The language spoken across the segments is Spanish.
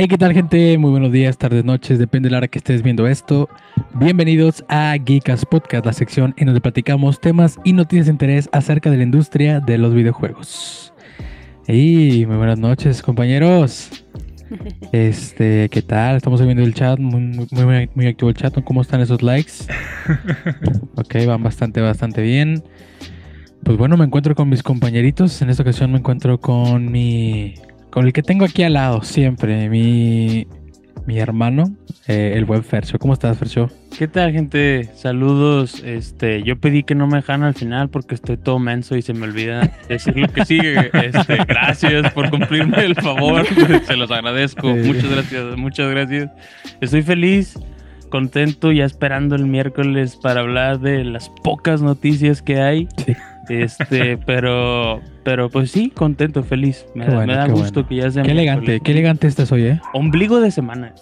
Hey, ¿qué tal, gente? Muy buenos días, tardes, noches, depende de la hora que estés viendo esto. Bienvenidos a Geekas Podcast, la sección en donde platicamos temas y noticias de interés acerca de la industria de los videojuegos. Hey, muy buenas noches, compañeros. Este, ¿qué tal? Estamos viendo el chat, muy, muy, muy, muy activo el chat. ¿Cómo están esos likes? Ok, van bastante, bastante bien. Pues bueno, me encuentro con mis compañeritos. En esta ocasión me encuentro con mi. Con el que tengo aquí al lado siempre, mi. mi hermano, eh, el buen Fercho. ¿Cómo estás, Fercho? ¿Qué tal, gente? Saludos. Este, yo pedí que no me dejaran al final porque estoy todo menso y se me olvida decir lo que sigue. Este, gracias por cumplirme el favor. Se los agradezco. Sí. Muchas gracias, muchas gracias. Estoy feliz, contento, ya esperando el miércoles para hablar de las pocas noticias que hay. Sí. Este, pero, pero pues sí, contento, feliz. Me, da- bueno, me da gusto bueno. que ya sea Qué elegante, qué elegante estás hoy, ¿eh? Ombligo de semana.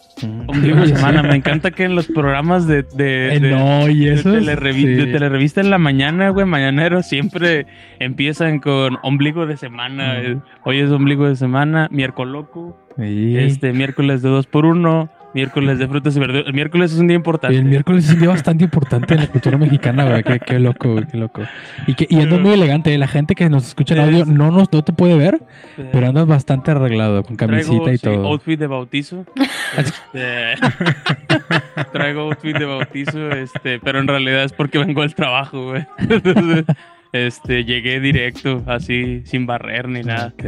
Ombligo de semana. Me encanta que en los programas de, de- Eh, de- no, y de, eso. es- telerevi- sí. de telerevista en la mañana, güey, mañanero, siempre empiezan con ombligo de semana. Eh, Hoy es ombligo de semana, miércoles loco, Sí. este, miércoles de 2 por 1 miércoles de frutas y verduras. El miércoles es un día importante. El miércoles es un día bastante importante en la cultura mexicana, güey. Qué, qué loco, güey, qué loco. Y, que, y andas muy elegante. La gente que nos escucha en audio no nos no te puede ver, Eh, pero andas bastante arreglado, con camisita traigo, y sí, todo. outfit de bautizo. Este, traigo outfit de bautizo, este, pero en realidad es porque vengo al trabajo, güey. Entonces, este, llegué directo, así, sin barrer ni nada. Ok.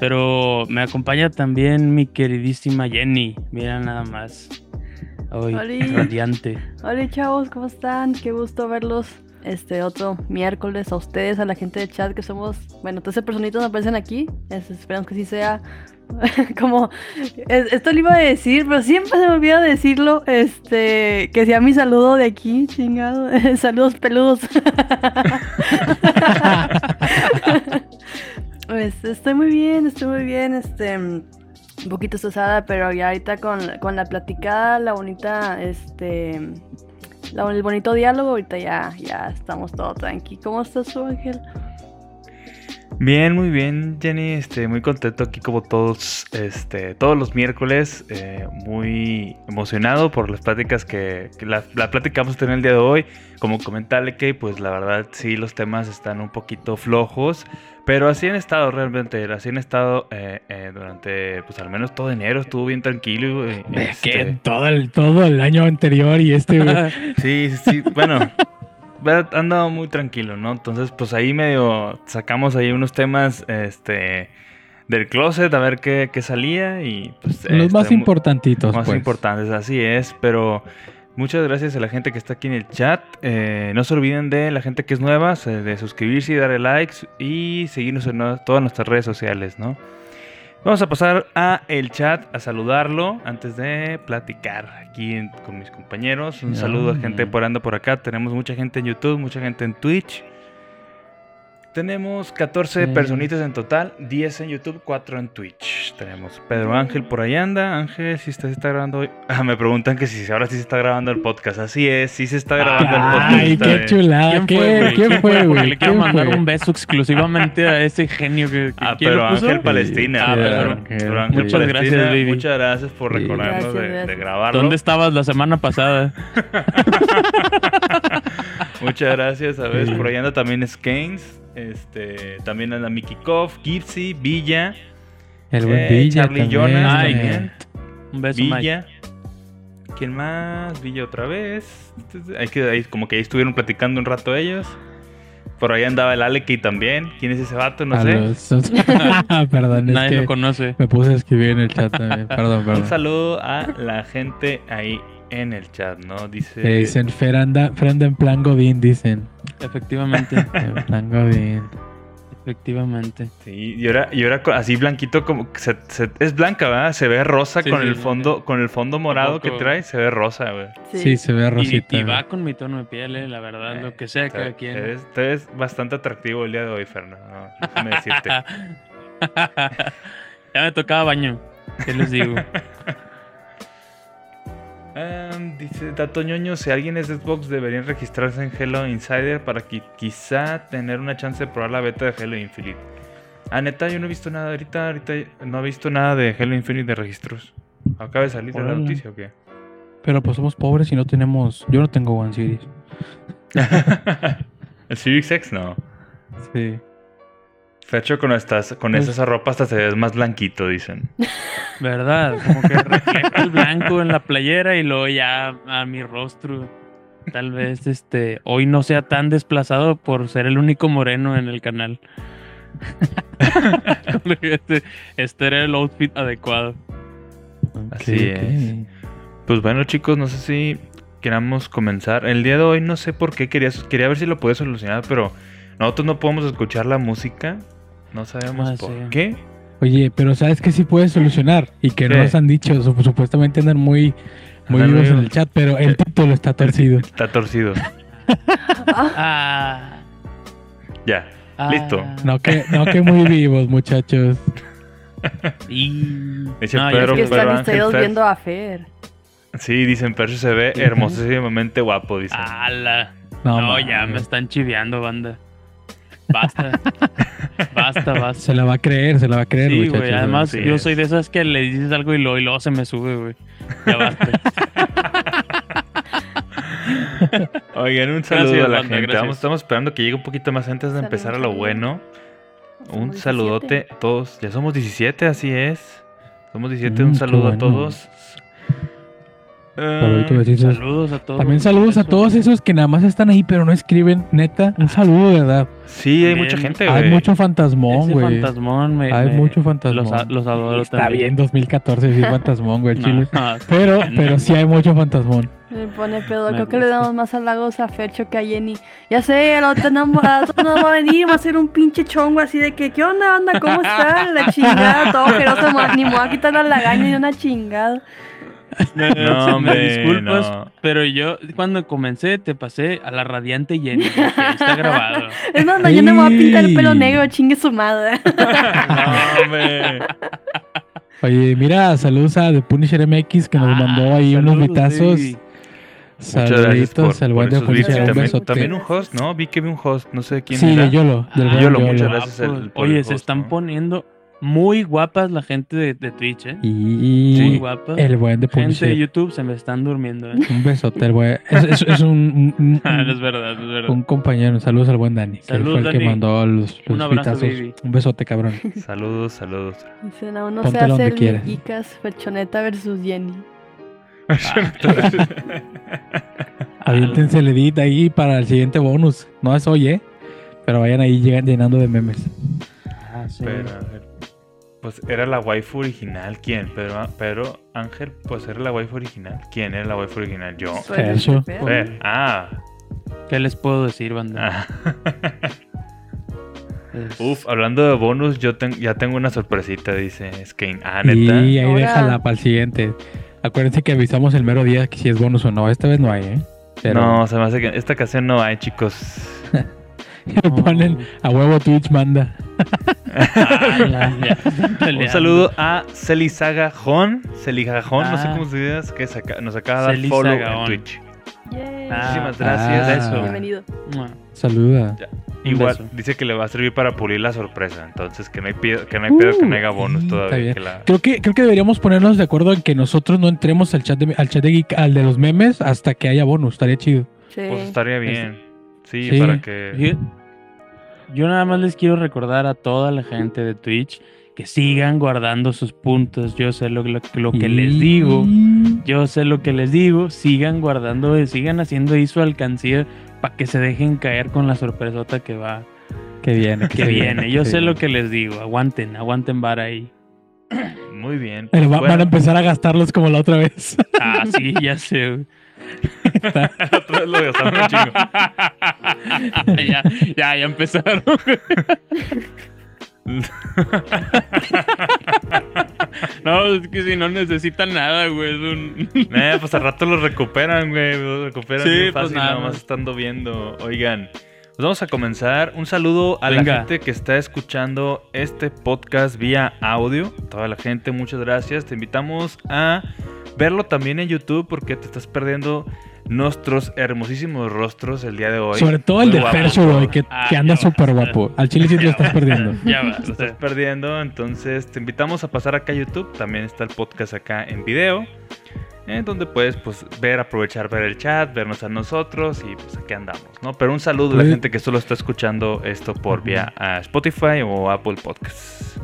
Pero me acompaña también mi queridísima Jenny. Mira nada más. Hoy, radiante. Hola chavos, ¿cómo están? Qué gusto verlos este otro miércoles a ustedes, a la gente de chat que somos, bueno, 13 personitas aparecen aquí. Es- esperamos que sí sea como es- esto le iba a decir, pero siempre se me olvida decirlo, este, que sea mi saludo de aquí, chingado. Saludos peludos. Pues, estoy muy bien, estoy muy bien, este un poquito estresada, pero ya ahorita con, con la platicada, la bonita, este, el bonito diálogo, ahorita ya, ya estamos todo tranqui. ¿Cómo estás tú, Ángel? Bien, muy bien, Jenny. Este, muy contento aquí como todos, este, todos los miércoles. eh, muy emocionado por las pláticas que, que la, vamos a tener el día de hoy. Como comentarle que, pues la verdad, sí, los temas están un poquito flojos. Pero así han estado realmente, así han estado eh, eh, durante, pues al menos todo enero, estuvo bien tranquilo. eh, Es que este, todo el, todo el año anterior y este. Sí, sí, sí, bueno, ha andado muy tranquilo, ¿no? Entonces, pues ahí medio sacamos ahí unos temas, este, del closet a ver qué, qué salía y pues... Los más este, mu- importantitos, Más pues. importantes, así es, pero muchas gracias a la gente que está aquí en el chat. Eh, no se olviden de la gente que es nueva, de suscribirse y darle likes y seguirnos en todas nuestras redes sociales, ¿no? Vamos a pasar a el chat a saludarlo antes de platicar aquí en- con mis compañeros. Un saludo a gente por anda por acá. Tenemos mucha gente en YouTube, mucha gente en Twitch. Tenemos 14 Sí. personitas en total, 10 en YouTube, 4 en Twitch. Tenemos Pedro Ángel por ahí anda. Ángel, si está, se está grabando hoy. Ah, me preguntan que si ahora sí se está grabando el podcast. Así es, sí se está grabando el podcast. Ay, qué chulada. ¿Quién ¿Qué, fue, güey? ¿Quién fue, Porque güey? le quiero ¿Quién mandar fue? un beso exclusivamente a ese genio que, que Ah, ¿quién pero lo puso? Ángel Palestina. Ah, Pedro. Pedro. Ángel, Pedro Ángel Muchas Palestina, gracias, baby. Muchas gracias por Sí. recordarnos Gracias, de, grabarlo. ¿Dónde estabas la semana pasada? Muchas gracias, a ver, Sí. por ahí anda también Skanes, este, también anda Mickey Koff, Gipsy, Villa, El buen eh, Villa Charlie también. Jonas Ay, también, Un beso, Mike. Villa. ¿Quién más? Villa otra vez. Entonces, Hay que, ahí, como que ahí estuvieron platicando un rato ellos. Por ahí andaba el Aleki también. ¿Quién es ese vato? No A sé. los- Perdón, es Nadie que lo conoce. me puse a escribir en el chat también. Perdón, Un perdón. saludo a la gente ahí en el chat, ¿no? Dice. Eh, dicen Feranda, Feranda en plan Godín, dicen. Efectivamente, En plan Godín. efectivamente. Sí, y ahora, y ahora así blanquito como se- se- es blanca, ¿verdad? Se ve rosa Sí, con sí, el sí. fondo, con el fondo morado que trae, se ve rosa, güey. Sí, se ve rosita. y va con mi tono de piel, eh, la verdad, lo que sea cada Te- quien. Te ves bastante atractivo el día de hoy, Fernando. No, déjame decirte. ya me tocaba baño. ¿Qué les digo? Em, dice Dato ñoño, si alguien es de Xbox deberían registrarse en Hello Insider para que quizá tener una chance de probar la beta de Halo Infinite. Ah, neta, yo no he visto nada ahorita, ahorita no he visto nada de Halo Infinite de registros. Acaba de salir de la noticia o qué? Pero pues somos pobres y no tenemos. Yo no tengo One Series. El Series X no. Sí. Fecho con estas, con Pues- esa ropa hasta se ve más blanquito, dicen. ¿Verdad? Como que refleja el blanco en la playera y luego ya a mi rostro. Tal vez este hoy no sea tan desplazado por ser el único moreno en el canal. este, este era el outfit adecuado. Así es. Pues bueno, chicos, no sé si queramos comenzar. El día de hoy no sé por qué quería, quería ver si lo podía solucionar, pero nosotros no podemos escuchar la música. No sabemos Ah, por sí. qué. Oye, pero ¿sabes qué sí puedes solucionar? Y que no ¿Qué? nos han dicho. Sup- Supuestamente andan muy, muy Andan vivos en el chat, pero el título está torcido. Está torcido. Ah, Ya. ah, Listo. No que, no que muy vivos, muchachos. Y... Dice No, Pedro, Es que están ustedes viendo a Fer. Sí, dicen, Percio se ve hermosísimamente guapo, dicen. ¡Ala! No, No, ya me están chiveando, banda. Basta. basta, basta. Se la va a creer, se la va a creer, Sí, güey. Además, yo es. soy de esas que le dices algo y luego, y luego se me sube, güey. Ya basta. Oigan, un saludo Gracias, a la banda, gente. Vamos, estamos esperando que llegue un poquito más antes de Salud, empezar a lo bueno. Un 17. saludote a todos. Ya somos 17, así es. Somos 17, Mm, un saludo a todos. Eh. Saludos a todos. También saludos a todos esos que nada más están ahí, pero no escriben. Neta, un saludo, de verdad. sí, hay mucha gente, Hay mucho fantasmón, güey. fantasmón me. Hay me- mucho fantasmón. Los, a- los adoro Está también. bien 2014 sí fantasmón, güey, No, chile. no, Pero, no. pero sí hay mucho fantasmón. Me pone pedo. Me Creo que le damos más halagos a Fercho que a Jenny. Ya sé, el otro no, al otro no va a venir, va a ser un pinche chongo así de que, ¿qué onda, banda? ¿Cómo están? La chingada, todo ojeroso, ni me voy a quitar la lagaña ni una chingada. Me, No, me hombre, disculpas, no. pero yo cuando comencé te pasé a la radiante Jenny. está grabado. Es más, yo no me voy a pintar el pelo negro, chingue su madre. No, hombre. Oye, mira, saludos a The Punisher MX que nos Ah, mandó ahí unos saludos, vitazos. sí. Saluditos por, al buen bits. Punisher, también, besote. también un host, ¿no? Vi que vi un host, no sé quién Sí, era. de Yolo, del Ah, Yolo, Yolo. muchas gracias el- por el Oye, se están ¿no? poniendo muy guapas la gente de, de Twitch, ¿eh? Y Muy guapas. el buen The gente de. YouTube se me están durmiendo, ¿eh? Un besote, el buen. Es, es- es un, un- Ah, es verdad, es verdad. un compañero. Saludos al buen Dani, que Saludos, fue el que mandó los, los Un abrazo, vitazos. baby. Un besote, cabrón. Saludos, saludos. Dicen, aún no Póntelo se hace el quieras. Mexicas, Ferchoneta versus Jenny. Aviéntense el edit ahí para el siguiente bonus. No es hoy, ¿eh? Pero vayan ahí llegan llenando de memes. Ah, sí. Pero, pues era la waifu original. ¿Quién? Pero, pero Ángel, pues era la waifu original. ¿Quién era la waifu original? Yo. Pedo. Fer. Ah. ¿Qué les puedo decir, banda? ah. Es- Uf, hablando de bonus, yo ten- ya tengo una sorpresita, dice Skane. Ah, neta. Y ahí déjala para el siguiente. Acuérdense que avisamos el mero día que si es bonus o no. Esta vez no hay, ¿eh? Pero No, se me hace que esta ocasión no hay, chicos. me ponen a huevo Twitch manda. Ya, ya. Un saludo a Celisaga Jon. Celigajón, no sé Ah. cómo se dice, que saca- nos acaba de dar follow en. Twitch. Yay. Muchísimas gracias. Ah. Eso. Bienvenido. Saluda. Un Igual dice que le va a servir para pulir la sorpresa. Entonces, que no hay pedo que no, hay, pedo que no haya bonus Uh, todavía. que la- Creo que, creo que deberíamos ponernos de acuerdo en que nosotros no entremos al chat de, al chat de Geek, al de los memes, hasta que haya bonus. Estaría chido. Sí. Pues estaría bien. Sí, Sí. para que. Yo, yo nada más les quiero recordar a toda la gente de Twitch que sigan guardando sus puntos. Yo sé lo, lo- lo que les digo. Yo sé lo que les digo. Sigan guardando, sigan haciendo ahí su alcancía para que se dejen caer con la sorpresota que va, Que viene. que viene. Yo sé lo que les digo. Aguanten, aguanten vara ahí. Muy bien. Pero va- Bueno, Van a empezar a gastarlos como la otra vez. Ah, sí, ya sé. Güey. otra vez lo gastaron un chingo. ya, ya, ya empezaron. no, es que si no necesitan nada, güey. Es un. Eh, pues al rato lo recuperan, güey. Lo recuperan Sí, pues fácil, nada más estando viendo. Oigan, pues vamos a comenzar. Un saludo a la gente que está escuchando este podcast vía audio. Toda la gente, muchas gracias. Te invitamos a verlo también en YouTube porque te estás perdiendo nuestros hermosísimos rostros el día de hoy. Sobre todo el Muy de güey, que, Ah, que anda súper guapo. Al chile sí te lo estás perdiendo. Ya Lo estás perdiendo, entonces te invitamos a pasar acá a YouTube. También está el podcast acá en video. En donde puedes pues ver, aprovechar, ver el chat, vernos a nosotros y pues aquí andamos, ¿no? Pero un saludo a la gente que solo está escuchando esto por vía a Spotify o Apple Podcasts.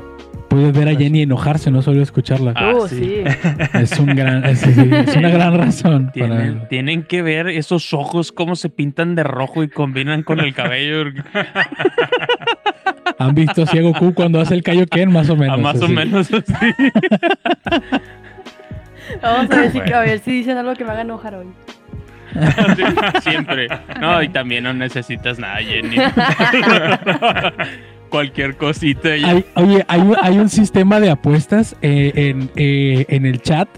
Puedes ver a Jenny enojarse, no solo escucharla. Ah, uh, sí. sí. Es un gran, es, sí, es una gran razón. Tienen, para- tienen que ver esos ojos cómo se pintan de rojo y combinan con el cabello. ¿Han visto a Goku cuando hace el Kaioken? Más o menos. a más o menos así. Vamos a ver, si, Bueno. a ver si dicen algo que me haga enojar hoy. Siempre. No, y también no necesitas nada, Jenny. Cualquier cosita. y- Hay- oye, hay, un- hay un sistema de apuestas eh, en, eh, en el chat.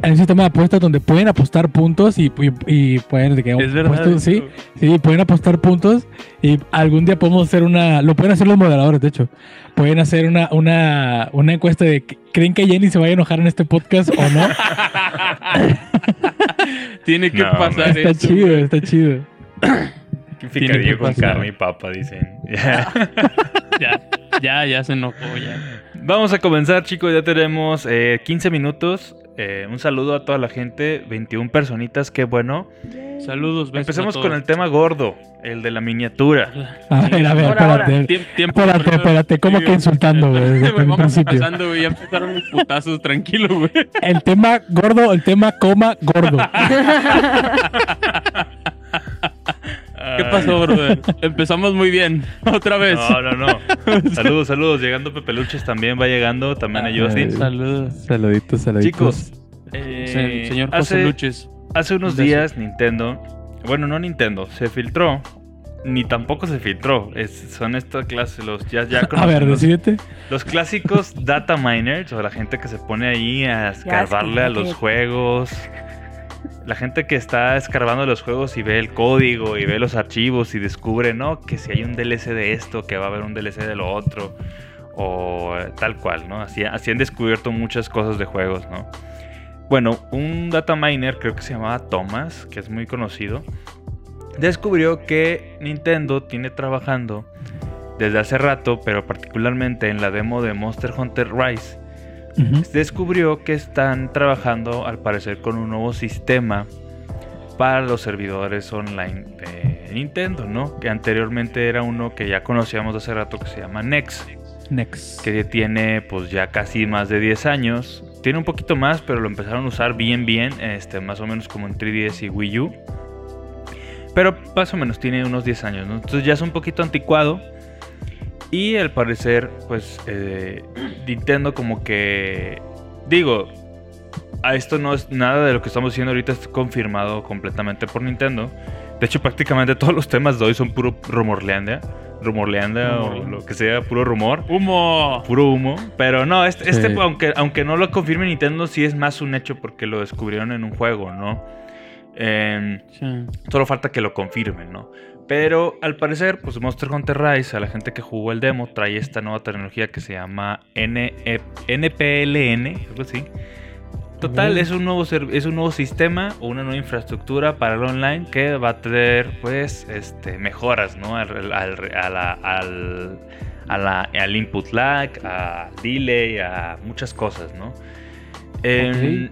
Hay un sistema de apuestas donde pueden apostar puntos y, y- y pueden... de que, es sí, sí, pueden apostar puntos y algún día podemos hacer una... Lo pueden hacer los moderadores, de hecho. Pueden hacer una, una, una encuesta de... ¿Creen que Jenny se vaya a enojar en este podcast o no? Tiene que No, pasar está chido, está chido. Que Picadillo con carne y papa, dicen. Ya, ya, ya se enojó, ya. Vamos a comenzar, chicos. Ya tenemos eh, 15 minutos. Eh, un saludo a toda la gente. 21 personitas, qué bueno. Saludos, Empecemos con el tema gordo, el de la miniatura. A ver, a ver, Ahora, ahora. espérate. Tiempo, tiempo Espérate, primero. espérate, ¿cómo Sí, que insultando, güey? Vamos principio. empezando, güey. Ya empezaron los putazos, tranquilo, güey. El tema gordo, el tema coma gordo. ¿Qué pasó, brother? Empezamos muy bien. Otra vez. No, no, no. Saludos, saludos. Llegando Pepeluches también va llegando. También a Justin. Saludos. Saluditos, saluditos. Chicos, Se- eh, señor José hace, Luches. hace unos días Nintendo, bueno, no Nintendo, se filtró, ni tampoco se filtró. Es- son esta clase, los ya, ya A ver, los-. Los clásicos data miners o la gente que se pone ahí a escarbarle a los juegos. La gente que está escarbando los juegos y ve el código y ve los archivos y descubre, ¿no? Que si hay un DLC de esto, que va a haber un DLC de lo otro. O eh, tal cual, ¿no? Así, así han descubierto muchas cosas de juegos, ¿no? Bueno, un data miner, creo que se llamaba Thomas, que es muy conocido, descubrió que Nintendo tiene trabajando desde hace rato, pero particularmente en la demo de Monster Hunter Rise, Descubrió que están trabajando al parecer con un nuevo sistema para los servidores online de Nintendo, ¿no? Que anteriormente era uno que ya conocíamos hace rato que se llama Nex, Next. que tiene pues ya casi más de 10 años. Tiene un poquito más, pero lo empezaron a usar bien bien, este, más o menos como en 3DS y Wii U. Pero más o menos tiene unos 10 años, ¿no? Entonces ya es un poquito anticuado. Y al parecer, pues eh, Nintendo como que... Digo, a esto no es nada de lo que estamos diciendo ahorita es confirmado completamente por Nintendo. De hecho, prácticamente todos los temas de hoy son puro rumorleanda. Rumorleanda o Rumorleanda. lo que sea, puro rumor ¡Humo! puro humo. Pero no, este, este, aunque, aunque no lo confirme Nintendo, sí es más un hecho porque lo descubrieron en un juego, ¿no? Sí. solo falta que lo confirmen, ¿no? Pero al parecer, pues Monster Hunter Rise, a la gente que jugó el demo, trae esta nueva tecnología que se llama NE NPLN, algo así. Total, es un, nuevo es un nuevo sistema o una nueva infraestructura para el online que va a tener, pues, este, mejoras, ¿no? Al, al- a la- al- a la- al input lag, al delay, a muchas cosas, ¿no? Em,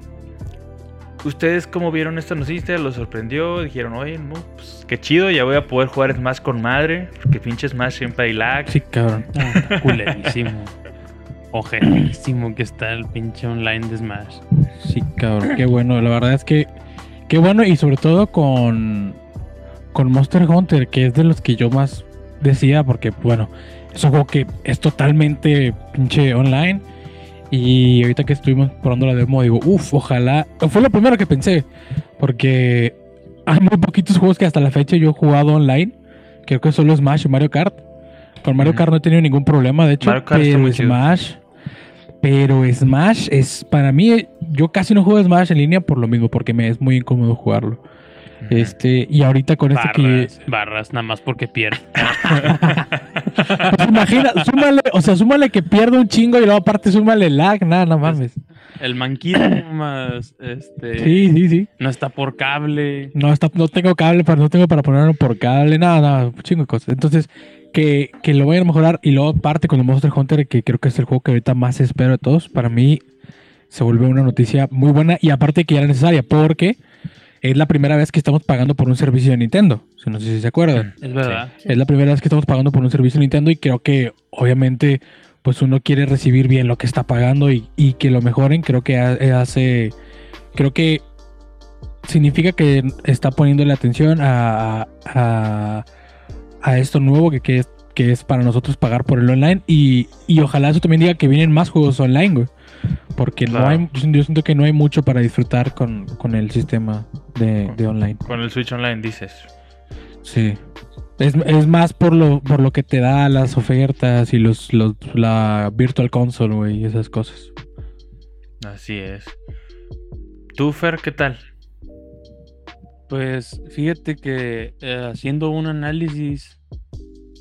¿Ustedes cómo vieron esta noticia? ¿Los sorprendió? Dijeron, oye, no, pues, qué chido, ya voy a poder jugar Smash con madre, porque pinche Smash siempre hay lag. Sí, cabrón. Ah, culerísimo. Ojetísimo que está el pinche online de Smash. Sí, cabrón. Qué bueno. La verdad es que. Qué bueno. Y sobre todo con. Con Monster Hunter, que es de los que yo más decía. Porque, bueno, es un juego que es totalmente pinche online. Y ahorita que estuvimos probando la demo, digo, uff, ojalá. Fue lo primero que pensé. Porque hay muy poquitos juegos que hasta la fecha yo he jugado online. Creo que solo Smash y Mario Kart. Con Mario. Kart no he tenido ningún problema, de hecho. Mario Kart está pero. Smash. Pero Smash es, para mí, yo casi no juego Smash en línea por lo mismo, porque me es muy incómodo jugarlo. Este, y ahorita con esto que. Barras, barras, nada más porque pierde. Pues imagina, súmale, o sea, súmale que pierdo un chingo y luego aparte súmale lag, nada, no mames. el manquito más este Sí, sí, sí. no está por cable. No, está, no tengo cable, para, no tengo para ponerlo por cable, nada, nada, un chingo de cosas. Entonces, que, que lo vayan a mejorar. Y luego, aparte, con el Monster Hunter, que creo que es el juego que ahorita más espero de todos, para mí se volvió una noticia muy buena y aparte que ya era necesaria, porque es la primera vez que estamos pagando por un servicio de Nintendo. Si no sé si se acuerdan. Es verdad. Sí. Es la primera vez que estamos pagando por un servicio de Nintendo y creo que obviamente pues uno quiere recibir bien lo que está pagando y, y que lo mejoren. Creo que ha- hace, creo que significa que está poniéndole atención a, a, a esto nuevo que, que, es, que es para nosotros pagar por el online y, y ojalá eso también diga que vienen más juegos online, güey. Porque no hay, yo siento que no hay mucho para disfrutar con, con el sistema de, de online. Con el Switch Online dices. Sí. Es, es más por lo, por lo que te da las ofertas y los, los la Virtual Console, güey, y esas cosas. Así es. ¿Tú, Fer, qué tal? Pues fíjate que eh, haciendo un análisis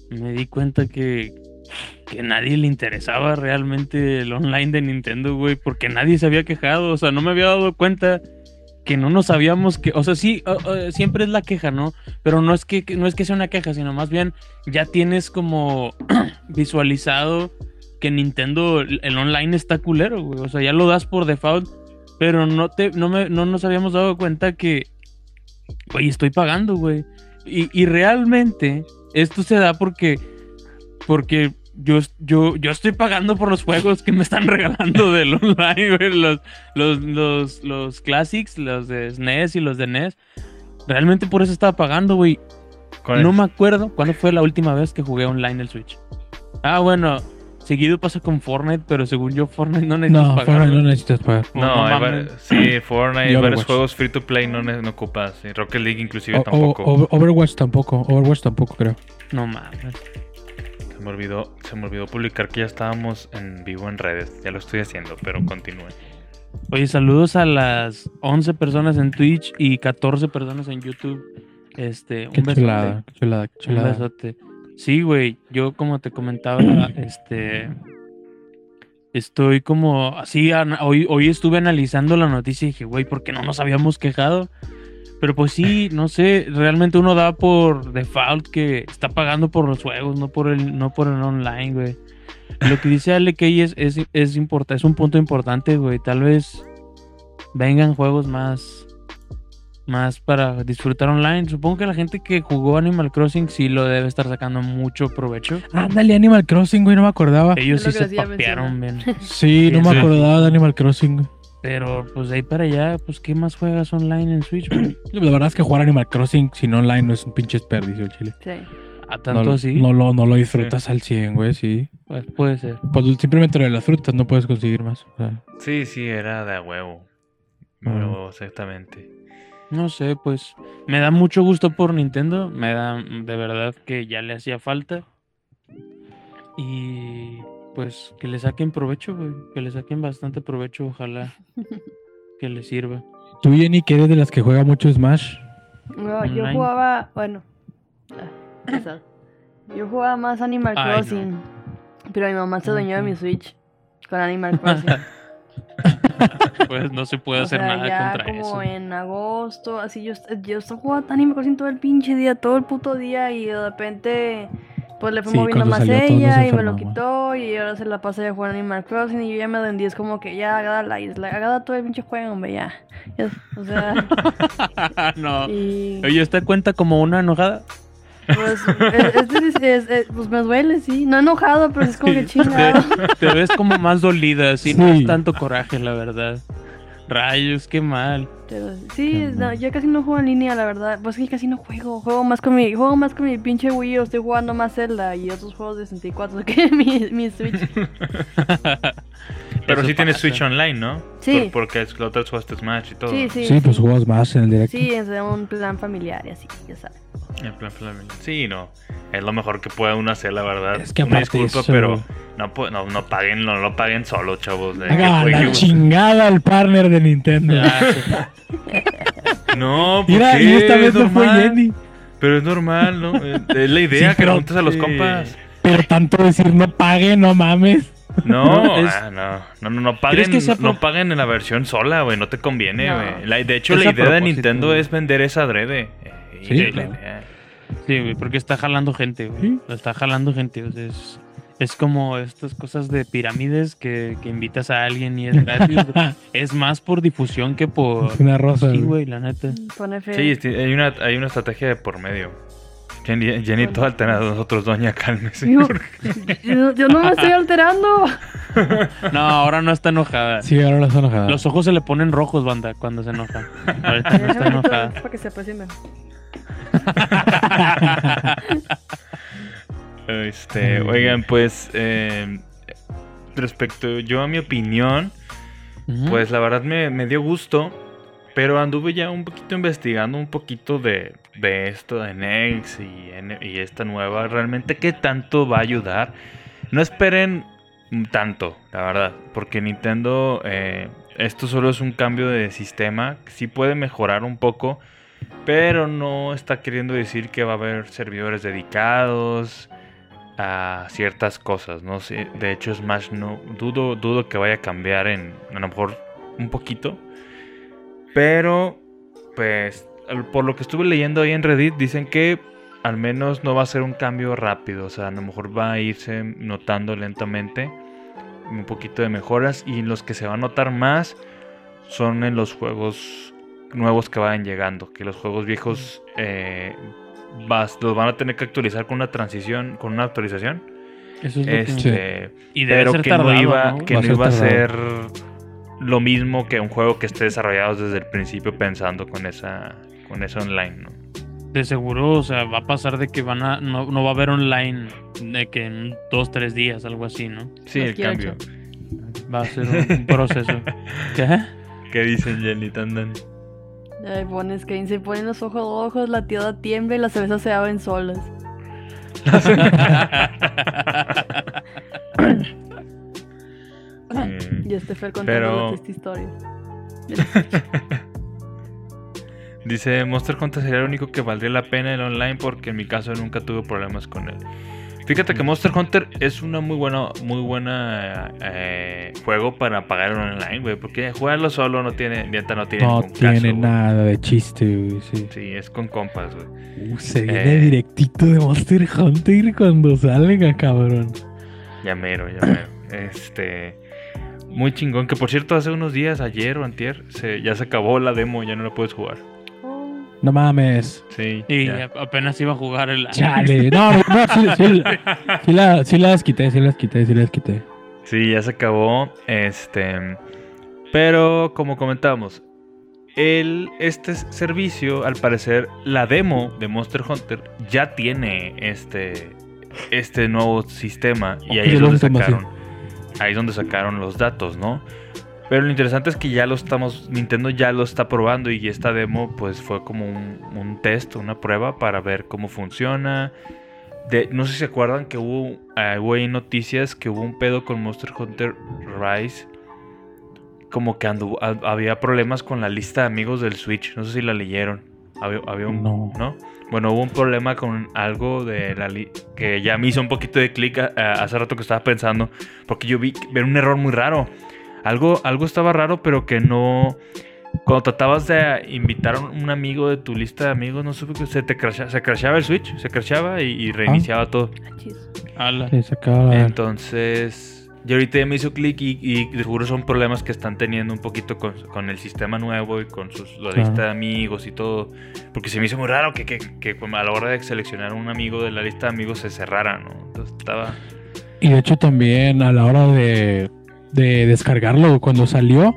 me di cuenta que, que nadie le interesaba realmente el online de Nintendo, güey, porque nadie se había quejado, o sea, no me había dado cuenta que no nos sabíamos que, o sea, sí, siempre es la queja, ¿no? Pero no es que no es que sea una queja, sino más bien ya tienes como visualizado que Nintendo el el online está culero, güey, o sea, ya lo das por default, pero no te no me no nos habíamos dado cuenta que Güey, estoy pagando, güey. Y, y realmente esto se da porque, porque yo, yo, yo estoy pagando por los juegos que me están regalando del online, güey. Los, los, los, los Classics, los de SNES y los de NES. Realmente por eso estaba pagando, güey. No me acuerdo cuándo fue la última vez que jugué online el Switch. Ah, bueno, seguido pasa con Fortnite, pero según yo Fortnite no necesitas No, pagar. Fortnite no necesitas pagar. No, No, var- sí, Fortnite, varios juegos free to play no, no ocupas. Rocket League inclusive o- tampoco. o- Overwatch tampoco. Overwatch tampoco, creo. No mames. Se me olvidó, se me olvidó publicar que ya estábamos en vivo en redes. Ya lo estoy haciendo, pero continúe. Oye, saludos a las 11 personas en Twitch y 14 personas en YouTube. Este, Qué un besote. chulada, chulada, qué Un chulada. besote. Sí, güey, yo como te comentaba, este estoy como así hoy hoy estuve analizando la noticia y dije, güey, ¿por qué no nos habíamos quejado? Pero pues sí, no sé, realmente uno da por default que está pagando por los juegos, no por el no por el online, güey. Lo que dice Ale Key es es es, es un punto importante, güey. Tal vez vengan juegos más más para disfrutar online. Supongo que la gente que jugó Animal Crossing sí lo debe estar sacando mucho provecho. Ándale, Animal Crossing, güey, no me acordaba. Ellos sí que se papearon, bien. Sí, no me acordaba de Animal Crossing. Pero pues de ahí para allá, pues ¿qué más juegas online en Switch? güey? La verdad es que jugar Animal Crossing sin online no es un pinche desperdicio, el chile. Sí. ¿A tanto no, así? No lo, no lo disfrutas al 100, güey, sí. Pues, puede ser. Pues simplemente lo de las frutas no puedes conseguir más. o sea. Sí, sí, era de a huevo. Ah. Huevo, exactamente. No sé, pues me da mucho gusto por Nintendo. Me da de verdad que ya le hacía falta. Y pues que le saquen provecho, güey. Que le saquen bastante provecho, ojalá que le sirva. ¿Tú, Jenny, que eres de las que juega mucho Smash? No, yo jugaba, bueno, ah, yo jugaba más Animal Ay, no. Crossing, pero mi mamá se dueñó de mi Switch con Animal Crossing. Pues no se puede o hacer sea, nada ya contra como eso. en agosto, así yo, yo estaba jugando Animal Crossing todo el pinche día, todo el puto día y de repente pues le fue Sí, moviendo más ella y me lo quitó y ahora se la pasa ya jugando Animal Crossing y yo ya me vendí, es como que ya agarra la isla, agarra todo el pinche juego, hombre, ya. Ya, O sea, no. y... Oye, ¿esta cuenta como una enojada? Pues, es, es- es- es- es- pues me duele, sí. No enojado, pero es como que chingado. Te ves como más dolida, así Sí. no es tanto coraje, la verdad. Rayos, qué mal. Pero sí, no, yo casi no juego en línea, la verdad. Pues que casi no juego. Juego más con mi, juego más con mi pinche Wii. O estoy jugando más Zelda y otros juegos de 64 que mi, mi Switch. Pero Eso sí tienes. Switch Online, ¿no? Sí. Por- porque la otra vez jugaste Smash y todo. Sí, sí. Sí, pues juegas más en el directo. Sí, es de un plan familiar y así, ya sabes. En plan familiar. Sí, no. Es lo mejor que puede uno hacer, la verdad. Es que Una aparte disculpa, eso- pero no, no, no paguen, no lo paguen solo, chavos. De que Haga la chingada al partner de Nintendo. Sí. No, ¿por Mira, qué? y esta vez Es no fue normal. Jenny. Pero es normal, ¿no? Es la idea Sí, que preguntes a los compas. Pero tanto decir no pague, no mames. No, Es- ah, no, no, no, no ¿Crees paguen, no paguen en la versión sola, güey, no te conviene, güey. De hecho, Es la idea de Nintendo es vender esa adrede. eh, Sí, claro. idea- Sí, güey, porque está jalando gente, güey. Sí. Está jalando gente. o sea, es, es como estas cosas de pirámides que, que invitas a alguien y es gratis. es más por difusión que por. Es una rosa. Sí, güey. la neta. Pone fe. Sí, sí, hay una, hay una estrategia de por medio. Jenny, Jenny toda alterada, nosotros, doña, cálmese. Yo, yo- yo no me estoy alterando. No, ahora no está enojada. Sí, ahora la está enojada. Los ojos se le ponen rojos, banda, cuando se enoja. Ahorita no está enojada. Para que se aprecie mejor. Este, oigan, pues, eh, respecto yo a mi opinión, pues la verdad me, me dio gusto, pero anduve ya un poquito investigando un poquito de, de esto de Nex y, esta nueva, realmente qué tanto va a ayudar. No esperen tanto, la verdad, porque Nintendo, eh, esto solo es un cambio de sistema, sí puede mejorar un poco, pero no está queriendo decir que va a haber servidores dedicados a ciertas cosas, no de hecho Smash no dudo dudo que vaya a cambiar en a lo mejor un poquito, pero pues por lo que estuve leyendo ahí en Reddit dicen que al menos no va a ser un cambio rápido, o sea, a lo mejor va a irse notando lentamente un poquito de mejoras y los que se va a notar más son en los juegos nuevos que vayan llegando, que los juegos viejos eh, vas- los van a tener que actualizar con una transición, con una actualización. Eso es lo que- Este, Y debe pero ser que tardado, no iba, ¿no? que Va no iba a ser lo mismo que un juego que esté desarrollado desde el principio pensando con esa con eso online, ¿no? De seguro, o sea, va a pasar de que van a. No, no va a haber online de que en dos, tres días, algo así, ¿no? Sí, Los el cambio. Va a ser un, un proceso. ¿Qué? ¿Qué dicen Jenny Tandan? Ay, pones que se ponen los ojos rojos, la tierra tiembla y las cervezas se abren solas. Mm. Y este fue el contando Pero- la triste historia. Dice Monster Hunter sería el único que valdría la pena el online porque en mi caso nunca tuve problemas con él. Fíjate que Monster Hunter es una muy buena, muy buena eh, juego para pagar online, güey, porque jugarlo solo no tiene, neta no tiene No tiene caso, nada de chiste, güey. Sí. Sí, es con compas, güey. Uh, se viene Eh. directito de Monster Hunter cuando salga, cabrón. Ya mero, ya mero. Este. Muy chingón. Que por cierto, hace unos días, ayer o antier, se, ya se acabó la demo, ya no la puedes jugar. No mames. Sí. Y ya. apenas iba a jugar el. Chale. No, no, no, sí, sí, sí la- sí las quité, sí las quité, sí las quité. Sí, ya se acabó. Este. Pero, como comentábamos, el, este servicio, al parecer, la demo de Monster Hunter ya tiene este, este nuevo sistema. Y ahí es lo donde sacaron. Ahí es donde sacaron los datos, ¿no? Pero lo interesante es que ya lo estamos. Nintendo ya lo está probando. Y esta demo, pues, fue como un, un test, una prueba para ver cómo funciona. De, no sé si se acuerdan que hubo, eh, hubo ahí noticias que hubo un pedo con Monster Hunter Rise. Como que había problemas con la lista de amigos del Switch. No sé si la leyeron. Había, había un, No. Bueno, hubo un problema con algo de la li- que ya me hizo un poquito de clic hace rato que estaba pensando. Porque yo vi era un error muy raro. Algo, algo estaba raro, pero que no. Cuando tratabas de invitar a un amigo de tu lista de amigos, no supe que se te crasha- se crashaba el Switch, se crashaba y, y reiniciaba todo. achis. Ala. Sí, se acaba la- Entonces, yo ahorita ya me hizo clic y, y de seguro son problemas que están teniendo un poquito con, con el sistema nuevo y con sus, la Claro. lista de amigos y todo. Porque se me hizo muy raro que, que, que a la hora de seleccionar un amigo de la lista de amigos se cerrara, ¿no? Entonces estaba... Y de hecho también a la hora de, de descargarlo, cuando salió,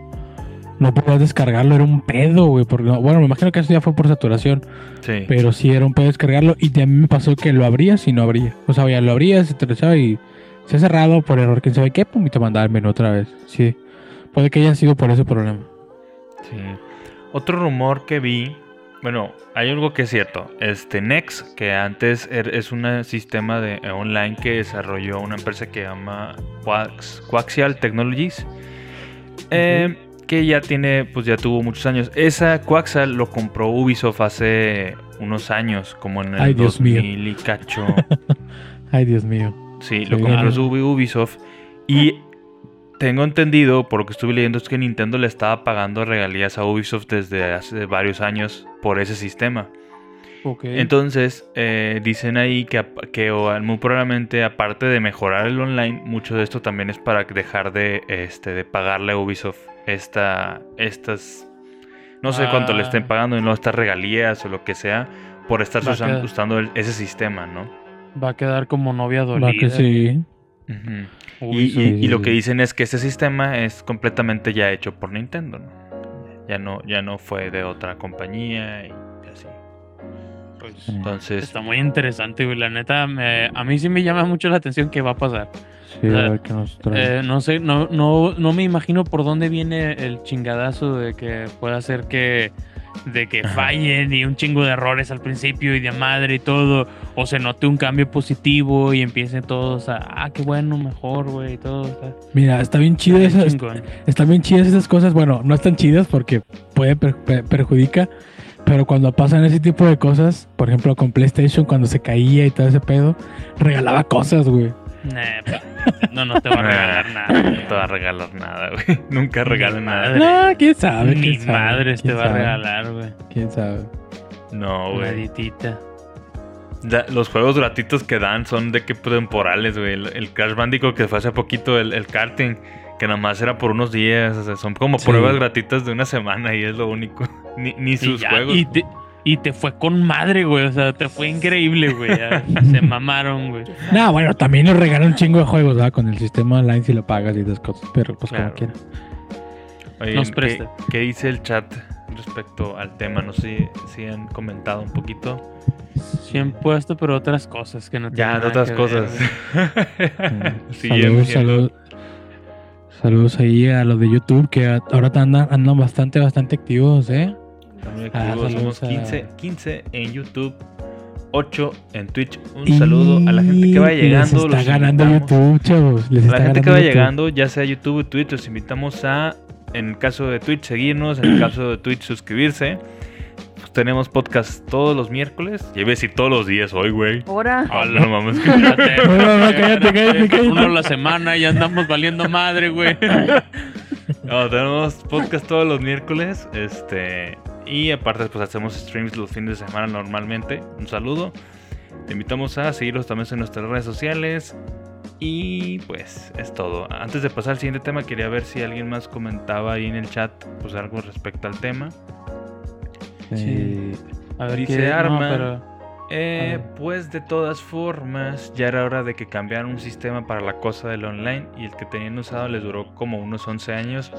no podías descargarlo, era un pedo, güey. Bueno, me imagino que eso ya fue por saturación, Sí. pero sí era un pedo descargarlo. Y a mí me pasó que lo abrías y no abría. O sea, ya lo abrías, se echaba y se ha cerrado por error, quién sabe qué, pum, y te mandaba el menú otra vez. Sí, puede que haya sido por ese problema. Sí. Otro rumor que vi, bueno, hay algo que es cierto. Este Nex, que antes er- es un sistema de eh, online que desarrolló una empresa que se llama Quax- Quaxial Technologies, eh, que ya tiene, pues ya tuvo muchos años. Esa Quaxial lo compró Ubisoft hace unos años, como en el Ay, Dios mío. 2000 y cacho. Ay, Dios mío. Sí, lo compró Ubisoft. Y tengo entendido, por lo que estuve leyendo, es que Nintendo le estaba pagando regalías a Ubisoft desde hace varios años por ese sistema. Ok. Entonces, eh, dicen ahí que, que o, muy probablemente, aparte de mejorar el online, mucho de esto también es para dejar de, este, de pagarle a Ubisoft esta, estas, no sé cuánto le estén Ah. pagando, no estas regalías o lo que sea, por estar usando el- ese sistema, ¿no? Va a quedar como novia dolida. Va que sí. Y, Ubisoft. y- y lo que dicen es que este sistema es completamente ya hecho por Nintendo, ¿no? Ya no, ya no fue de otra compañía y así. Pues. Entonces, Está muy interesante, güey. La neta, me- a mí sí me llama mucho la atención qué va a pasar. Sí, O sea, a ver qué nos trae. Eh, no sé, no, no, no me imagino por dónde viene el chingadazo de que pueda ser que de que fallen y un chingo de errores al principio y de madre y todo, o se note un cambio positivo y empiecen todos a, ah, qué bueno, mejor, güey, y todo. Está, Mira, está bien chido está eso. chingón. Están bien chidas esas cosas. Bueno, no están chidas porque puede per- per- perjudica. Pero cuando pasan ese tipo de cosas, por ejemplo con PlayStation, cuando se caía y todo ese pedo, regalaba cosas, güey. Nah, pa- no, no te va a regalar nada. no te va a regalar nada, güey. Nunca Ni regalan nada. No, quién sabe. Ni quién sabe, madres te va a regalar, güey. Quién sabe. No, güey. Naditita. Los juegos gratuitos que dan son de qué temporales, güey. El, el Crash Bandicoot que fue hace poquito, el, el karting, que nada más era por unos días. O sea, son como Sí. pruebas gratuitas de una semana y es lo único. Ni, ni Y, sus ya, juegos. y te, y te fue con madre, güey. O sea, te fue increíble, güey. ya. Se mamaron, güey. No, bueno, también nos regalan un chingo de juegos, ¿verdad? Con el sistema online si lo pagas y esas cosas. Pero pues Claro. como quieran. Oye, nos ¿qué- presta. ¿qué, dice el chat respecto al tema? No sé si han comentado un poquito. Sí han puesto, pero otras cosas que no Ya, de otras que cosas. Sí, saludos, saludos. Saludos ahí a los de YouTube que ahora andan, andan bastante, bastante activos, ¿eh? Ah, activos, saludos Somos a- 15, 15 en YouTube, 8 en Twitch. Un saludo a la gente que va llegando. Les está los ganando invitamos- YouTube, chavos. Les A la gente que va YouTube. llegando, ya sea YouTube o Twitch, los invitamos a, en el caso de Twitch, seguirnos, en el caso de Twitch, suscribirse. Pues tenemos podcast todos los miércoles. Ya iba a decir todos los días hoy, güey. Ahora, Ah, no mames. Cállate, No, no, no, cállate, cállate, cállate. Uno a la semana y andamos valiendo madre, güey. No, tenemos podcast todos los miércoles. Este. Y aparte, pues hacemos streams los fines de semana normalmente. Un saludo. Te invitamos a seguirnos también en nuestras redes sociales. Y pues es todo. Antes de pasar al siguiente tema, quería ver si alguien más comentaba ahí en el chat pues algo respecto al tema. Sí. A ver, Dice qué- no, Arma. pero- Eh, pues de todas formas, ya era hora de que cambiaran un sistema para la cosa del online y el que tenían usado les duró como unos 11 años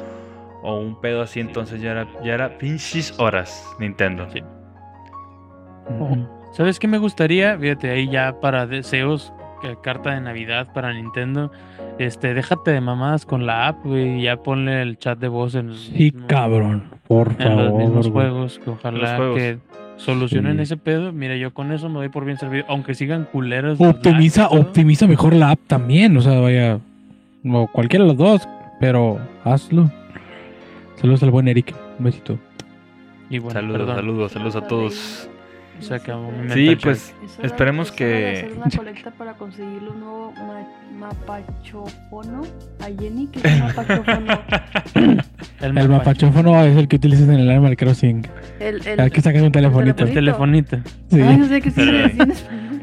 o un pedo así, entonces ya era, ya era pinches horas Nintendo. Sí. Ujú. ¿Sabes qué me gustaría? Fíjate, ahí ya para deseos, carta de Navidad para Nintendo. Este, déjate de mamadas con la app, güey, y ya ponle el chat de voz en, Sí, cabrón. Por en los mismos favor. güey. juegos, que ojalá Los juegos. que solucionen Sí. ese pedo. Mira, yo con eso me doy por bien servido, aunque sigan culeros. Optimiza, lags optimiza mejor la app también. O sea, vaya. O cualquiera de los dos. Pero hazlo. Saludos al buen Eric. Un besito. Y bueno, saludos, perdón, saludos, saludos a todos. Se acabó mi Sí, mental pues es esperemos que... hacer una colecta para conseguirle un nuevo ma- mapachofono a Jenny. ¿Qué es un mapachofono? check. El mapachófono es el que utilizas en el Animal Crossing. El, el, Hay que sacar un telefonito. El telefonito. Sí. Ay, no sé qué se dice en español.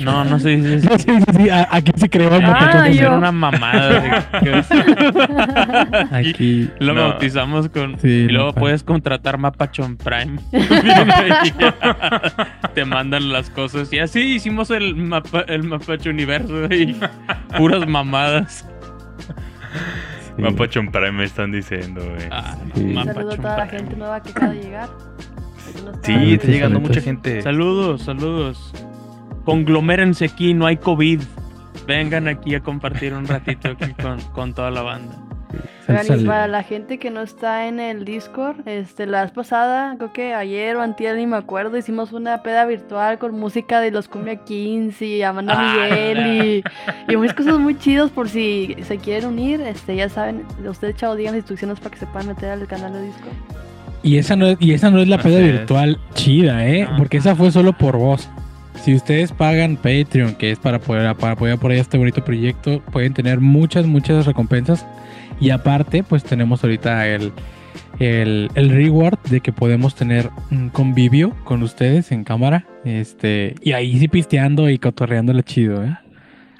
No, no se dice eso. Sí, sí, sí, a- Aquí se creó el Ah, yo. una mamada. Aquí. Lo No. bautizamos con. Sí, y luego Mapa. puedes contratar Mapachon Prime. Te mandan las cosas. Y así hicimos el, mapa, el Mapacho Universo. Y puras mamadas. Sí. Mapachon Prime me están diciendo, güey. Ah, Sí. Un saludo a toda la gente nueva que acaba de llegar. Sí, está llegando mucha gente. Saludos, saludos. Conglomérense aquí, no hay COVID. Vengan aquí a compartir un ratito aquí con, con toda la banda. Oigan, y Sal- para la gente que no está en el Discord, este, la vez pasada, creo que ayer o antier, ni me acuerdo, hicimos una peda virtual con música de los Cumbia Kings y Amanda Ah, Miguel y, y muchas cosas muy chidas por si se quieren unir, este, ya saben, ustedes chavos digan las instrucciones para que se puedan meter al canal de Discord. Y esa no es, y esa no es la Así peda es. virtual chida, ¿eh? Porque esa fue solo por voz. Si ustedes pagan Patreon, que es para poder apoyar por ahí este bonito proyecto, pueden tener muchas, muchas recompensas. Y aparte, pues tenemos ahorita el, el, el reward de que podemos tener un convivio con ustedes en cámara. Este, y ahí sí pisteando y cotorreándole chido, ¿eh?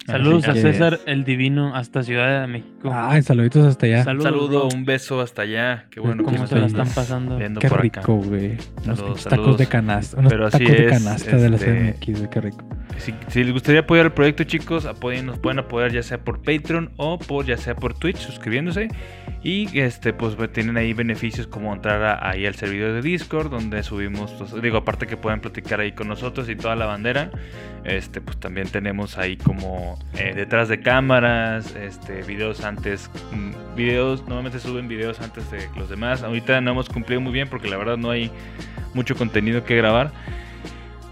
Saludos Así a César el Divino hasta Ciudad de México. Ay, saluditos hasta allá. Un Saludos, saludo, un beso hasta allá. Qué bueno ¿Cómo que se la están pasando? viendo Qué por rico, güey. Unos Saludos, tacos saludos. de canasta. Unos Pero así tacos de es, canasta de la este- CMX, güey, qué rico. Si, si les gustaría apoyar el proyecto, chicos, apoyen, nos pueden apoyar ya sea por Patreon o por ya sea por Twitch, suscribiéndose. Y este, pues tienen ahí beneficios como entrar ahí al servidor de Discord, donde subimos, pues, digo, aparte que pueden platicar ahí con nosotros y toda la bandera. Este, pues también tenemos ahí como eh, detrás de cámaras, este, videos antes, mm, videos, normalmente suben videos antes de los demás. Ahorita no hemos cumplido muy bien porque la verdad no hay mucho contenido que grabar.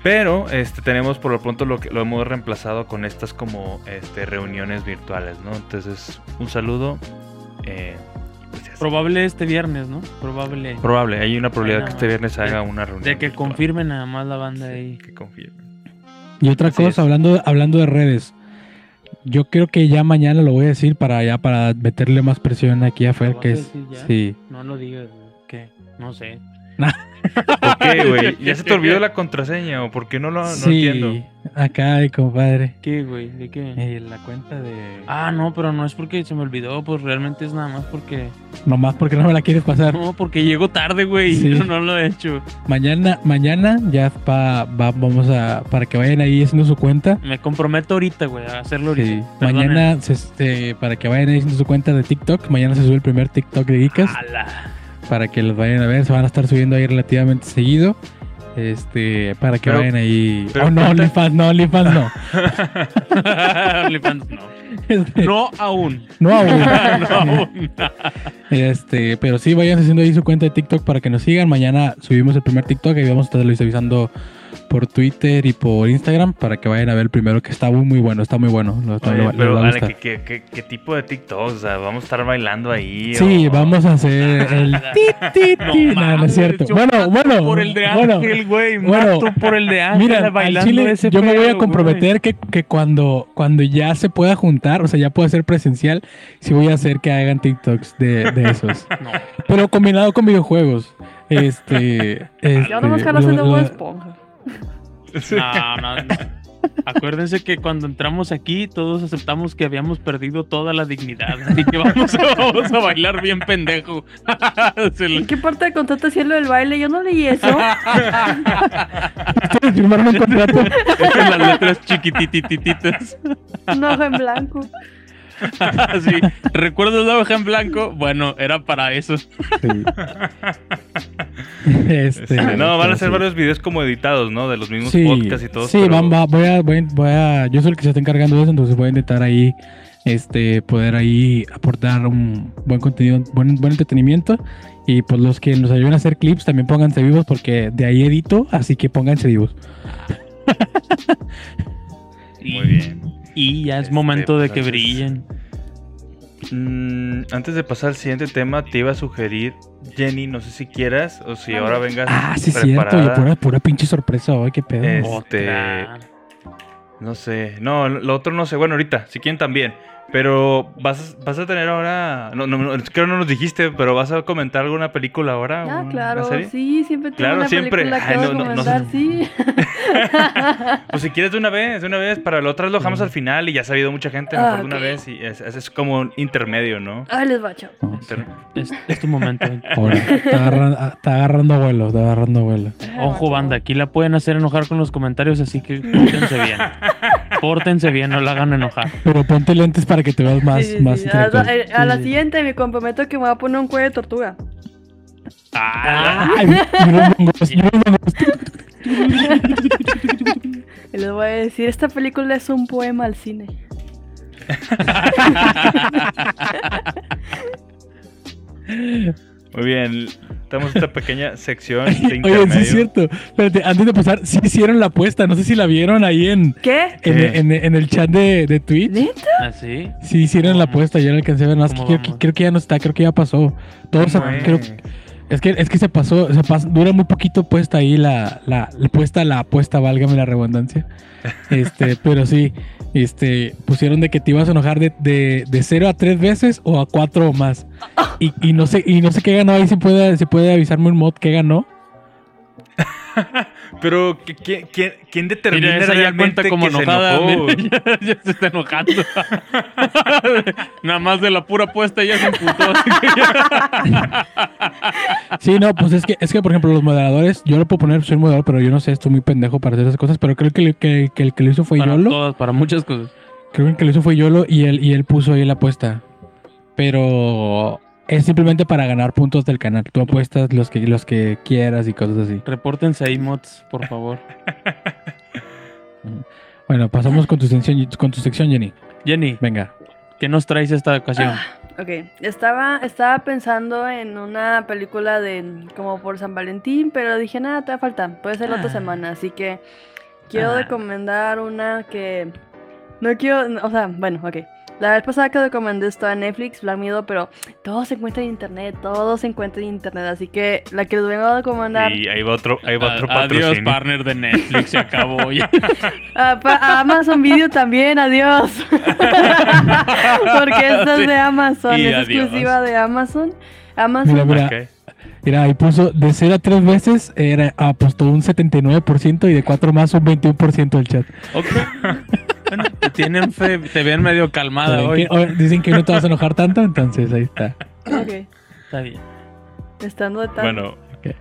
Pero este, tenemos por lo pronto lo que lo hemos reemplazado con estas como este, reuniones virtuales, ¿no? Entonces, un saludo. eh. Probable este viernes, ¿no? Probable. Probable, hay una probabilidad que este viernes haga una reunión. De que virtual. confirme nada más la banda ahí. Que confirmen. Y otra Así cosa, es. hablando, hablando de redes. Yo creo que ya mañana lo voy a decir para ya para meterle más presión aquí a Fer, que es. Sí. No lo digas. ¿Qué? No sé. ¿Por qué, güey? ¿Ya se te olvidó la contraseña o por qué no lo no sí, entiendo? acá, compadre. ¿Qué, güey? ¿De qué? Eh, la cuenta de. Ah, no, pero no es porque se me olvidó, pues realmente es nada más porque... Nomás porque no me la quieres pasar. No, porque llego tarde, güey, Sí. no, no lo he hecho. Mañana, mañana ya pa- va- vamos a. Para que vayan ahí haciendo su cuenta. Me comprometo ahorita, güey, a hacerlo ahorita. Sí. Mañana, se- este, para que vayan ahí haciendo su cuenta de TikTok. Mañana se sube el primer TikTok de Geekas. ¡Hala! Para que los vayan a ver. Se van a estar subiendo ahí relativamente seguido. Este, para que Pero- vayan ahí. pero oh, no, OnlyFans, no, OnlyFans no. OnlyFans, no. Este, No aún. no aún. no aún. Este, pero sí, vayan haciendo ahí su cuenta de TikTok para que nos sigan. Mañana subimos el primer TikTok y vamos a estarles avisando por Twitter y por Instagram para que vayan a ver el primero que está muy muy bueno, está muy bueno. Lo- Oye, lo- les pero. ¿qué, qué, qué, qué tipo de TikTok? O sea, ¿vamos a estar bailando ahí? Sí, o- vamos a hacer el tit, tit, No. No, no es cierto. yo Bueno, bueno. Por el de bueno, Ángel, güey. bueno. mato por el de Ángel Mira, bailando chile, ese yo me voy a comprometer que, que cuando, cuando ya se pueda juntar, o sea, ya pueda ser presencial, sí voy a hacer que hagan TikToks de, de esos. Pero combinado con videojuegos. Este. este Yo nomás quiero hacer de Bob Esponja. No, no, no. Acuérdense que cuando entramos aquí todos aceptamos que habíamos perdido toda la dignidad. Así que vamos a, vamos a bailar bien pendejo. ¿En qué parte del contrato decía lo del baile? Yo no leí eso. Ustedes firmaron un contrato. Las letras chiquititititas. Un ojo en blanco. Sí. ¿Recuerdas la hoja en blanco? Bueno, era para eso. Sí. Este, Este, no, van a ser sí. varios videos como editados, ¿no? De los mismos Sí, podcasts y todo. sí, van- va- voy, a, voy, a- voy a- yo soy el que se está encargando de eso, entonces voy a intentar ahí, este, poder ahí aportar un buen contenido, buen, buen entretenimiento. Y pues los que nos ayuden a hacer clips también pónganse vivos porque de ahí edito, así que pónganse vivos. Muy bien. Y ya es Este, momento de pues, que entonces- brillen. Mm, antes de pasar al siguiente tema, te iba a sugerir, Jenny, no sé si quieras o si ahora vengas Ah, sí, es cierto, preparada. oye, pura, pura pinche sorpresa, ay, qué pedo. Es- Otra. No sé, no, lo otro no sé. Bueno, ahorita, si quieren también. Pero vas, vas a tener ahora. No, no, no, creo que no nos dijiste, pero vas a comentar alguna película ahora. Ah, una claro, serie? sí, siempre tengo Claro, una siempre. película que Ay, no, no, no comentar, sé. sí. Pues si quieres de una vez, de una vez. Para la otra lo dejamos al final y ya ha sabido mucha gente, Ah, mejor de una vez. Y es, es- es como un intermedio, ¿no? Ay, les va, chao. Inter- Es, es tu momento. Está, agarrando, está agarrando vuelo, está agarrando vuelo. Ojo, banda, aquí la pueden hacer enojar con los comentarios, así que pórtense bien. Pórtense bien, no la hagan enojar. Pero ponte lentes para que te veas más, Sí, sí, más sí. A, la Sí. siguiente me comprometo que me voy a poner un cuello de tortuga. Ah, Ay. Y les voy a decir, esta película es un poema al cine. Muy bien. Estamos en esta pequeña sección de Oye, sí es cierto. Espérate, antes de pasar, sí hicieron la apuesta. No sé si la vieron ahí en, ¿Qué? en, ¿Qué? en- en el chat de, de Twitch. ¿Neta? ¿Así? Sí hicieron la apuesta. Yo la alcancé a ver. Más que ¿Cómo creo, que creo que ya no está. Creo que ya pasó. Todos, ¿Cómo a- creo, es? Que, es que se pasó, se pasó, dura muy poquito puesta ahí la, la, la puesta la apuesta, válgame la redundancia. Este, pero sí, este, pusieron de que te ibas a enojar de, de, de 0 a 3 veces o a 4 o más. Y, y no sé, y no sé qué ganó, ahí se puede, se puede avisarme un mod que ganó. Pero, ¿qui- qui- ¿quién, quién determina Mira, esa ya realmente cuenta como que se enojada. enojó? mira, ya, ya se está enojando. Nada más de la pura apuesta ya se ya- Sí, no, pues es que, es que por ejemplo, los moderadores, yo lo puedo poner, soy moderador, pero yo no sé, estoy muy pendejo para hacer esas cosas, pero creo que, el- que, que el que lo hizo fue para Yolo. todas, para muchas cosas. Creo que el que lo hizo fue Yolo y él, y él puso ahí la apuesta. Pero es simplemente para ganar puntos del canal. Tú apuestas los que, los que quieras y cosas así. Repórtense ahí, mods, por favor. Bueno, pasamos con tu sección, con tu sección Jenny. Jenny, Venga. ¿qué nos traes esta ocasión? Ok, estaba, estaba pensando en una película de como por San Valentín, pero dije, nada, te falta, puede ser la otra Ah. semana, así que quiero Ah. recomendar una que no quiero, o sea, bueno, ok. La vez pasada que recomendé estaba en Netflix, Black Mirror, pero todo se encuentra en internet, todo se encuentra en internet, así que la que les vengo a recomendar Y ahí va otro, ahí va otro A- Adiós, patrocinio. partner de Netflix, se acabó ya. Ah, pa- a Amazon Video también, adiós. Porque esta Sí. es de Amazon, Y es adiós. exclusiva de Amazon. Amazon Mira, mira, Ok. mira, ahí puso de 0 a 3 veces, era, apostó un 79% y de 4 más un 21% del chat. Ok. Te tienen fe, te ven medio calmada Dicen hoy. que, o- dicen que no te vas a enojar tanto, entonces ahí está. Ok, Está bien. estando de tal. Bueno, Ok.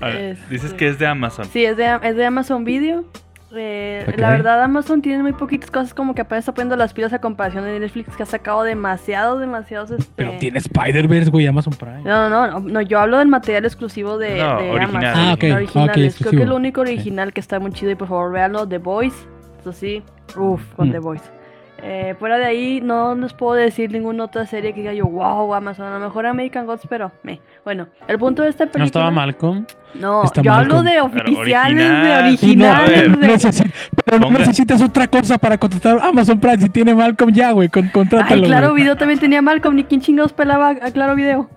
a ver, Este- dices que es de Amazon. Sí, es de, es de Amazon Video. Eh. La verdad, Amazon tiene muy poquitas cosas como que apenas está poniendo las pilas a comparación de Netflix, que ha sacado demasiados, demasiados. Este... Pero tiene Spider-Verse, güey, Amazon Prime. No, no, no, no, yo hablo del material exclusivo de, No, de original. Amazon. Ah, ok, Originales. ok, Creo que es lo único original que está muy chido y por favor véanlo, The Voice. Eso sí, uff, con Mm. The Voice. Eh, fuera de ahí, no les puedo decir ninguna otra serie que diga yo, wow, Amazon. A lo mejor American Gods, pero me. Bueno, el punto de esta película. ¿No estaba Malcolm? No, Está yo hablo de oficiales, original. de Sí, no, originales. de- pero no Ponga- necesitas otra cosa para contratar Amazon Prime. Si tiene Malcolm ya, güey, con, contrátalo. Ay, Claro. Video también tenía Malcolm, ni quién chingados pelaba a Claro Video.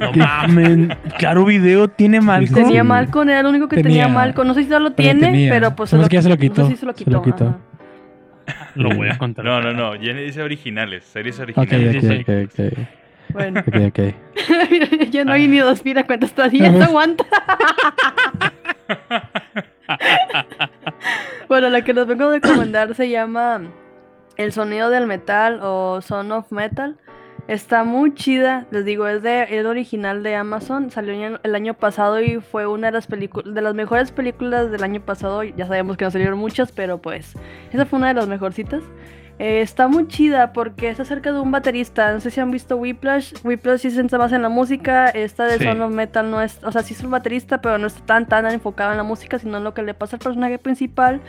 No mames. Claro Video tiene Malcolm. Tenía. Malcolm, era el único que tenía, Tenía. Malcolm. No sé si ya lo tiene, tenía. pero pues. Se hace que ya se lo quitó, No sé si se lo se quitó. lo quitó. Ajá. Lo voy a contar. No, no, no. Jenny dice originales, series originales. ok, ok, ok. Bueno, Ok, ok. ya no hay ni dos mira cuántas todavía se aguanta. bueno, la que les vengo a recomendar se llama El sonido del metal o Son of Metal. Está muy chida, les digo, es de es original de Amazon, salió el año pasado y fue una de las películas de las mejores películas del año pasado. Ya sabemos que no salieron muchas, pero pues esa fue una de las mejorcitas. Eh, está muy chida porque es acerca de un baterista. No sé si han visto Whiplash. Whiplash sí se centra más en la música. Esta de Sí. Son of Metal no es. O sea, sí es un baterista, pero no está tan, tan enfocado en la música, sino en lo que le pasa al personaje principal.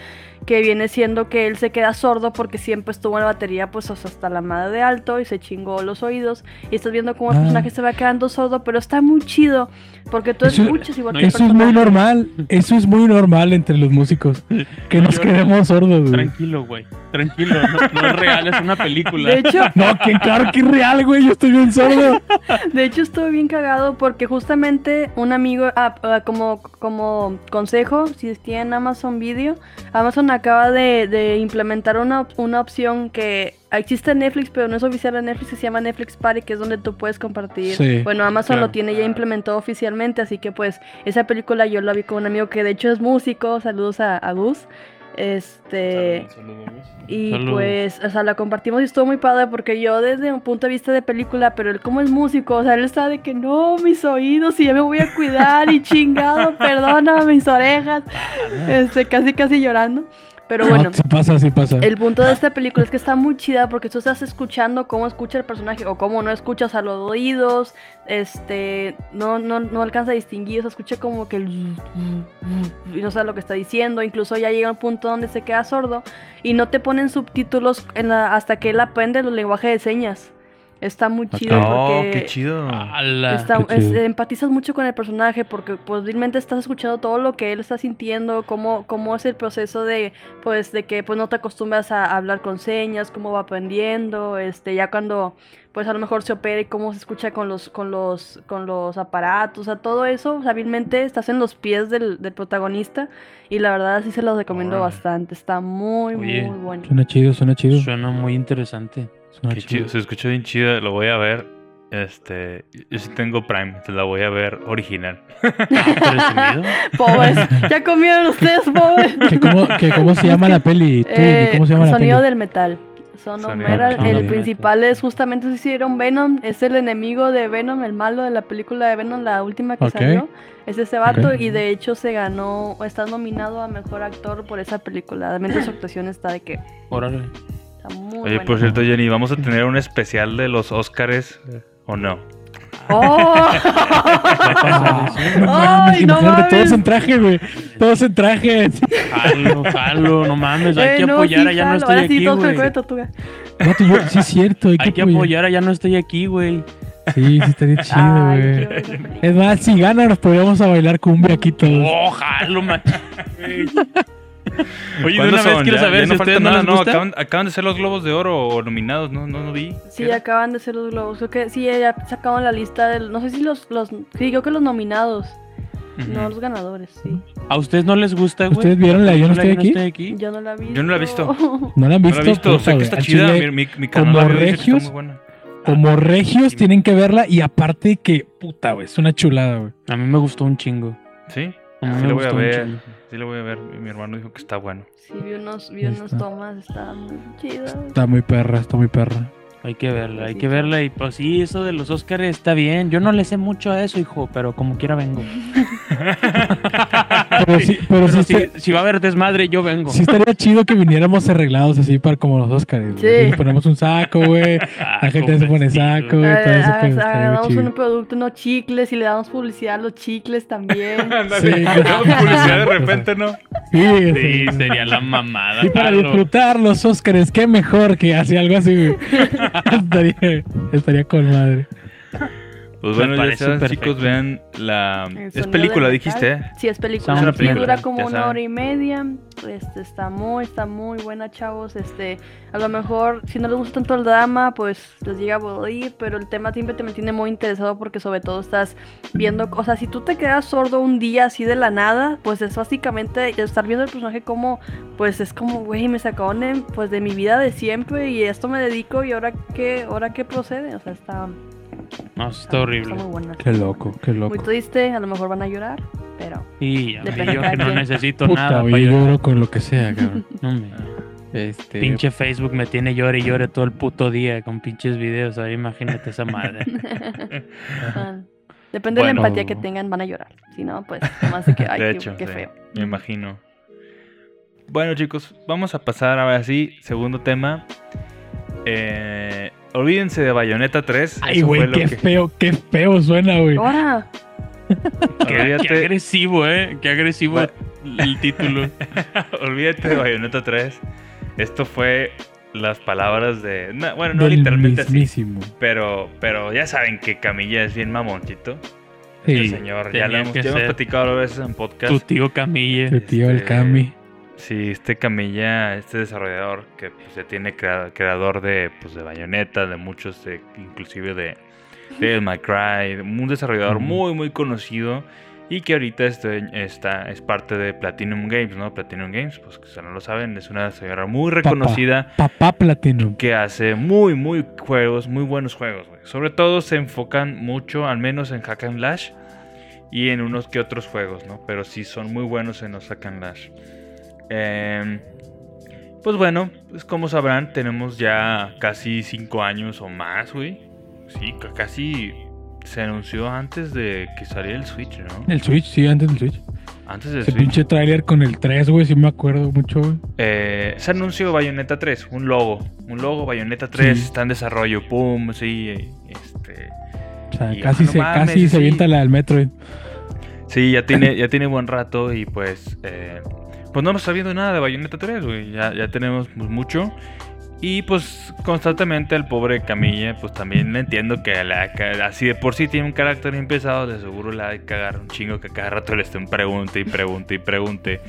Que viene siendo que él se queda sordo porque siempre estuvo en la batería, pues o sea, hasta la madre de alto y se chingó los oídos. Y estás viendo cómo el Ah. personaje se va quedando sordo, pero está muy chido porque tú Eso- escuchas igual no, que Eso es muy normal. Eso es muy normal entre los músicos. Que nos Yo- quedemos sordos, güey. Tranquilo, güey. Tranquilo. No, no es real, es una película. De hecho, No, que claro que es real, güey. Yo estoy bien sordo. De hecho, estuve bien cagado porque justamente un amigo, ah, ah, como, como consejo, si tienen Amazon Video, Amazon acaba de, de implementar una, una opción que existe en Netflix, pero no es oficial en Netflix, que se llama Netflix Party, que es donde tú puedes compartir. Sí, bueno, Amazon claro. lo tiene ya implementado oficialmente, así que pues esa película yo la vi con un amigo que de hecho es músico, saludos a, a Gus. Este... Y Saludos. pues, o sea, la compartimos y estuvo muy padre porque yo desde un punto de vista de película, pero él como es músico, o sea, él está de que no, mis oídos y ya me voy a cuidar y chingado, perdona mis orejas, este, casi casi llorando. Pero No, bueno, sí pasa, sí pasa. el punto de esta película es que está muy chida porque tú estás escuchando cómo escucha el personaje o cómo no escuchas a los oídos, este, no, no, no alcanza a distinguir, o sea, escucha como que el y no sabe lo que está diciendo, incluso ya llega un punto donde se queda sordo y no te ponen subtítulos en la- hasta que él aprende el lenguaje de señas. Está muy chido Oh, porque qué chido. ¡Hala! está- Qué es- chido. empatizas mucho con el personaje porque pues realmente estás escuchando todo lo que él está sintiendo, cómo, cómo es el proceso de pues de que pues no te acostumbras a hablar con señas, cómo va aprendiendo, este ya cuando pues a lo mejor se opera y cómo se escucha con los con los con los aparatos, o sea, todo eso, hábilmente estás en los pies del, del protagonista y la verdad sí se los recomiendo bastante, está muy Oye. muy bueno. Suena chido, suena chido. Suena muy interesante. Suena Qué chido. Se escucha bien chido. Lo voy a ver. Este. Yo sí tengo Prime. Te la voy a ver original. Presumido. Pobres, ya comieron ustedes, pobres. ¿Qué cómo, que cómo se llama la peli? Tú, Eh, ¿Cómo se llama la sonido peli? del metal. Son Sonido Metal, el principal es justamente se hicieron Venom, es el enemigo de Venom, el malo de la película de Venom, la última que salió. Es ese vato y de hecho se ganó, está nominado a mejor actor por esa película. Realmente su actuación está de que Órale. Está muy Oye, buena. por cierto, Jenny, ¿vamos a tener un especial de los Oscars o no? ¡Oh! Ah, no Ay, mames, no todos en traje, güey. Todos en traje. Jalo, jalo, no mames. Hay Eh, que apoyar, allá no estoy aquí, güey. sí, es cierto. Hay que, Hay que apoyar, allá no estoy aquí, güey. Sí, sí, estaría chido, güey. Es más, si gana, nos podríamos a bailar cumbia aquí todos. Oh, jalo, macho. Oye, de ¿Cuándo una vez son? quiero Ya- saber ya si no ustedes no nada, les no, gusta. acaban, acaban de ser los Globos de Oro o nominados, no, no, no vi. Sí, acaban de ser los globos. Creo que sí, ya sacaron la lista del. No sé si los. los sí, creo que los nominados. No los ganadores, sí. ¿A ustedes no les gusta, güey? ¿Ustedes vieron la Yo no ¿La estoy aquí? Yo no la vi. Yo no la he visto. ¿No la han No visto? la he visto, Puta, sé que está chida. chile, Mi, mi, mi canal como regios, muy buena. Como regios tienen que verla y aparte que, puta, güey, es una chulada, güey. A mí me gustó un chingo. ¿Sí? A mí Sí la voy a ver. Sí la voy a ver. Mi hermano dijo que está bueno. Sí, vi unos, vi está. tomas, está muy chido. Está muy perra, está muy perra. Hay que verla, hay que verla. Y pues sí, eso de los Oscars está bien. Yo no le sé mucho a eso, hijo, pero como quiera vengo. Pero sí, pero Pero sí, si, está- si va a haber desmadre, yo vengo. sí estaría chido que viniéramos arreglados así para como los Oscars. güey. Sí. Ponemos un saco, güey. Ah, La gente se pone saco, güey. Todo eso que chido. un producto, unos chicles y le damos publicidad a los chicles también. Sí, Sí, claro. publicidad de repente, ¿no? Sí, Sí, sí. sería la mamada. Y para disfrutar los Oscars, qué mejor que hacer algo así, güey. estaría, estaría con madre. Pues bueno, ya saben, chicos, vean la... Es película, dijiste. ¿eh? Sí, es película. Es una Sí, película, dura como ya una saben. hora y media. Este, está muy, está muy buena, chavos. Este, a lo mejor, si no les gusta tanto el drama, pues les llega a aburrir, pero el tema siempre te mantiene muy interesado porque sobre todo estás viendo, o sea, si tú te quedas sordo un día así de la nada, pues es básicamente estar viendo el personaje como, pues es como, güey, me sacaron de, pues de mi vida de siempre y esto me dedico y ahora qué, ahora qué procede, o sea, está, No, está horrible. está muy buena. Qué loco, qué Muy loco. triste, a lo mejor van a llorar, pero Y a mí Depende yo que no necesito Puta, nada para yo llorar. lloro con lo que sea, cabrón. No, me- Este, Pinche Facebook me tiene llore y llore todo el puto día con pinches videos. Ahí imagínate esa madre. Ah, Depende de la empatía que tengan, van a llorar. Si no, pues nomás de que, ay, de qué, hecho, qué sí, feo. me imagino. Bueno, chicos, vamos a pasar ahora sí, segundo tema. Eh, olvídense de Bayonetta 3. Ay, güey, qué que- feo, qué feo suena, güey. Ahora, qué, agresivo, eh. Qué agresivo Va- el título. olvídate de Bayonetta 3. Esto fue las palabras de. no, bueno, no Del literalmente así. mismísimo. Pero, pero ya saben que Camilla es bien mamoncito. Sí, El señor, ya, lo hemos, ya hemos platicado a veces en podcast. Tu tío Camille. tu tío el este, Cami. Sí, este Camilla, este desarrollador que pues, ya tiene crea- creador de, pues, de Bayonetta, de muchos, de- inclusive de Devil May Cry, de un desarrollador muy, muy conocido y que ahorita este- está, es parte de Platinum Games, ¿no? Platinum Games, pues que si no lo saben, es una desarrolladora muy reconocida Papá Platinum. que hace muy, muy juegos, muy buenos juegos, güey. Sobre todo se enfocan mucho, al menos en Hack and Slash y en unos que otros juegos, ¿no? Pero sí son muy buenos en los Hack and Slash. Em, pues bueno, pues como sabrán, tenemos ya casi 5 años o más, güey. Sí, ca- casi se anunció antes de que saliera el Switch, ¿no? El Switch, sí, antes del Switch. Antes del Ese Switch. pinche tráiler con el 3, güey, sí me acuerdo mucho, güey. Eh, se anunció Bayonetta 3, un logo. Un logo Bayonetta 3 Sí. está en desarrollo. Pum, sí. Este, O sea, Y, casi, ah, no se, mames, casi se sí. avienta la del Metroid. sí, ya tiene, ya tiene buen rato y pues. eh, pues no hemos sabido nada de Bayonetta 3, güey. Ya, ya tenemos pues, mucho. Y pues constantemente el pobre Camilla, pues también entiendo que la, así de por sí tiene un carácter bien pesado, de seguro le ha de cagar un chingo que cada rato le estén pregunte y pregunte y pregunte.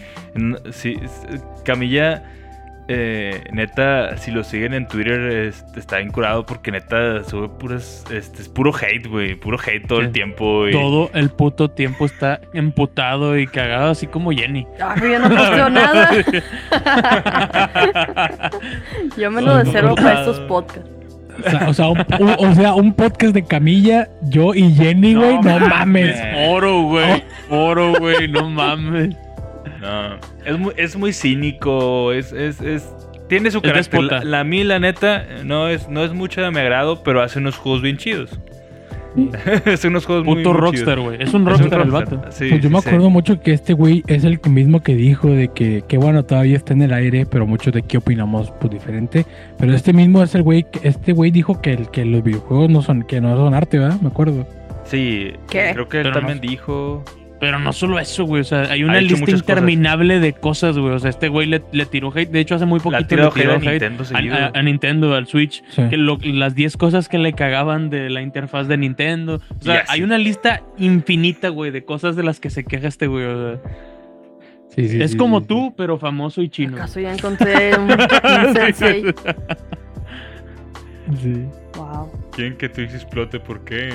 Camilla eh, neta, si lo siguen en Twitter, está incurado porque neta sube puras, este, es puro hate, güey, puro hate todo el tiempo. Todo el puto tiempo está emputado y cagado, así como Jenny. Ay, yo no posteo nada. yo me lo deservo para estos podcasts. O sea, un, podcast de Camilla, yo y Jenny, güey, no, mames. Oro, güey. Oro, güey, no mames. No, es muy, es muy cínico, es, es, es tiene su carácter. La, la, mí, la neta, no es, no es mucho de mi agrado, pero hace unos juegos bien chidos. hace unos juegos muy, Puto rockstar, güey. Es un rockstar, el vato. pues yo me acuerdo mucho que este güey es el mismo que dijo de que, que, bueno, todavía está en el aire, pero muchos de qué opinamos pues diferente. Pero este mismo es el güey, este güey dijo que, el, que los videojuegos no son, que no son arte, ¿verdad? Me acuerdo. Sí, creo que él también dijo. Pero no solo eso, güey. O sea, hay una lista interminable de cosas, güey. O sea, este güey le, tiró hate. De hecho, hace muy poquito le tiró hate, Nintendo a, Nintendo, al Switch. Que las 10 cosas que le cagaban de la interfaz de Nintendo. O sea, hay una lista infinita, güey, de cosas de las que se queja este güey. O sea. Sí, sí, es como tú, pero famoso y chino. ¿Acaso ya encontré un, sensei? Sí. Wow. ¿Quién que tú dices explote? ¿Por qué?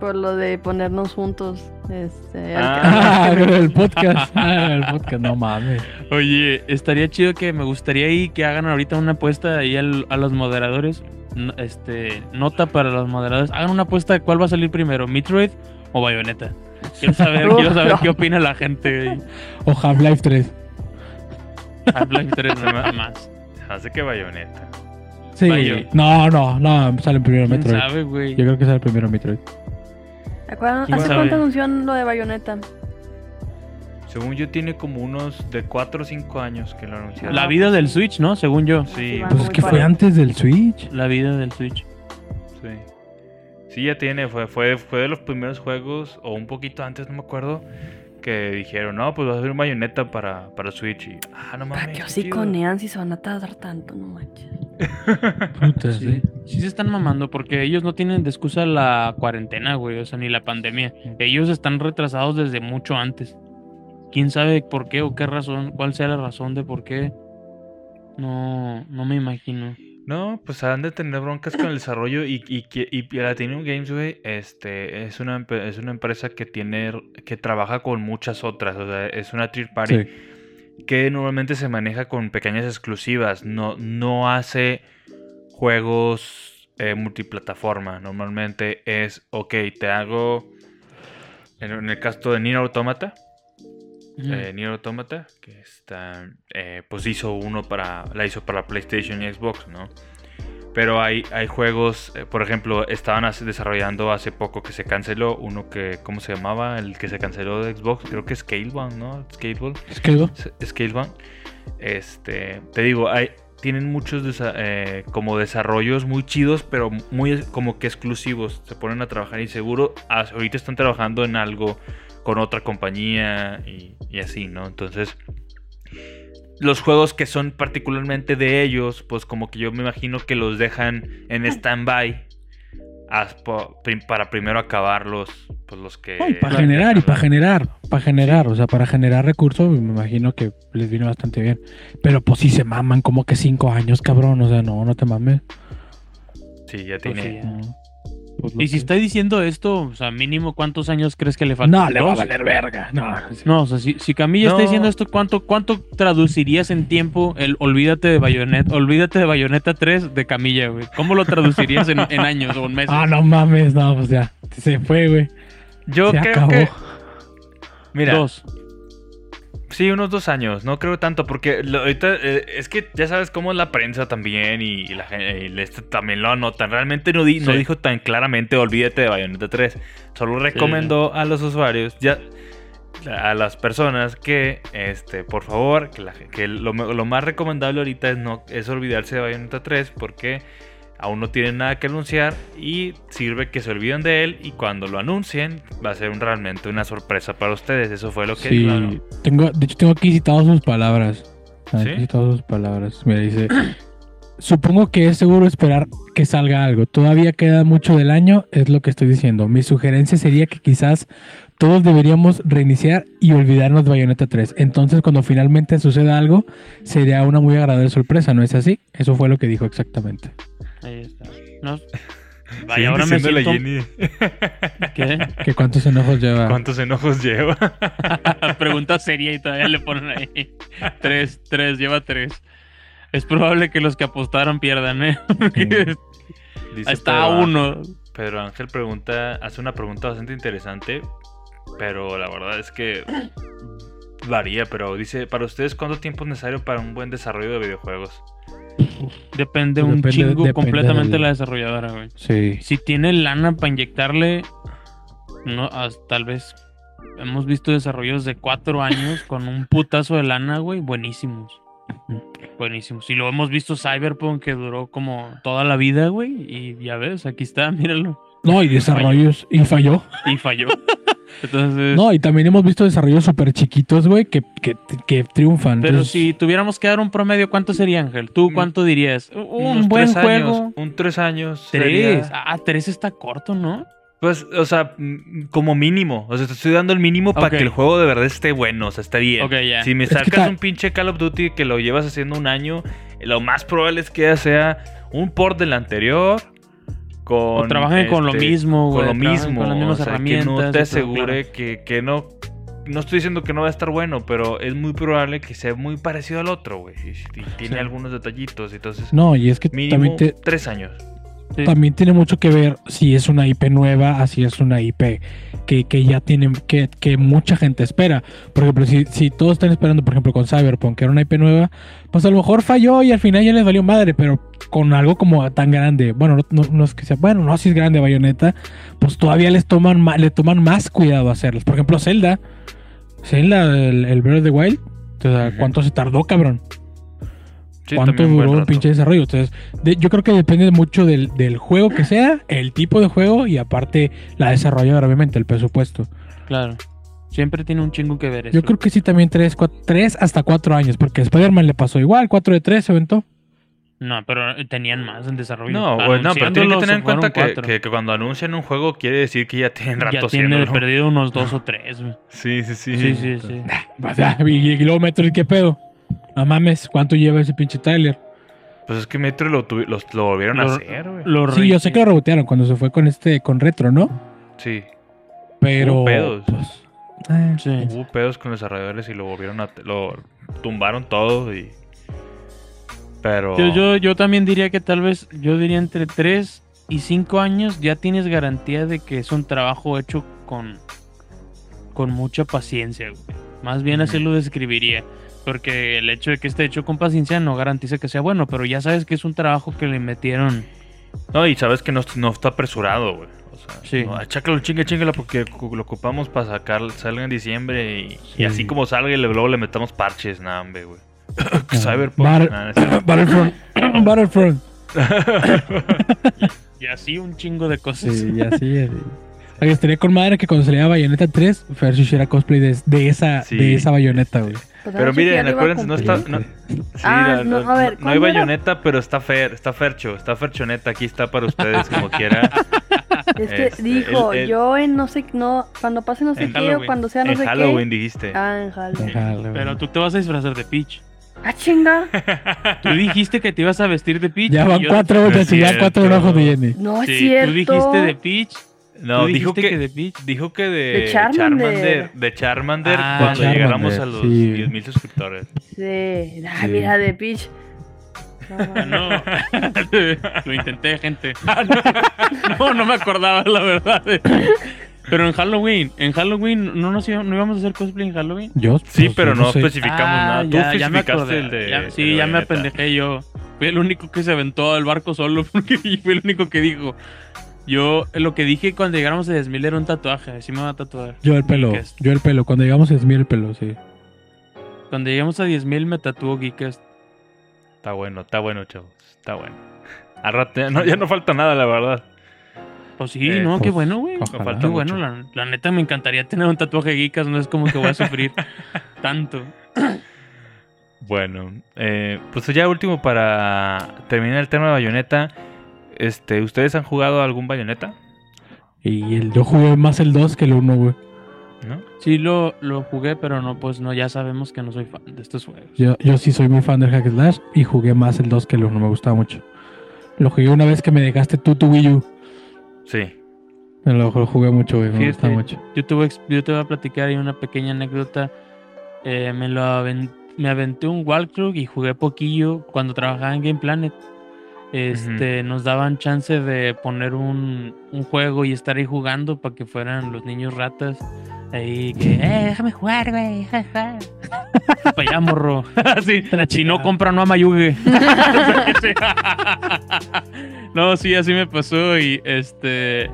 Por lo de ponernos juntos. Este, ah, el podcast. Ah, el podcast, no mames. Oye, estaría chido que me gustaría ahí que hagan ahorita una apuesta ahí a los moderadores. Este, nota para los moderadores. Hagan una apuesta de cuál va a salir primero, Metroid o Bayonetta. Quiero saber, quiero saber qué opina la gente. O Half-Life 3. Half-Life 3 nada más. Hace que Bayonetta. Sí. No, no, no, sale primero Metroid. Sabe, güey? Yo creo que sale primero Metroid. ¿Hace cuánto anunció lo de Bayonetta? Según yo tiene como unos de 4 o 5 años que lo anunciaron. La vida del Switch, ¿no? Según yo. Sí. pues es que fue antes del Switch. La vida del Switch. Sí. Sí, ya tiene, fue, fue, fue de los primeros juegos, o un poquito antes, no me acuerdo, que dijeron, no, pues va a ser Bayonetta para, para Switch. Y, ah, no mames. ¿Para qué así con si se van a tardar tanto? No manches. sí. sí. se están mamando porque ellos no tienen de excusa la cuarentena, güey, o sea, ni la pandemia. Ellos están retrasados desde mucho antes. ¿Quién sabe por qué o qué razón, cuál sea la razón de por qué? No, no me imagino. No, pues han de tener broncas con el desarrollo y, y, y Platinum Games, güey, este, es una, es una empresa que tiene, que trabaja con muchas otras, o sea, es una third party que normalmente se maneja con pequeñas exclusivas, no, no hace juegos eh, multiplataforma, normalmente es, ok, te hago, en, el caso de Nier Automata, eh, Nier Automata, que está, eh, pues hizo uno para, la hizo para PlayStation y Xbox, ¿no? Pero hay, hay juegos, eh, por ejemplo, estaban desarrollando hace poco que se canceló uno que, ¿cómo se llamaba? El que se canceló de Xbox, creo que Scalebound, ¿no? Scalebound. Scalebound. Scalebound. Este, te digo, hay, tienen muchos eh, como desarrollos muy chidos, pero muy como que exclusivos. Se ponen a trabajar y seguro ahorita están trabajando en algo con otra compañía y, y así, ¿no? Entonces los juegos que son particularmente de ellos, pues como que yo me imagino que los dejan en stand-by para primero acabarlos, pues los que... para generar y para generar, para generar, o sea, para generar recursos, me imagino que les vino bastante bien. Pero pues si se maman como que cinco años, cabrón, o sea, no, no te mames. Sí, ya pues tiene... Pues, y si está diciendo esto, o sea, mínimo cuántos años crees que le faltan. No, le va a valer verga. No, no o sea, si, si Camilla está diciendo esto, ¿cuánto, ¿cuánto traducirías en tiempo el olvídate de Bayonetta, olvídate de Bayonetta 3 de Camilla, güey? ¿Cómo lo traducirías en, años o en meses? Ah, no mames, no, pues ya, se fue, güey. Yo creo que... Mira, Dos. Sí, unos dos años, no creo tanto, porque ahorita eh, es que ya sabes cómo es la prensa también y, la gente este también lo anotan. Realmente no, no dijo tan claramente, olvídate de Bayonetta 3. Solo recomendó a los usuarios, ya a las personas que, este, por favor, que, lo, lo, más recomendable ahorita es, no, es olvidarse de Bayonetta 3 porque aún no tienen nada que anunciar y sirve que se olviden de él y cuando lo anuncien va a ser realmente una sorpresa para ustedes. Eso fue lo que sí, tengo, de hecho tengo aquí citadas sus palabras. Aquí citadas sus palabras. Mira, dice supongo que es seguro esperar que salga algo. Todavía queda mucho del año, es lo que estoy diciendo. Mi sugerencia sería que quizás todos deberíamos reiniciar y olvidarnos de Bayonetta 3. Entonces, cuando finalmente suceda algo, sería una muy agradable sorpresa, ¿no es así? Eso fue lo que dijo exactamente. Ahí está. No, vaya, ahora me siento... Jenny, ¿Qué? ¿Que cuántos enojos lleva? ¿Cuántos enojos lleva? Pregunta seria y todavía le ponen ahí. Tres, tres, lleva tres. Es probable que los que apostaron pierdan, ¿eh? Dice está Pedro uno. Pedro Ángel pregunta, hace una pregunta bastante interesante, pero la verdad es que varía, pero dice, para ustedes, ¿cuánto tiempo es necesario para un buen desarrollo de videojuegos? Depende un chingo depende completamente de la desarrolladora, güey. Sí. Si tiene lana para inyectarle, no, tal vez hemos visto desarrollos de cuatro años con un putazo de lana, güey, buenísimos. Buenísimos. Y lo hemos visto Cyberpunk que duró como toda la vida, güey. Y ya ves, aquí está, míralo. No, y desarrollos. Y falló. Y falló. Entonces, No, y también hemos visto desarrollos súper chiquitos, güey, que, que, que triunfan. pero Entonces, si tuviéramos que dar un promedio, ¿cuánto sería, Ángel? ¿Tú Mm, cuánto dirías? Un Unos buen tres juego. años, un tres años. Tres. sería- Ah, tres está corto, ¿no? Pues, o sea, mm, como mínimo. O sea, te estoy dando el mínimo para que el juego de verdad esté bueno, o sea, esté bien. Ok, ya. Si me Es que sacas un pinche Call of Duty que lo llevas haciendo un año, lo más probable es que ya sea un port del anterior. Con, o trabajen con lo este, mismo, güey. con lo mismo. Con las mismas o sea, herramientas. que no te asegure claro. que, que no. No estoy diciendo que no va a estar bueno, pero es muy probable que sea muy parecido al otro, güey. Y, y tiene Sí. algunos detallitos, entonces. No, y es que mínimo también, te- tres años. Sí. también tiene mucho que ver si es una IP nueva, así es una IP que, que ya tienen, que, que mucha gente espera. Por ejemplo, si, si todos están esperando, por ejemplo, con Cyberpunk, que era una IP nueva, pues a lo mejor falló y al final ya les valió madre, pero con algo como tan grande, bueno, no, es que sea, bueno, no si es grande Bayonetta, pues todavía les toman ma- le toman más cuidado a hacerlos. Por ejemplo, Zelda, Zelda, el, el Breath of the Wild, o sea, Ujú. ¿cuánto se tardó, cabrón? Sí, ¿Cuánto duró un pinche desarrollo? Entonces, de- yo creo que depende mucho del, del juego que sea, el tipo de juego y aparte la desarrolladora, obviamente, el presupuesto. Claro. Siempre tiene un chingo que ver eso. Yo creo que sí también 3, hasta 4 años, porque a Spider-Man le pasó igual, 4 de 3 se aventó. No, pero tenían más en desarrollo. No, güey, no, pero tienen que tener en cuenta que, cuatro. que- que cuando anuncian un juego quiere decir que ya tienen rato ya tiene haciéndolo. perdido unos dos o tres, güey. Sí, sí, sí. Sí, sí, sí. Sea, y, y luego Metroid, ¿qué pedo? No mames, ¿cuánto lleva ese pinche trailer? Pues es que Metro lo, los- lo volvieron a Lo- hacer, güey. Lo Sí, yo sé que lo rebotearon cuando se fue con este, con Retro, ¿no? Sí. Pero. Hubo pedos. pues, eh, Sí. Hubo pedos con los desarrolladores y lo volvieron a... Lo tumbaron todo y... Pero... Yo, yo, yo también diría que tal vez, yo diría entre 3 y 5 años ya tienes garantía de que es un trabajo hecho con, con mucha paciencia, güey. Más bien así lo describiría. Porque el hecho de que esté hecho con paciencia no garantiza que sea bueno, pero ya sabes que es un trabajo que le metieron. No, y sabes que no, no está apresurado, güey. O sea, Sí. no, chácalo, chingue, chingala porque lo ocupamos para sacar, salga en diciembre y, y Sí. así como salga y le- luego le metamos parches, nah, hombre, güey. Cyberpunk, nah, no. Battlefront. Battlefront. Y así un chingo de cosas. Sí, y así es. Oye, estaría con madre que cuando saliera Bayonetta 3, Fercio hiciera cosplay de, de esa, Sí. de esa bayoneta, güey. Pues Pero ya miren, acuérdense, no está... No, sí, Ah, la- no, no- a ver, no hay bayoneta, pero está Fer, está Fercho, está Ferchoneta, aquí está para ustedes como quiera. Es que Este, dijo, el- el- yo en no sé, no, cuando pase no sé qué o Halloween. cuando sea no en sé Halloween qué. dijiste. Ah, en Halloween. Déjalo, Pero tú te vas a disfrazar de Peach. Ah, chinga. Tú dijiste que te ibas a vestir de Peach. Ya van cuatro ya cuatro enojos de Jenny. No es Sí, cierto. tú dijiste de Peach. No, dijo que, de Peach. dijo que de, De Charmander. de Charmander Ah, cuando de llegáramos a Charmander, los sí. 10.000 suscriptores. Sí. Ah, Sí. mira, de Peach. No, Ah, No, lo intenté, gente. No, no me acordaba, la verdad. Pero en Halloween, en Halloween, ¿no, nos íbamos, no íbamos a hacer cosplay en Halloween? Yo, Sí, pues, pero yo no sé. especificamos Ah, nada. Tú ya, ya me especificaste acordé. el de. Ya- sí, el ya me apendejé yo. Fui el único que se aventó al barco solo porque fui el único que dijo. Yo lo que dije cuando llegáramos a 10.000 era un tatuaje. Así me va a tatuar. Yo el pelo, Geekest. yo el pelo. Cuando llegamos es mío el pelo, sí. Cuando llegamos a 10.000 me tatuó Geekest. Está bueno, está bueno, chavos. Está bueno. Al rato, ya no, ya no falta nada, la verdad. Pues sí, Eh, no, qué pues, bueno, güey. Qué bueno, la, la neta me encantaría tener un tatuaje Geekas. No es como que voy a sufrir tanto. Bueno, eh, pues ya último para terminar el tema de Bayonetta. Este, ¿Ustedes han jugado algún Bayonetta? Y el, yo jugué más el 2 que el 1, güey. ¿No? Sí, lo, lo jugué, pero no, pues no, ya sabemos que no soy fan de estos juegos. Yo, yo sí soy muy fan del Hack Slash y jugué más el 2 que el 1, me gustaba mucho. Lo jugué una vez que me dejaste tú tu Wii U. Sí. Me lo, lo jugué mucho, güey, me Fíjate, gustaba mucho. Yo te, voy, yo te voy a platicar ahí una pequeña anécdota. Eh, me lo aven- me aventé un walkthrough y jugué poquillo cuando trabajaba en Game Planet. Este, Nos daban chance de poner un, un juego y estar ahí jugando para que fueran los niños ratas. Ahí que, eh, déjame jugar, güey. ja, ja". Para allá, morro. Así, si no compra, no amayugue. no, sí, así me pasó y este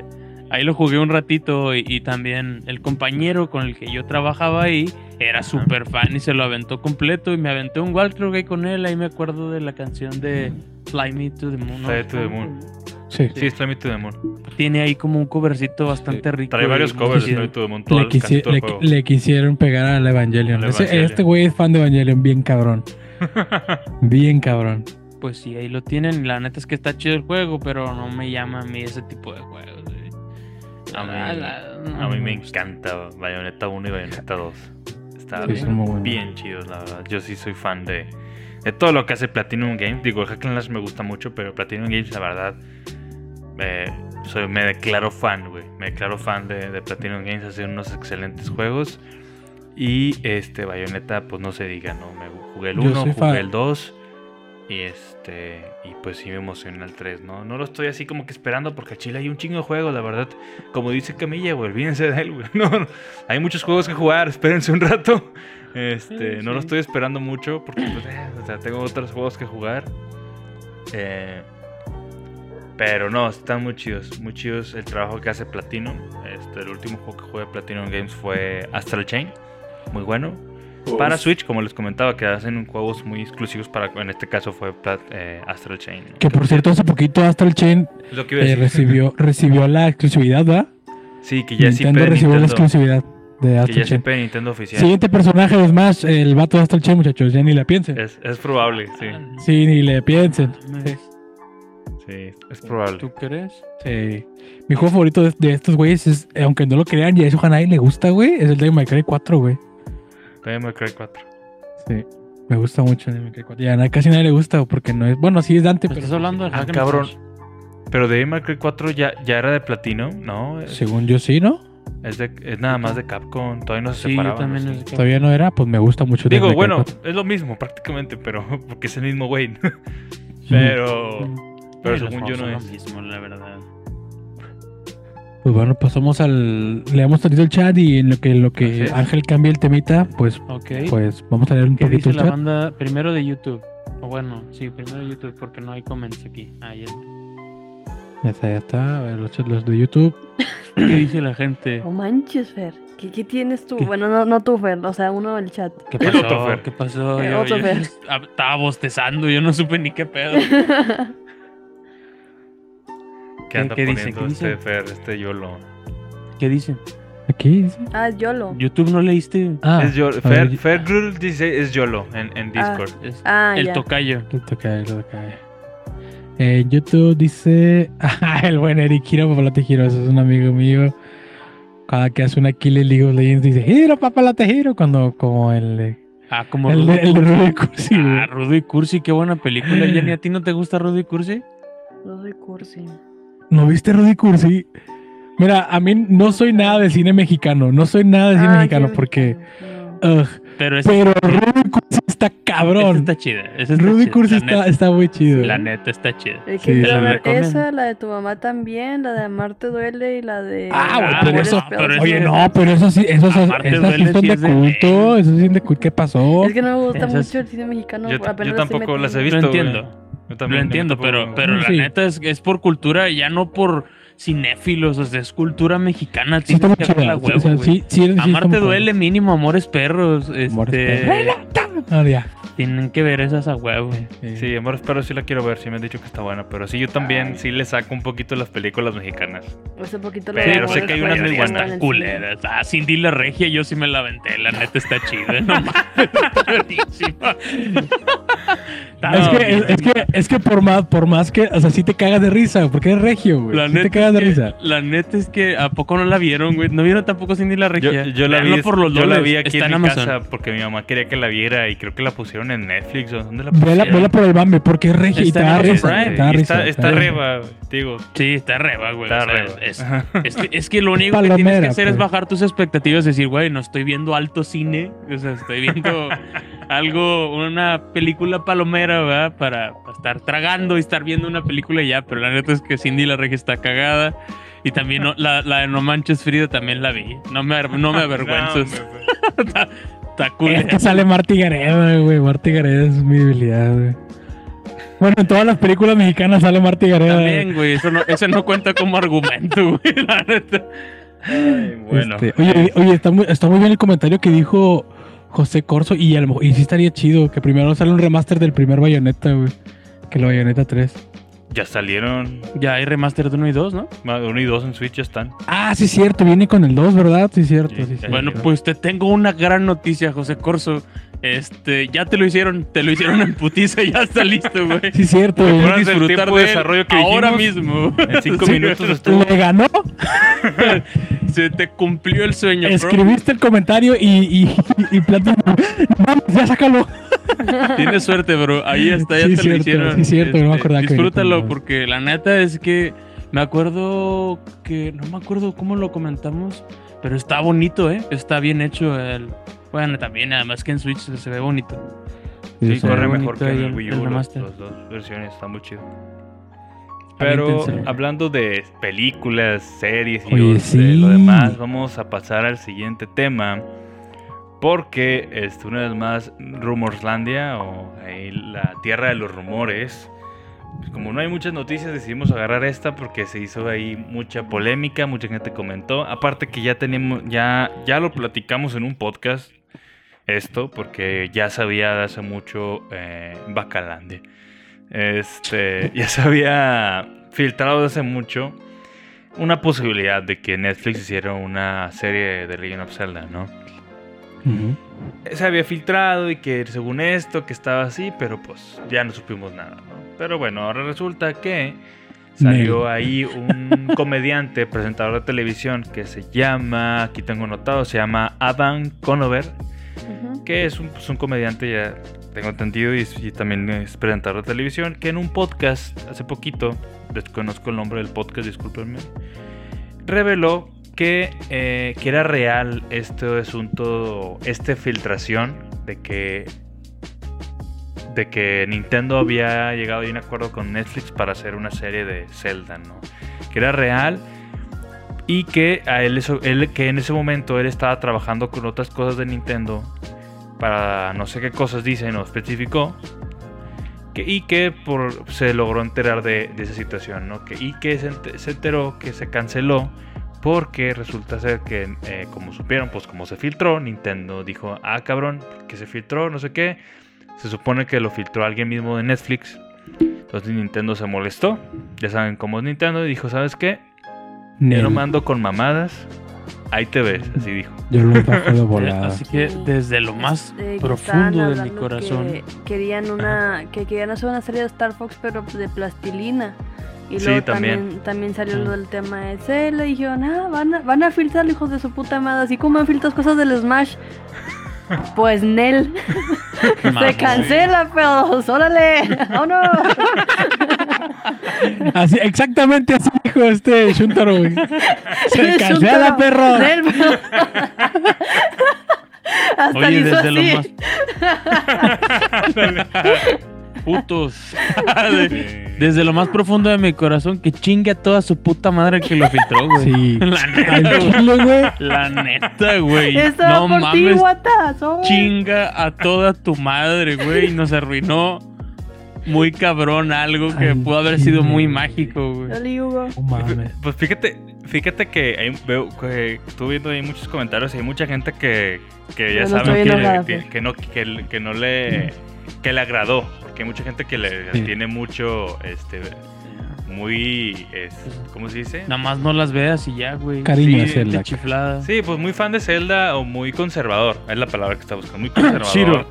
ahí lo jugué un ratito y, y también el compañero con el que yo trabajaba ahí era súper fan y se lo aventó completo y me aventé un walkthrough ahí con él, ahí me acuerdo de la canción de Fly Me to the Moon. ¿no? Fly to the Moon. Sí. Sí, es Fly Me to the Moon. Tiene ahí como un covercito bastante rico. Trae varios covers de. Fly me to the Moon. todo Le, el- el juego. quisieron pegar al Evangelion. Al Ese- Evangelion. este güey es fan de Evangelion, bien cabrón. Bien cabrón. Pues sí, ahí lo tienen. La neta es que está chido el juego, pero no me llama a mí ese tipo de juegos. A mí- La- la- no A mí me encanta Bayonetta 1 y Bayonetta 2. Está Sí, bien, bien chidos, la verdad. Yo sí soy fan de, de todo lo que hace Platinum Games. Digo, Hack and Slash me gusta mucho, pero Platinum Games, la verdad, eh, soy, me declaro fan, güey. Me declaro fan de, de Platinum Games. Hacen unos excelentes juegos. Y este Bayonetta, pues no se diga, ¿no? Me jugué el Yo 1, soy jugué fan. el 2. Y este. Y pues sí me emocioné el 3, ¿no? No lo estoy así como que esperando porque a Chile hay un chingo de juegos, la verdad. Como dice Camilla, güey, olvídense de él, güey. No, no, hay muchos juegos que jugar, espérense un rato. Este, Sí, no lo sí. estoy esperando mucho porque pues, eh, o sea, tengo otros juegos que jugar. Eh, pero no, están muy chidos, muy chidos el trabajo que hace Platinum. Este, el último juego que jugué de Platinum Games fue Astral Chain, muy bueno. Para Switch, como les comentaba, que hacen juegos muy exclusivos para, en este caso fue Plat- eh, Astral Chain. ¿no? Que por cierto, hace poquito Astral Chain lo que eh, recibió, recibió la exclusividad, ¿verdad? Sí, que ya es IP Nintendo de recibió la exclusividad de ya Astral Chain. Nintendo oficial. Siguiente personaje de Smash, el vato de Astral Chain, muchachos, ya ni le piensen. Es, es probable, sí. Sí, ni le piensen. Mames, Sí, es probable. ¿Tú crees? Sí. Mi juego favorito de, de estos güeyes es, eh, aunque no lo crean, y a eso a nadie le gusta, güey, es el de My Cry 4, güey. Devil May Cry 4. Sí. Me gusta mucho el de My Cry 4. Y a na- casi nadie le gusta porque no es. Bueno, sí es Dante, pero. ¿Estás hablando del Ah, cabrón. Pero Devil May Cry 4 ya, ya era de platino, ¿no? Según yo sí, ¿no? Es, de- es nada más de Capcom. Todavía no se Sí, yo separaban. también. Todavía no era, pues me gusta mucho. Digo, bueno, 4. es lo mismo prácticamente, pero porque es el mismo güey. pero, pero Sí, los según yo no es. lo mismo, la verdad. Pues bueno, pasamos al. Leamos tantito el chat y en lo que, lo Así que es. Ángel cambie el temita, pues, pues vamos a leer un ¿Qué poquito dice el la chat. banda primero de YouTube? O bueno, sí, primero de YouTube porque no hay comments aquí. Ah, ya. Ya está, ya está. A ver, los, chats- los de YouTube. ¿Qué dice la gente? No manches, Fer. ¿Qué, qué tienes tú? ¿Qué? Bueno, no, no tú, Fer. O sea, uno del chat. ¿Qué El pasó? otro Fer. ¿Qué pasó? El Yo- otro yo Fer. estaba bostezando, yo no supe ni qué pedo. ¿Qué anda qué dice? poniendo ¿Qué este dice? Fer, este YOLO? ¿Qué dicen? Aquí dice. ah, YOLO. ¿YouTube no leíste? Ah, es YOLO. Fer, Fer dice es YOLO en, en Ah. Discord. Es Ah, el ya. tocayo. Lo toca, lo toca. Eh, En YouTube dice. Ah, el buen Eric Hiro, Papalote Hiro, ese es un amigo mío. Cada que hace una kill en League of Legends dice Hiro, Papalote Hiro. Cuando, como el. de- Ah, como El Rudy el Cursi. Rudy. Ah, Rudy Cursi, qué buena película. Jenny, ¿a ti no te gusta Rudy Cursi? Soy cursi. ¿No viste Rudy Cursi? Mira, a mí no soy nada de cine mexicano. No soy nada de cine Ah, mexicano porque. Ugh, Pero es, pero Rudy Cursi está esta cabrón. está chida. esa está Rudy chida, Cursi está, neta. está muy chido. La neta está chida. Sí, que la esa, la de tu mamá también, la de Amarte Duele y la de. Ah, güey, Ah, pero eso. Pero Oye, eso- no, pero eso sí, eso, esas sí son de es de culto. Eso sí es de culto. ¿Qué pasó? Es que no me gusta Esas- mucho el cine mexicano. Yo, yo lo tampoco las he visto. Lo entiendo. Yo Lo también entiendo, tampoco- pero, pero la neta es, es por cultura, ya no por cinéfilos, o sea, es cultura mexicana. Sí, tienes que chida. huevo, O sea, güey. sí, sí, Amarte duele mínimo, amores perros. Este... Amores perros. Ah, ya. Tienen que ver esas a huevo. Sí, amor, espero sí la quiero ver, sí me han dicho que está buena, pero sí, yo también sí le saco un poquito las películas mexicanas. Pues un poquito Pero sé que hay unas muy buenas. culeras. Ah, Cindy la regia, yo sí me la aventé. La neta está chida. No buenísima. Es que, es, es que, es que por más, por más que, o sea, sí te cagas de risa, porque eres regio, güey. La Sí te neta, cagas de es que, risa. la neta es que ¿a poco no la vieron, güey? ¿No vieron tampoco Cindy la regia? yo la vi, por los yo la vi aquí Está en en mi Amazon. casa porque mi mamá quería que la viera y creo que la pusieron en Netflix o dónde la Vela, vela por el Bambi, porque es regio y Está te da risa. Está, reba, digo. Sí, está reba, güey. Está o sea, reba. es, es que, es que lo único que tienes que hacer es pues. bajar tus expectativas y decir, güey, no estoy viendo alto cine. O sea, estoy viendo algo, una película palomera, ¿verdad? Para, estar tragando y estar viendo una película y ya. Pero la neta es que Cindy la regia está cagada. Y también no- la, la de No Manches Frida también la vi. No me, no me avergüenzas. No, está, Es que sale Marty Gareda, güey. Marty Gareda es mi debilidad, güey. Bueno, en todas las películas mexicanas sale Marty Gareda. También, güey, eso no, eso no cuenta como argumento, güey, la neta. Ay, bueno. Este, oye, oye, está muy, está muy bien el comentario que dijo José Corso. Y, a lo y sí estaría chido que primero sale un remaster del primer Bayonetta, güey. Que el Bayonetta 3. Ya salieron. Ya hay remaster de 1 y 2, ¿no? Uno y dos en Switch ya están. Ah, sí, cierto. Viene con el 2, ¿verdad? Sí, cierto. Sí, Sí, sí. cierto. Bueno, pues te tengo una gran noticia, José Corso. Este, ya te lo hicieron, te lo hicieron en putiza, ya está listo, güey. Sí, cierto. ¿Te güey. Disfrutar de desarrollo que ahora dijimos? mismo. En cinco Sí, minutos estuvo. Le ganó. Se te cumplió el sueño, bro. Escribiste el comentario y, y, y Platinum, "No mames, ya sácalo. Tienes suerte, bro. Ahí está, ya Sí, te lo cierto, hicieron. Este, sí, cierto, no me acordaba Disfrútalo, porque la neta es que me acuerdo que. No me acuerdo cómo lo comentamos, pero está bonito, ¿eh? Está bien hecho el. Bueno, también, además que en Switch se ve bonito. Sí, se corre mejor que en el Wii U. Las dos versiones están muy chido. Pero hablando de películas, series y Oye, de lo demás, vamos a pasar al siguiente tema. Porque este, una vez más, Rumorslandia o ahí la tierra de los rumores. pues, como no hay muchas noticias, decidimos agarrar esta porque se hizo ahí mucha polémica, mucha gente comentó. Aparte que ya tenemos, ya, ya lo platicamos en un podcast esto, porque ya sabía de hace mucho eh. Este, ya se había filtrado de hace mucho una posibilidad de que Netflix hiciera una serie de Legend of Zelda, ¿no? Se había filtrado y que según esto que estaba así, pero pues ya no supimos nada, ¿no? Pero bueno, ahora resulta que salió ahí un comediante, presentador de televisión que se llama, aquí tengo notado, se llama Adam Conover, Que es un, pues, un comediante, ya tengo entendido, y, y también es presentador de televisión, que en un podcast hace poquito, desconozco el nombre del podcast, discúlpenme, reveló que, eh, que era real este asunto, esta filtración de que de que Nintendo había llegado a un acuerdo con Netflix para hacer una serie de Zelda, ¿no? Que era real y que a él, él que en ese momento él estaba trabajando con otras cosas de Nintendo para no sé qué cosas dicen o especificó que, y que por, se logró enterar de, esa situación, ¿no? Que, y que se enteró que se canceló porque resulta ser que, eh, como supieron, pues como se filtró, Nintendo dijo, ah, cabrón, que se filtró, no sé qué. Se supone que lo filtró alguien mismo de Netflix. Entonces Nintendo se molestó. Ya saben cómo es Nintendo. Y dijo, ¿sabes qué? Yo no mando con mamadas. Ahí te ves, así dijo. Yo lo bajo de volada. Así que desde lo más Este, profundo de mi corazón. que querían una que querían hacer una serie de Star Fox pero de plastilina y Sí, luego también. también también salió lo del tema de Zelda y dijeron ah van a, van a filtrar hijos de su puta madre así como han filtrado cosas del Smash pues Nel se cancela pedos órale oh no Así, exactamente así dijo este Shuntaro, güey. Se cancela, perro. Hasta Oye, hizo desde lo así. más. Putos. De- Desde lo más profundo de mi corazón, que chingue a toda su puta madre que lo filtró, güey. Sí. La neta, güey. La neta, güey. Estaba No por ti, mames. oh. Chinga a toda tu madre, güey. Nos arruinó muy cabrón algo que pudo haber sido muy mágico, güey. Dale, Hugo. No mames. Pues fíjate, Fíjate que hay- veo que estuve viendo ahí muchos comentarios y hay mucha gente que, que ya Yo no saben estoy que, enojada, que, pues. que no que, le- que no le que le agradó, porque hay mucha gente que le Sí. tiene mucho este muy es- ¿cómo se dice? Nada más no las veas y ya, güey. Cariño sí, a Zelda. chiflada. Sí, pues muy fan de Zelda o muy conservador, es la palabra que está buscando, muy conservador. Chiro.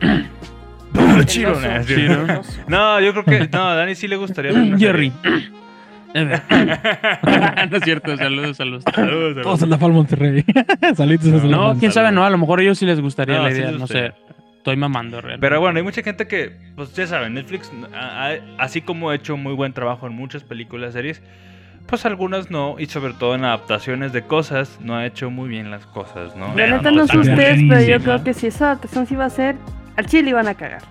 Chiro. ¿no? Chiro. No, yo creo que no, a Dani sí le gustaría ver una Jerry. no es cierto, saludos, saludos. Saludos, Todos saludos. en la Falma Monterrey. Saludos a No, Falma. quién sabe, no, a lo mejor a ellos sí les gustaría No, la idea, no sé. Estoy mamando realmente. Pero bueno, hay mucha gente que, pues ya saben, Netflix, a- a- así como ha hecho muy buen trabajo en muchas películas, series, pues algunas no, y sobre todo en adaptaciones de cosas, no ha hecho muy bien las cosas, ¿no? La neta no, no sé ustedes, pero yo creo que si esa adaptación sí va a ser, al chile iban a cagar.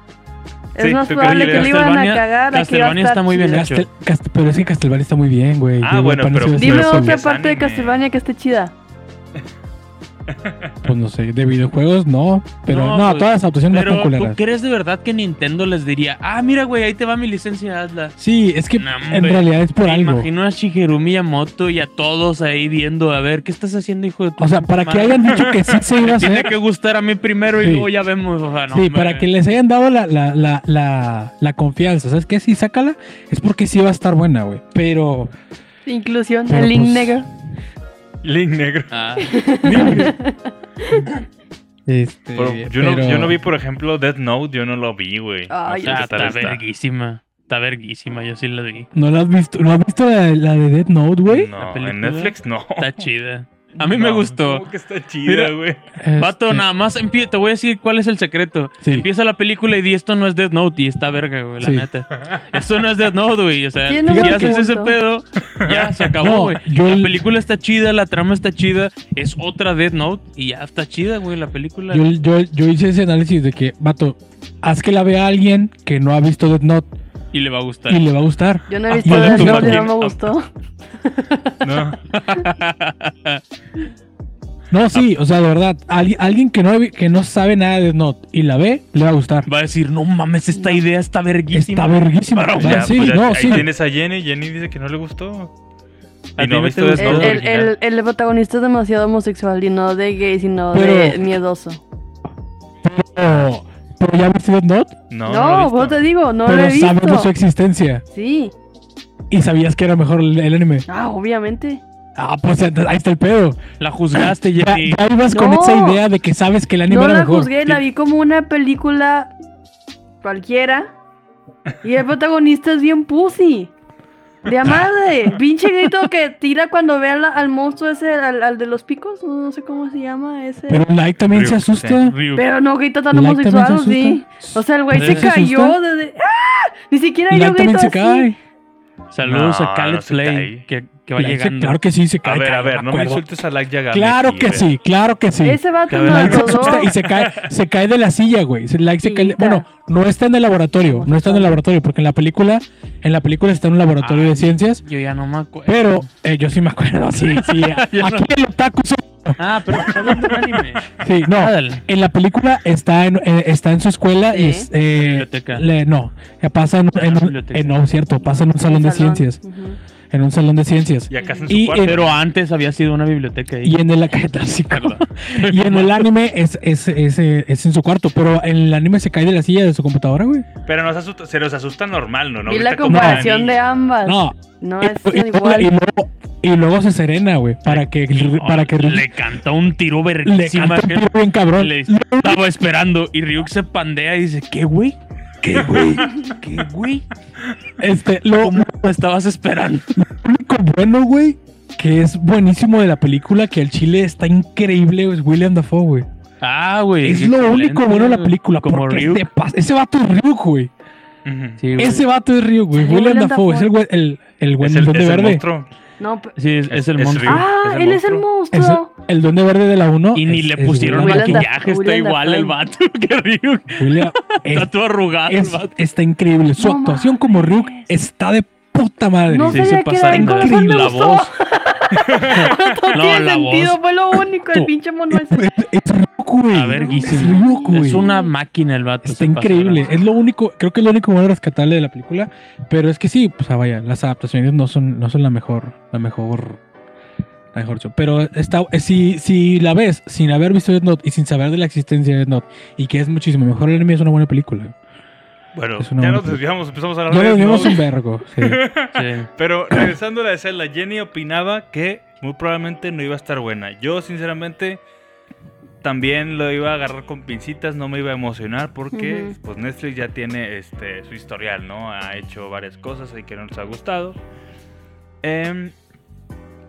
Es Sí, más ¿tú probable que le iban a cagar Castlevania está muy bien hecho. Castel- Cast- pero es que Castlevania está muy bien, güey. Ah, Yo bueno, pero- Dime Pero otra parte de anime. Castlevania que esté chida. Pues no sé, de videojuegos no. Pero No, no, pues, todas las adaptaciones no Pero están ¿tú culeras. crees de verdad que Nintendo les diría, ah, mira, güey, ahí te va mi licencia, hazla? Sí, es que No, en realidad es por Me algo. imagino a Shigeru Miyamoto y a todos ahí viendo, a ver, ¿qué estás haciendo, hijo de tu O sea, para que hayan dicho que sí se iba a Tiene hacer. que gustar a mí primero y luego ya vemos. O sea, no, sí, me- para que les hayan dado la, la, la, la, la confianza. ¿Sabes qué? Sí, sácala. Es porque sí va a estar buena, güey. Pero. Inclusión, Pero el link pues- negro. Link negro. Ah, Este, Pero yo, no, yo no vi, por ejemplo, Death Note, yo no lo vi, güey. No Ay, sé está, qué tal está verguísima. Está verguísima, yo sí la vi. ¿No la has visto? ¿No has visto la, la de Death Note, güey? No, en Netflix no. Está chida. A mí me gustó. ¿Cómo que está chida, Mira, güey? Vato, Este, nada más empie- te voy a decir cuál es el secreto. Sí. Empieza la película y di esto no es Death Note y está verga, güey, la Sí. neta. Esto no es Death Note, güey. O sea, ¿Quién si no haces ese pedo, ya se acabó, No, güey. yo la el- película está chida, la trama está chida, es otra Death Note y ya está chida, güey, la película. Yo, yo, yo hice ese análisis de que, vato, haz que la vea alguien que no ha visto Death Note Y le va a gustar. y le va a gustar. Yo no he Ah, visto y no máquina. me gustó. No. No, sí, o sea, de verdad, alguien, alguien que, no, que no sabe nada de Note y la ve, le va a gustar. Va a decir, no mames, esta idea está verguísima. Está verguísima. Pero Ya, sí, pues no, ahí sí. tienes a Jenny, Jenny dice que no le gustó. ¿A Y no no ha visto? El, el, el protagonista es demasiado homosexual y no de gay, sino Pero- de miedoso. Pero, pero ya viste Death Note, No, No, no, lo vos te digo, no lo pero he visto. sabes de su existencia Sí, y sabías que era mejor el, el anime. ah, obviamente. Ah, pues ahí está el pedo. La juzgaste, Ya, ya ibas con No. esa idea de que sabes que el anime No era la mejor. juzgué, la vi como una película cualquiera. Y el protagonista es bien pussy. De a madre. Pinche grito que tira cuando ve al, al monstruo ese, al, al de los picos. No sé cómo se llama ese. Pero Pero, Light también se asusta. Ryuk. no grita tan homosexual, se sí. O sea, el güey se ¿Se cayó desde. ¡Ah! Ni siquiera yo Light también grito se así. cae. Saludos No, a Khaled no que, que va Light llegando. claro que sí, se cae. A ver, a ver, no me insultes a Like Yagami. Claro aquí, que a sí, claro que sí. Ese Que nos Light se asusta y se cae, se cae de la silla, güey. Light se cae. Bueno, no está en el laboratorio, no está en el laboratorio, porque en la película, en la película está en un laboratorio Ah, de ciencias. Yo ya no me acuerdo. Pero eh, yo sí me acuerdo, sí, sí. Aquí el otaku soy- Ah, pero está hablando de anime. Sí, no. Ah. En la película está en, eh, está en su escuela y es. eh, Biblioteca. le- no, pasa en, en un. Biblioteca. eh, no, cierto, pasa en un salón de ciencias. En un salón de ciencias. Y acá en su Y, cuarto. Pero antes había sido una biblioteca ahí. Y en el. Y en el anime es, es, es, es en su cuarto, pero en el anime se cae de la silla de su computadora, güey. Pero nos asusta, se nos asusta normal, ¿no? no Vi la comparación de ambas. No. No y, es y- y igual. luego, y luego se serena, güey, para que para que le cantó un tiro le verguísima. canta un que tiro bien cabrón. le estaba esperando y Ryuk se pandea y dice, ¿qué, güey? ¿Qué, güey? ¿Qué, güey? Este, lo ¿Cómo me estabas esperando? único bueno, güey, que es buenísimo de la película, que el chile está increíble, es William Dafoe, güey. Ah, güey. Es lo único bueno de la güey. película. Como Ryuk. se pasa- ese vato es Ryuk, güey. Sí, güey. Ese vato es Ryuk, güey. William William Dafoe es el, el, el buen Es el, es el verde. monstruo. No, pe- Sí, es, el monstruo. Ah, él es el Es monstruo. el, el duende verde de la 1. Y ni le pusieron maquillaje, está igual el vato que Ryuk. William, es- Está todo arrugado el vato. está increíble. Su No actuación como Ryuk está de puta madre. No Sí, sabía se con de razón me la voz. No, tiene la sentido, voz. fue lo único, el pinche mono ese. Es, es Ryuk, güey. A. Es Ryuk, güey. Es una máquina el vato. Está pasó increíble. Es lo único, creo que es lo único bueno rescatable de la película. Pero es que sí, pues ah, vaya, las adaptaciones no son, no son la mejor, la mejor, la mejor. Pero está, eh, si, si la ves sin haber visto Death Note y sin saber de la existencia de Death Note y que es muchísimo mejor el anime, es una buena película. Bueno, ya nos desviamos, empezamos a hablar Ya de Note. un vergo. sí. Sí. Pero regresando a la de Zelda, Jenny opinaba que muy probablemente no iba a estar buena. Yo, sinceramente, también lo iba a agarrar con pincitas, no me iba a emocionar porque pues Netflix ya tiene este su historial, ¿no? Ha hecho varias cosas y que no les ha gustado. Em,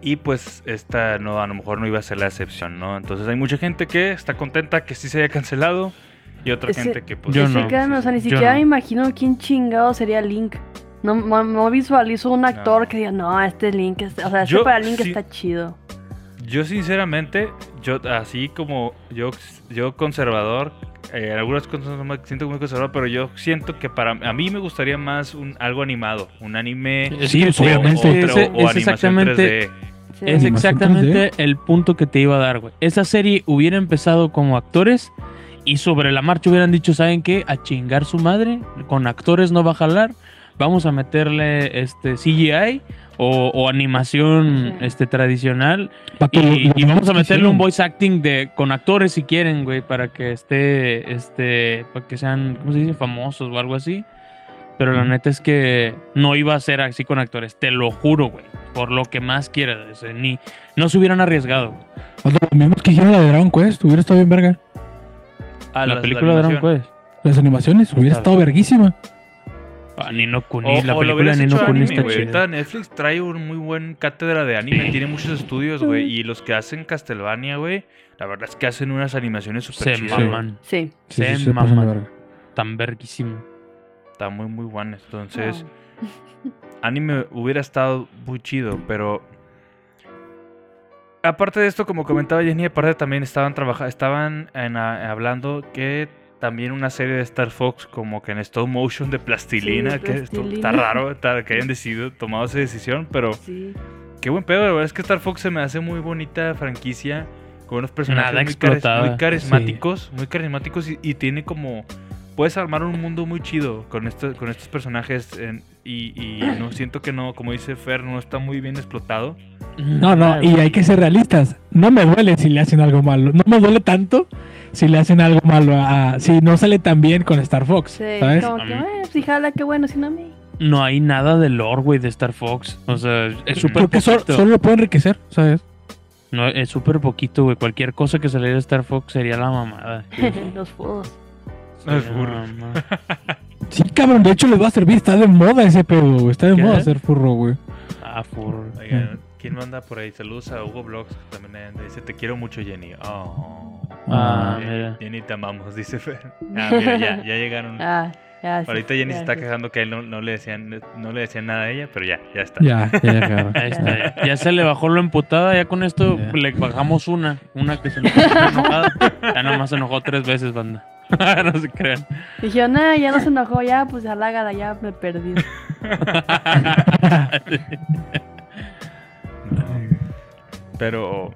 y pues esta no, a lo mejor no iba a ser la excepción, ¿no? Entonces hay mucha gente que está contenta que sí se haya cancelado y otra Ese- gente que pues... Yo no. o sea, ni Yo siquiera no. me imagino quién chingado sería Link. No, no, visualizo un actor No. que diga, no, este Link, o sea, este Yo para Link sí- está chido. Yo sinceramente, yo así como yo, yo conservador, eh, en algunas cosas no me siento muy conservador, pero yo siento que para a mí me gustaría más un algo animado, un anime Sí, pues, obviamente. o, es o exactamente 3D. Sí. Es exactamente el punto que te iba a dar, güey. Esa serie hubiera empezado como actores y sobre la marcha hubieran dicho, ¿saben qué? A chingar su madre, con actores no va a jalar, vamos a meterle este CGI o, o animación Sí. este tradicional y, y vamos a meterle un voice acting de con actores si quieren, güey, para que esté este para que sean, ¿cómo se dice? famosos o algo así. Pero la neta es que no iba a ser así con actores, te lo juro, güey. Por lo que más quieras, ni no se hubieran arriesgado. güey. O sea, Los mismos que hicieron la de Dragon Quest, hubiera estado bien verga. Ah, la las- película de Dragon. Quest. Las animaciones, hubiera estado verguísima. Ah, Nino Kuni, O, la película de Nino Kuni está chida. Ahorita Netflix trae un muy buen cátedra de anime, tiene muchos estudios, güey, y los que hacen Castlevania, güey, la verdad es que hacen unas animaciones súper Se chidas. maman, Sí. Sí, Se sí, se maman. verga. tan verguísimo. Está muy, muy buenas. Entonces, anime hubiera estado muy chido, pero aparte de esto, como comentaba Jenny, aparte también estaban trabajando, estaban en, hablando que también una serie de Star Fox como que en stop motion de plastilina, Sí, que esto- plastilina. está raro está- que hayan decidido tomado esa decisión, pero Sí. qué buen pedo, la verdad es que Star Fox se me hace muy bonita franquicia con unos personajes muy, caris- muy carismáticos, muy carismáticos y, y tiene como puedes armar un mundo muy chido con estos, con estos personajes en- y, y no siento que no, como dice Fer, no está muy bien explotado. No, no, y hay que ser realistas. No me duele si le hacen algo malo. No me duele tanto si le hacen algo malo a. Si no sale tan bien con Star Fox. Sí, ¿Sabes? como que, eh, pues jala, qué bueno, si no a mí. No hay nada de lore, güey, de Star Fox. O sea, es súper Creo que solo, poquito. solo lo puede enriquecer, ¿sabes? No, es súper poquito, güey. Cualquier cosa que saliera de Star Fox sería la mamada. Los fodos. La furros. mamada. Sí, cabrón, de hecho les va a servir. Está de moda ese pedo, güey. Está de ¿Qué? moda ser furro, güey. Ah, furro. Oigan, ¿quién manda por ahí? Saludos a Hugo Blogs, que también anda, dice, te quiero mucho Jenny. Oh. Ah, Jenny, mira. Jenny, te amamos, dice Fer. Ah, mira, ya, ya llegaron. Ah, ya. sí, Ahorita Jenny ya, se está sí. quejando que a él no, no le decían, no le decían nada a ella, pero ya, ya está. Ya, ya. Ahí está, ya. Ya se le bajó lo emputada, ya con esto Ya. le bajamos una, una que se puso enojada. Ya nomás se enojó tres veces, banda. no se crean. Dijeron, nah, ya no se enojó, ya, pues halágala, ya me perdí. Pero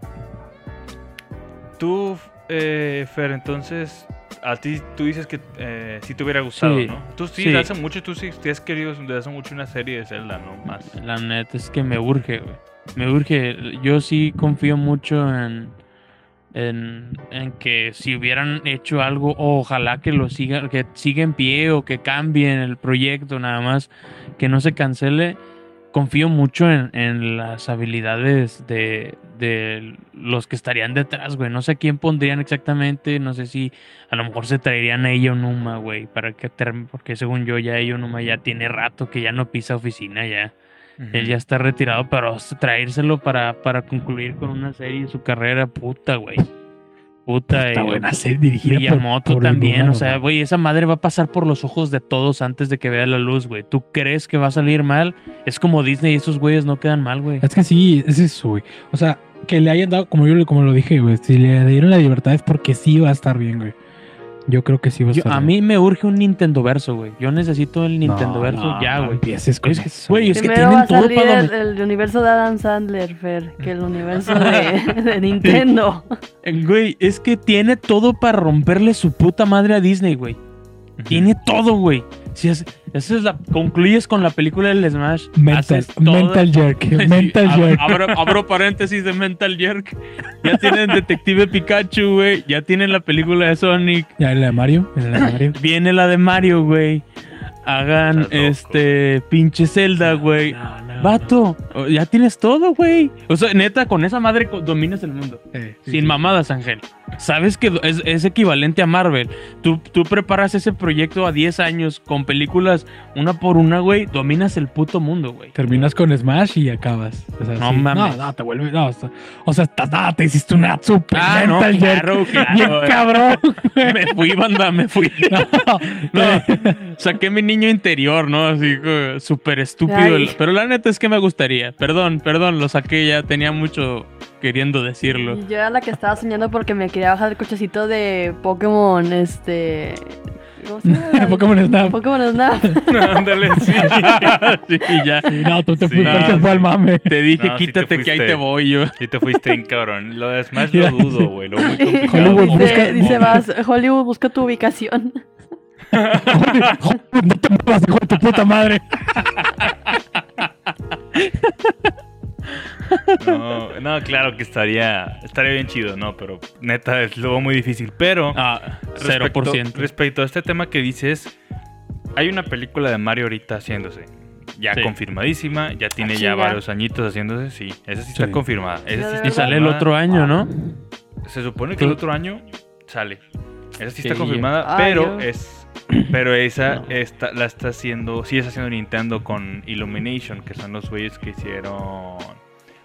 tú, eh, Fer, entonces, a ti tú dices que eh, sí te hubiera gustado, Sí, ¿no? Tú sí, sí. de hace mucho, tú sí te has querido desde hace mucho una serie de Zelda, ¿no? Más. La neta es que me urge, güey. Me urge. Yo sí confío mucho en, en, que si hubieran hecho algo, ojalá que lo siga, que siga en pie o que cambien el proyecto, nada más que no se cancele. Confío mucho en, en las habilidades de, de los que estarían detrás, güey. No sé quién pondrían exactamente, no sé si a lo mejor se traerían a Numa, güey, para que porque según yo ya Numa ya tiene rato que ya no pisa oficina ya. Él ya está retirado, pero traérselo para, para concluir con una serie en su carrera, puta, güey. Puta, Está eh, buena ser dirigida por- Miyamoto por el también, humano, o sea, güey. güey, esa madre va a pasar por los ojos de todos antes de que vea la luz, güey. ¿Tú crees que va a salir mal? Es como Disney y esos güeyes no quedan mal, güey. Es que sí, es eso, güey. O sea, que le hayan dado, como yo como lo dije, güey, si le dieron la libertad es porque sí va a estar bien, güey. Yo creo que sí va a Yo- estar a mí me urge un Nintendo verso, güey. Yo necesito el No, Nintendo verso no, ya, güey. empieces con Es que, eso, güey, es que Primero va a tienen todo salir para el, universo de Adam Sandler, Fer, que el universo de, de Nintendo. Eh, Güey, es que tiene todo para romperle su puta madre a Disney, güey. Tiene todo, güey. Si es, esa es la, concluyes con la película del Smash. Mental, mental jerk. Mental jerk. abro, abro paréntesis de Mental Jerk. Ya tienen Detective Pikachu, güey. Ya tienen la película de Sonic. Ya, la de Mario. La de Mario. Viene la de Mario, güey. Hagan este pinche Zelda, güey. No, no, Vato, ya tienes todo, güey. O sea, neta, con esa madre dominas el mundo. Eh, sí, Sin sí. mamadas, Ángel. Sabes que es, es equivalente a Marvel. Tú, tú preparas ese proyecto a 10 años con películas una por una, güey. Dominas el puto mundo, güey. Terminas con Smash y acabas. O sea, No sí. mames. No, no, te vuelves. No, o sea, o sea, estás- no, te hiciste una super Ah, no, claro, claro, Bien güey. cabrón. Me fui, banda, me fui. No, No, saqué mi niño interior, ¿no? Así súper estúpido. Ay. Pero la neta es que me gustaría. Perdón, perdón, lo saqué ya. Tenía mucho queriendo decirlo. Y yo era la que estaba soñando porque me quería bajar el cochecito de Pokémon, este... ¿Cómo se llama? Pokémon Snap. Pokémon Snap. Ándale, sí. sí, ya. Sí, no, tú te Sí. fuiste No, fue al mame. Te dije, No, sí te quítate que ahí te voy yo. Sí te fuiste bien cabrón. Lo de Smash lo dudo, güey. Lo muy complicado. Hollywood dice, busca- dice Vas, Hollywood, busca tu ubicación. no te muevas, hijo de tu puta madre. No, no, claro que estaría, estaría bien chido, ¿no? Pero neta, es luego muy difícil. Pero Ah, respecto, 0%. respecto a este tema que dices, hay una película de Mario ahorita haciéndose. Ya Sí. confirmadísima, ya tiene Ah, ya varios añitos haciéndose, sí. Esa sí está confirmada. Esa sí está Y sale el otro año, ¿no? Se supone que el otro año sale. Esa sí está confirmada, Ay, pero Dios. es pero esa No. está, la está haciendo, sí está haciendo Nintendo con Illumination, que son los güeyes que hicieron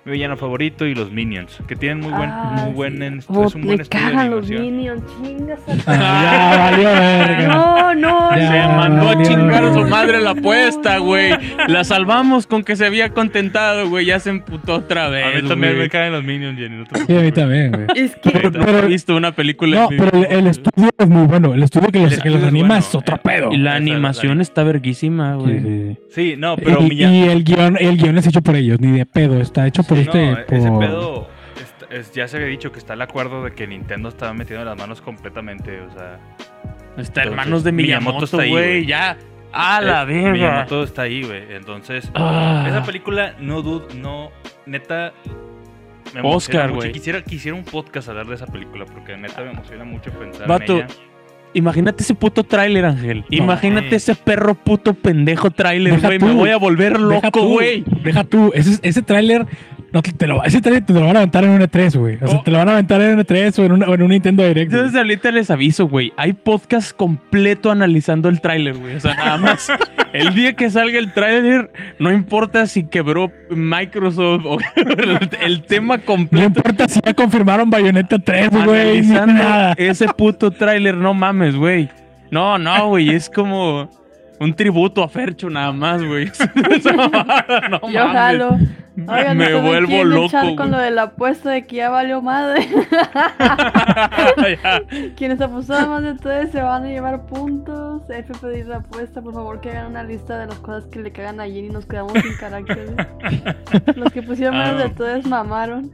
mi villano favorito y los Minions, que tienen muy buen, Ah, muy buen, sí. en- Oh, es un buen me estudio de cagan los animación. Minions, chingas. Ah, ya valió verga. No, no, Ya, Se no. mandó a valió. chingar a su madre la apuesta, güey. La salvamos con que se había contentado, güey. Ya se emputó otra vez. A mí también güey. me caen los Minions, Jenny. no Sí, a mí también, güey. Es que Pero- No he visto una película No, pero el, el estudio es muy bueno. El estudio que los, El que los estudio es anima bueno. es otro pedo. Y la animación está verguísima, güey. sí, sí. Sí, no, pero y, y el guion, el guion es hecho por ellos, ni de pedo. Está hecho por Sí, este. no, ese pedo es- ya se había dicho que está el acuerdo de que Nintendo estaba metiendo las manos completamente, o sea, Está en manos de Miyamoto Miyamoto, está ahí, güey. Ya. A la eh, verga. Miyamoto está ahí, güey. Entonces, Ah. esa película no dud, no neta me Oscar, güey. Quisiera quisiera un podcast hablar de esa película porque neta me emociona mucho pensar Vato, en ella. Imagínate ese puto tráiler, Ángel. Imagínate ese perro puto pendejo tráiler, güey. Me voy a volver loco, güey. Deja tú. Ese, ese tráiler. No te, te lo, ese tráiler te lo van a aventar en un E3, güey. O sea, Oh. te lo van a aventar en un E3 o en, una- o en un Nintendo Direct. Desde ahorita les aviso, güey. Hay podcast completo analizando el tráiler, güey. O sea, nada más. el día que salga el tráiler, no importa si quebró Microsoft o el, el tema No completo. importa si ya confirmaron Bayonetta 3, güey. Analizando nada. ese puto tráiler, no mames, güey. No, no, güey. Es como un tributo a Fercho nada más, güey. No yo mames. jalo. Oigan, Me ¿ustedes vuelvo loco, con lo de la apuesta de que ya valió madre. Ya. Quienes apostaron más de tres se van a llevar puntos. F pedir la apuesta, por favor que hagan una lista de las cosas que le cagan a Jenny y nos quedamos sin caracteres. Los que pusieron Ah, menos de no. tres mamaron.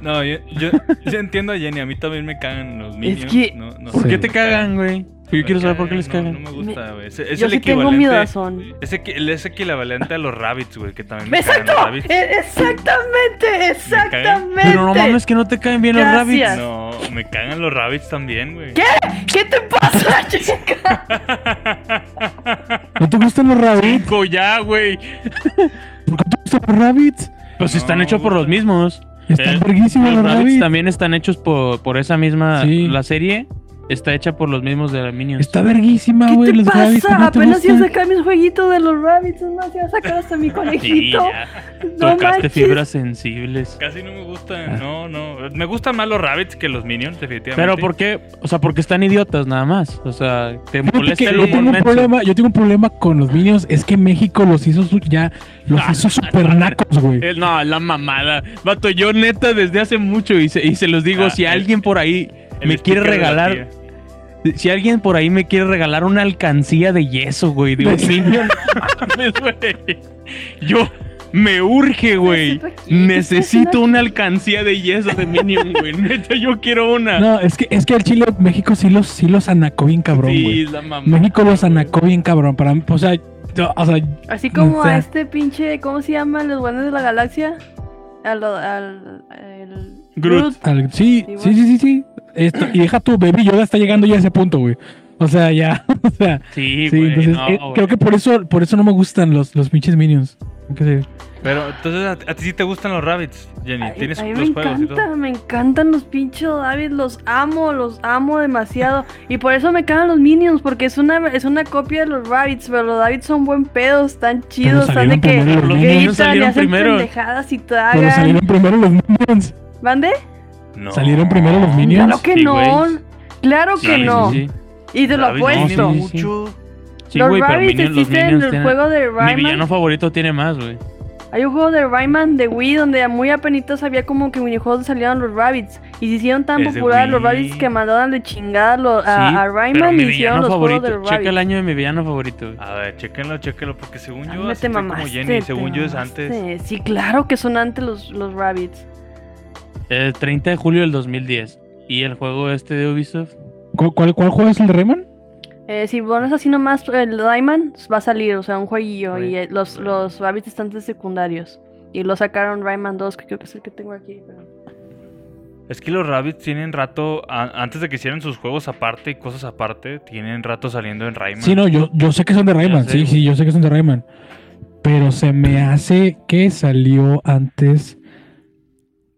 No, yo, yo, yo entiendo a Jenny, a mí también me cagan los Minions. que- no, no ¿Por qué te cagan, güey? Yo quiero saber por qué les no, cagan. No, me gusta, güey. Es, es Yo el sí tengo equivalente- miedazón. Es, equi- es equivalente a los rabbits, güey, que también me cagan ¡Exacto! los rabbits. Eh, Exactamente, exactamente. Pero no mames que no te caen bien Gracias. los rabbits. No, me cagan los rabbits también, güey. ¿Qué? ¿Qué te pasa, chica? ¿No te gustan los rabbits? Chico, ya, güey. ¿Por qué te gustan los rabbits? Pues No, están hechos por los mismos. Están Eh, verguísimos Los los rabbits rabbits. también están hechos por, por esa misma. Sí. La serie está hecha por los mismos de Minions. Está verguísima, ¿Qué güey. te Los rabbits. pasa? ¿cómo te Apenas iba a sacar mis jueguitos de los rabbits. Es más, iba a sacar hasta mi conejito. No Tocaste manches. fibras sensibles. Casi no me gustan, Ah. no, no. Me gustan más los rabbits que los minions, definitivamente. Pero ¿por qué? O sea, porque están idiotas nada más. O sea, te molesta el yo, tengo un problema, yo tengo un problema con los Minions. Es que México los hizo su- ya. Los hizo super nacos, güey. Eh, No, la mamada. Vato, yo neta desde hace mucho y se, y se los digo, Ah, si el- alguien por ahí El me quiere la regalar. Si alguien por ahí me quiere regalar una alcancía de yeso, güey, de un güey. Yo, Me urge, güey. Necesito una alcancía de yeso de Minion, güey. Neta, yo quiero una. No, es que, es que el Chile, México sí los, sí los anacó bien cabrón, sí, güey. la mamá. México los anacó bien cabrón. Para mí, o sea, yo- o sea, Así como O sea- a este pinche, ¿cómo se llaman los buenos de la galaxia? Al, al, el Groot. al- sí, sí, sí, sí, sí. Esto, y deja tu Baby Yoda está llegando ya a ese punto, güey. O sea, ya, o sea, Sí, sí, güey. entonces no, eh, creo que por eso, por eso no me gustan los, los pinches minions. Sí. Pero entonces a, a ti sí te gustan los rabbits, Jenny. Ay, Tienes los me juegos y encanta, todo. me encantan los pinches David, los amo, los amo demasiado. y por eso me cagan los Minions, porque es una, es una copia de los Rabbits, pero los Davids son buen pedos, están chidos, están de que primero los Minions gritan y salieron hacen primero. pendejadas y Pero tragan. salieron primero los minions. ¿Mande? No. Salieron primero los minions. Claro que Sí, no, güey. claro que sí, no. sí. Y te lo Rabbits apuesto. sí, sí. mucho. Sí, los pero Rabbits Minions, los existen en Minions el tienen- juego de Mi Rayman. villano favorito tiene más, güey. Hay un juego de Rayman de Wii donde muy apenitas había como que minijuegos salieron los Rabbits. Y se hicieron tan populares los Wii. Rabbits que mandaron de chingada lo- a, Sí, a Rayman mi y hicieron los juegos de favorito. Checa el año de mi villano favorito, güey. A ver, chéquenlo, chéquenlo, porque según yo, Dame, así te fue como mamaste, Jenny, según yo es antes. mamaste. Sí, claro que son antes los, los Rabbits. El 30 de julio del 2010. Y el juego este de Ubisoft. ¿Cuál, cuál, cuál juego es el de Rayman? Eh, si pones así nomás el Rayman, va a salir, o sea, un jueguillo. Y eh, los, los Rabbits están de secundarios. Y lo sacaron Rayman 2, que creo que es el que tengo aquí. pero- Es que los rabbits tienen rato, a- antes de que hicieran sus juegos aparte y cosas aparte, tienen rato saliendo en Rayman. Sí, no, yo, yo sé que son de Rayman. sé, Sí, güey. sí, yo sé que son de Rayman. Pero se me hace que salió antes.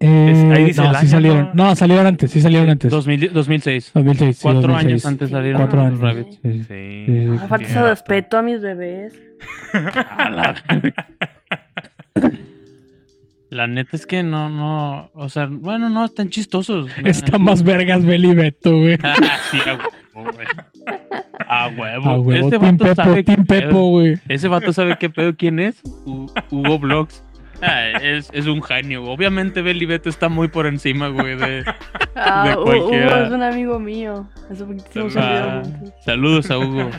Eh, Es- ahí dice no, el sí año, salieron. ¿no? No, salieron antes, sí salieron antes. 2000 2006. 2006. sí, Cuatro 2006. años antes salieron Cuatro los años. Rabbits. sí, falta ese respeto a mis bebés. La- neta es que no, no, o sea, bueno, no, están chistosos. Está más vergas Beli Beto, güey. sí, a huevo, güey. A huevo. A huevo, Este Team vato Pepo, sabe qué Team pedo. Pepo, güey. Ese vato sabe qué pedo quién es. Hu- Hugo Blogs. Ah, es, es un genio. Obviamente Beli Beto está muy por encima, güey, de... Ah, De Hugo cualquiera. es un amigo mío. Ah, saludos a Hugo.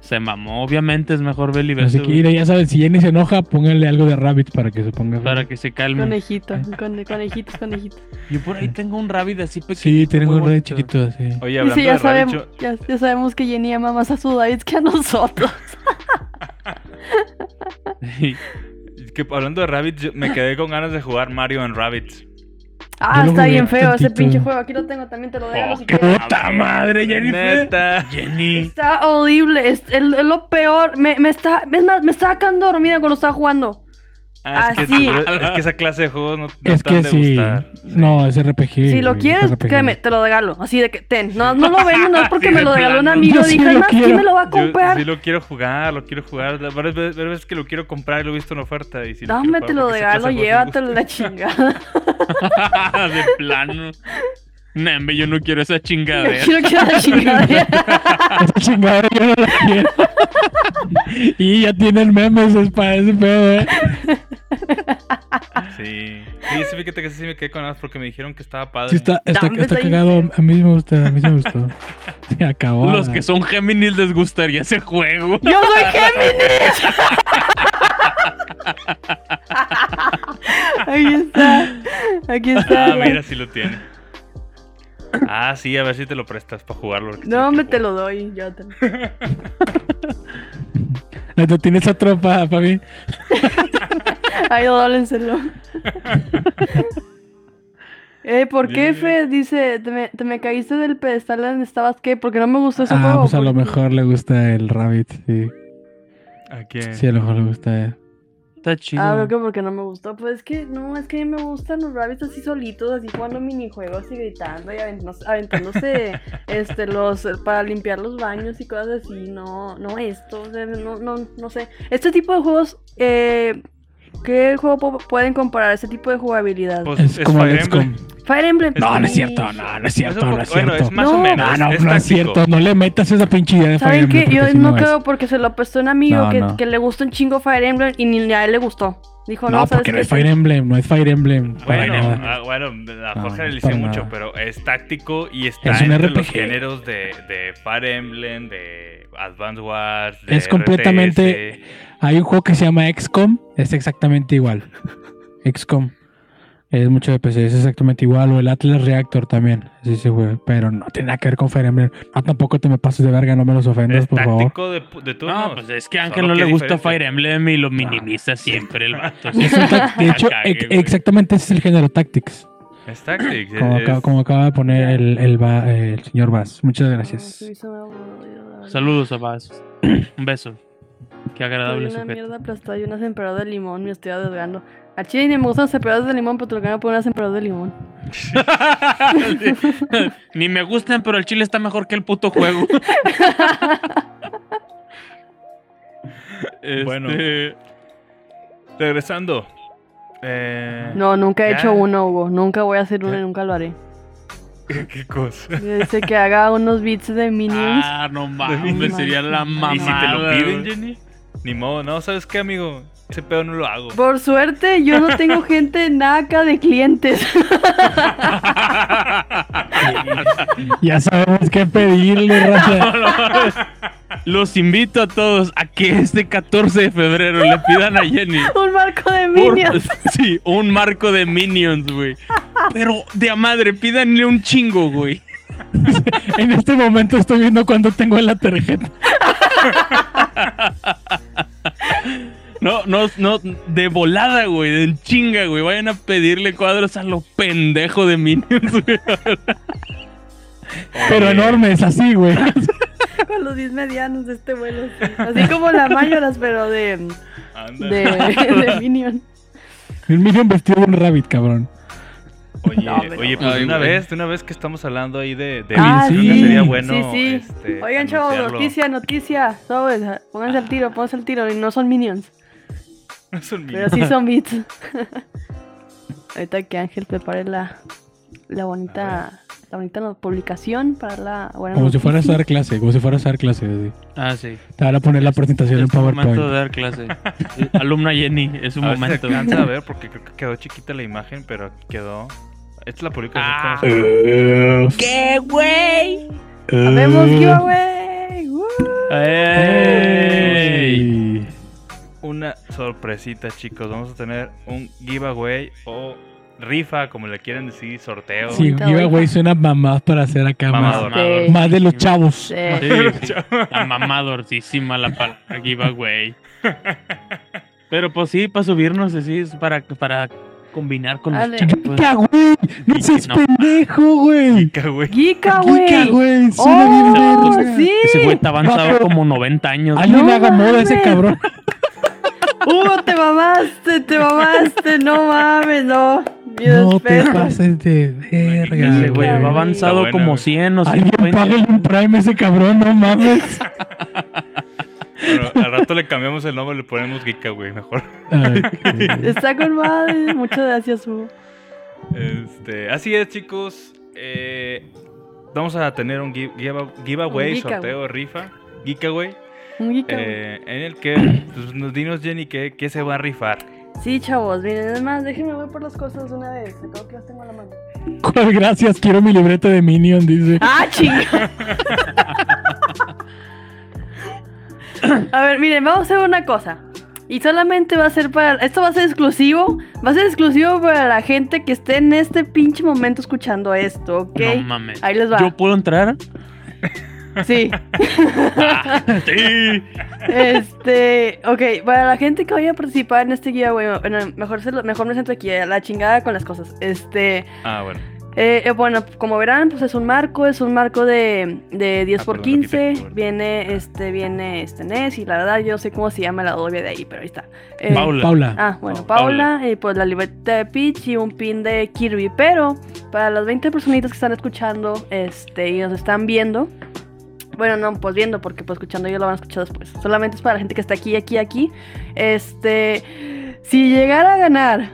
Se mamó. Obviamente es mejor Beli Beto. Así que, mira, ya sabes, si Jenny se enoja, pónganle algo de Rabbit para que se ponga. para que se calme. Conejito, con, conejitos, conejitos. Yo por ahí tengo un rabbit así pequeño. Sí, muy un Rabbit chiquito así. Oye, Y hablando sí, ya de sabemos, ya, ya sabemos que Jenny ama más a sus Davids que a nosotros. que hablando de rabbits, yo me quedé con ganas de jugar Mario en rabbits. Ah, está bien feo ese pinche juego. Aquí lo tengo, también te lo dejo. Oh, si qué quieres. ¡Puta madre, Jennifer! Neta. Jenny. Está horrible, es, el- lo peor. Me, me está, es más, me estaba sacando dormida cuando estaba jugando. Ah, es, que, Así. seguro- es que esa clase de juegos no, no Es que de sí. gustar. No, es RPG. si lo quieres, créeme, te lo regalo. Así de que, ten. No, no lo vendo, no es porque Sí, me lo regaló un amigo. Yo sí Dije, ¿quién quiero. me lo va a Yo comprar? sí lo quiero jugar, lo quiero jugar. Varias veces, que lo quiero comprar y lo he visto en oferta. Y Dame, te lo esa regalo, llévatelo la chingada. de plano. Nembe, yo no quiero esa Yo chingadera. quiero que la chingadera. Esa chingadera yo no la quiero. y ya tienen memes es para ese pedo, eh. Sí. Sí, sí, fíjate que sí me quedé con ganas porque me dijeron que estaba padre. Sí, está, está, está cagado. A mí me gusta, a mí me gustó. Se acabó. Los que son Géminis les gustaría ese juego. ¡Yo soy Géminis! Ahí está. Aquí está. Ah, mira, sí lo tiene. Ah, sí, a ver si te lo prestas para jugarlo. No, lo me te lo doy. Yo te... ¿Tú tienes otro para Ahí dólenselo. Eh, ¿por qué, Bien. Fe? Dice, te me, te me caíste del pedestal donde estabas, ¿qué? Porque no me gustó ese Ah, juego. pues a lo mejor le gusta el Rabbit, sí. ¿A quién? Sí, a lo mejor le gusta él. Está chido. Ah, creo que porque no me gustó. Pues es que, no, es que a mí me gustan los rabbits así solitos, así jugando minijuegos y gritando y aventándose, aventándose este, los, para limpiar los baños y cosas así. No, no esto, o sea, no, no, no sé. Este tipo de juegos, eh, ¿qué juego pueden comparar ese tipo de jugabilidad? Pues Es, es, como Fire Emblem. Fire Emblem. No, no es cierto, no, no es cierto, no es bueno, cierto. es más No. o menos. No, no, es no es táctico. cierto. No le metas esa pinche idea de Fire ¿Saben Emblem. qué? Yo no es. creo porque se lo prestó un amigo No, que, no. que le gusta un chingo Fire Emblem y ni a él le gustó. Dijo, no, No, ¿sabes porque no es Fire Emblem, no es Fire Emblem. para Bueno, ah, bueno, a mejor generalicé para mucho, nada. pero es táctico y está Es un entre los RPG. géneros de, de Fire Emblem, de Advance Wars, de Es completamente-. Hay un juego que se llama XCOM, es exactamente igual. XCOM. Es mucho de PC, es exactamente igual. O el Atlas Reactor también. Sí, se juega. Pero no tiene nada que ver con Fire Emblem. No, tampoco te me pases de verga, no me los ofendas, por favor. táctico de, de turnos. No, pues es que a Ángel Solo no le gusta diferente. Fire Emblem y lo minimiza siempre el vato. Es un tac- de hecho, Cague, güey. exactamente ese es el género Tactics. Es Tactics. Como, es- acaba, como acaba de poner el, el, va- el señor Vaz. Muchas gracias. sí. Saludos a Vaz. Un beso. Qué Estoy agradable una sujeto. mierda aplastada y unas emperadoras de limón. Me estoy arriesgando. A Chile ni me gustan las emperadoras de limón, pero te lo cambio por unas emperadoras de limón. Ni me gustan, pero el chile está mejor que el puto juego. Bueno. Este, Regresando. Eh, No, nunca he Ya. hecho uno, Hugo. Nunca voy a hacer uno y nunca lo haré. ¿Qué cosa? Dice que haga unos beats de Minions. Ah, no mames, sería la mamada. ¿Y si te lo piden. Jenny? Ni modo, no, ¿sabes qué, amigo? Ese pedo no lo hago. Por suerte, yo no tengo gente naca de clientes. Ya sabemos qué pedirle, raza. Los invito a todos a que este 14 de febrero le pidan a Jenny Un marco de por- Minions. sí, un marco de Minions, güey. Pero de a madre, pídanle un chingo, güey. En este momento estoy viendo cuánto tengo en la tarjeta. No, no, no, de volada, güey, de chinga, güey. Vayan a pedirle cuadros a lo pendejo de Minions, güey. Pero enormes, así, güey. Con los 10 medianos de este vuelo. sí. Así como la Mayoras, pero de, anda. de, de Minion. Un Minion vestido de un rabbit, cabrón. Oye, No, pero- oye, pues Ay, una güey. vez, de una vez que estamos hablando ahí de, de Ah, creo que sí. sería bueno. sí, sí. este, Oigan, chavos, noticia, noticia. Sobres, pónganse al tiro, pónganse al tiro. Y no son Minions, Son pero sí son beats. Ahorita que Ángel prepare la, la bonita la bonita no- publicación para la buena Como si fueras a dar clase, como si fueras a dar clase. así. Ah, sí. Te van a poner la presentación en Es un momento de PowerPoint. dar clase. Alumna Jenny, es un A si se momento. alcanza a ver porque creo que quedó chiquita la imagen, pero quedó. Esta es la publicación. Ah. hacer. ¡Qué güey! ¡Habemos giveaway! Ey. Una sorpresita, chicos. Vamos a tener un giveaway o rifa, como le quieran decir, sorteo. Sí, giveaway suena mamás para hacer acá más, Mamador. Sí. más de los chavos. Sí. Sí, la mamadorcísima la palabra giveaway. Pero pues sí, para subirnos así, es para, para combinar con los Ale. chicos. pues. ¡Giga, güey! ¡No seas No. pendejo, güey! Giga, güey. ¡Giga, ¡Giga, güey! güey! Suena bien ¡Oh, verga. sí! Ese güey está avanzado como 90 años. Alguien No haga moda a ese cabrón. ¡Hugo, te mamaste! ¡Te mamaste! ¡No mames, no! Mi No te respeto. pases de verga. Ese güey va avanzado buena, como güey. 100 o Alguien 120. págale un prime a ese cabrón, no mames. Bueno, al rato le cambiamos el nombre, le ponemos Giga, güey, mejor. Está con madre. Muchas gracias, Hugo. Este, así es, chicos. Eh, vamos a tener un giveaway, Un sorteo, rifa, giveaway, Un güey. eh, en el que, pues, nos dinos, Jenny, qué, qué se va a rifar. Sí, chavos, miren, además, déjenme voy por las cosas de una vez. Acabo que las tengo a la mano. ¿Cuál gracias? Quiero mi libreta de Minion, dice. ¡Ah, chinga! a ver, miren, vamos a hacer una cosa. Y solamente va a ser para. Esto va a ser exclusivo. Va a ser exclusivo para la gente que esté en este pinche momento escuchando esto, ¿ok? No mames. Ahí les va. ¿Yo puedo entrar? Sí. Sí. Este, ok, para la gente que vaya a participar en este giveaway, bueno, mejor, se lo- mejor me siento aquí, a la chingada con las cosas. Este, Ah, bueno. Eh, eh, bueno, como verán, pues es un marco, es un marco de, de 10 Ah, por perdón, 15, arquitectura. viene, este, viene, este NES, y la verdad yo sé cómo se llama la doble de ahí, pero ahí está. Eh, Paula. Paula. Ah, bueno, Paula, y pues la libreta de Peach y un pin de Kirby, pero para las 20 personitas que están escuchando, este, y nos están viendo, bueno, no, pues viendo, porque pues escuchando yo lo van a escuchar después. Solamente es para la gente que está aquí, aquí, aquí. Este, si llegara a ganar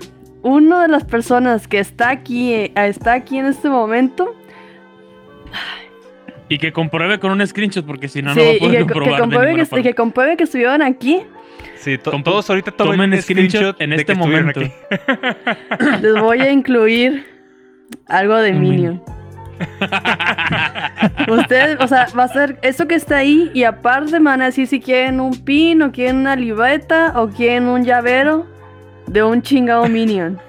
uno de las personas que está aquí, eh, está aquí en este momento, Y que compruebe con un screenshot, porque si no, sí, no va a y poder que, que comprobar. compruebe que, forma. que compruebe que estuvieron aquí, Sí, to- todos ahorita tomen, tomen un screenshot en este momento. aquí. Les voy a incluir algo de Minion. Ustedes, o sea, va a ser eso que está ahí y aparte me van a decir si quieren un pin o quieren una libreta o quieren un llavero de un chingado Minion.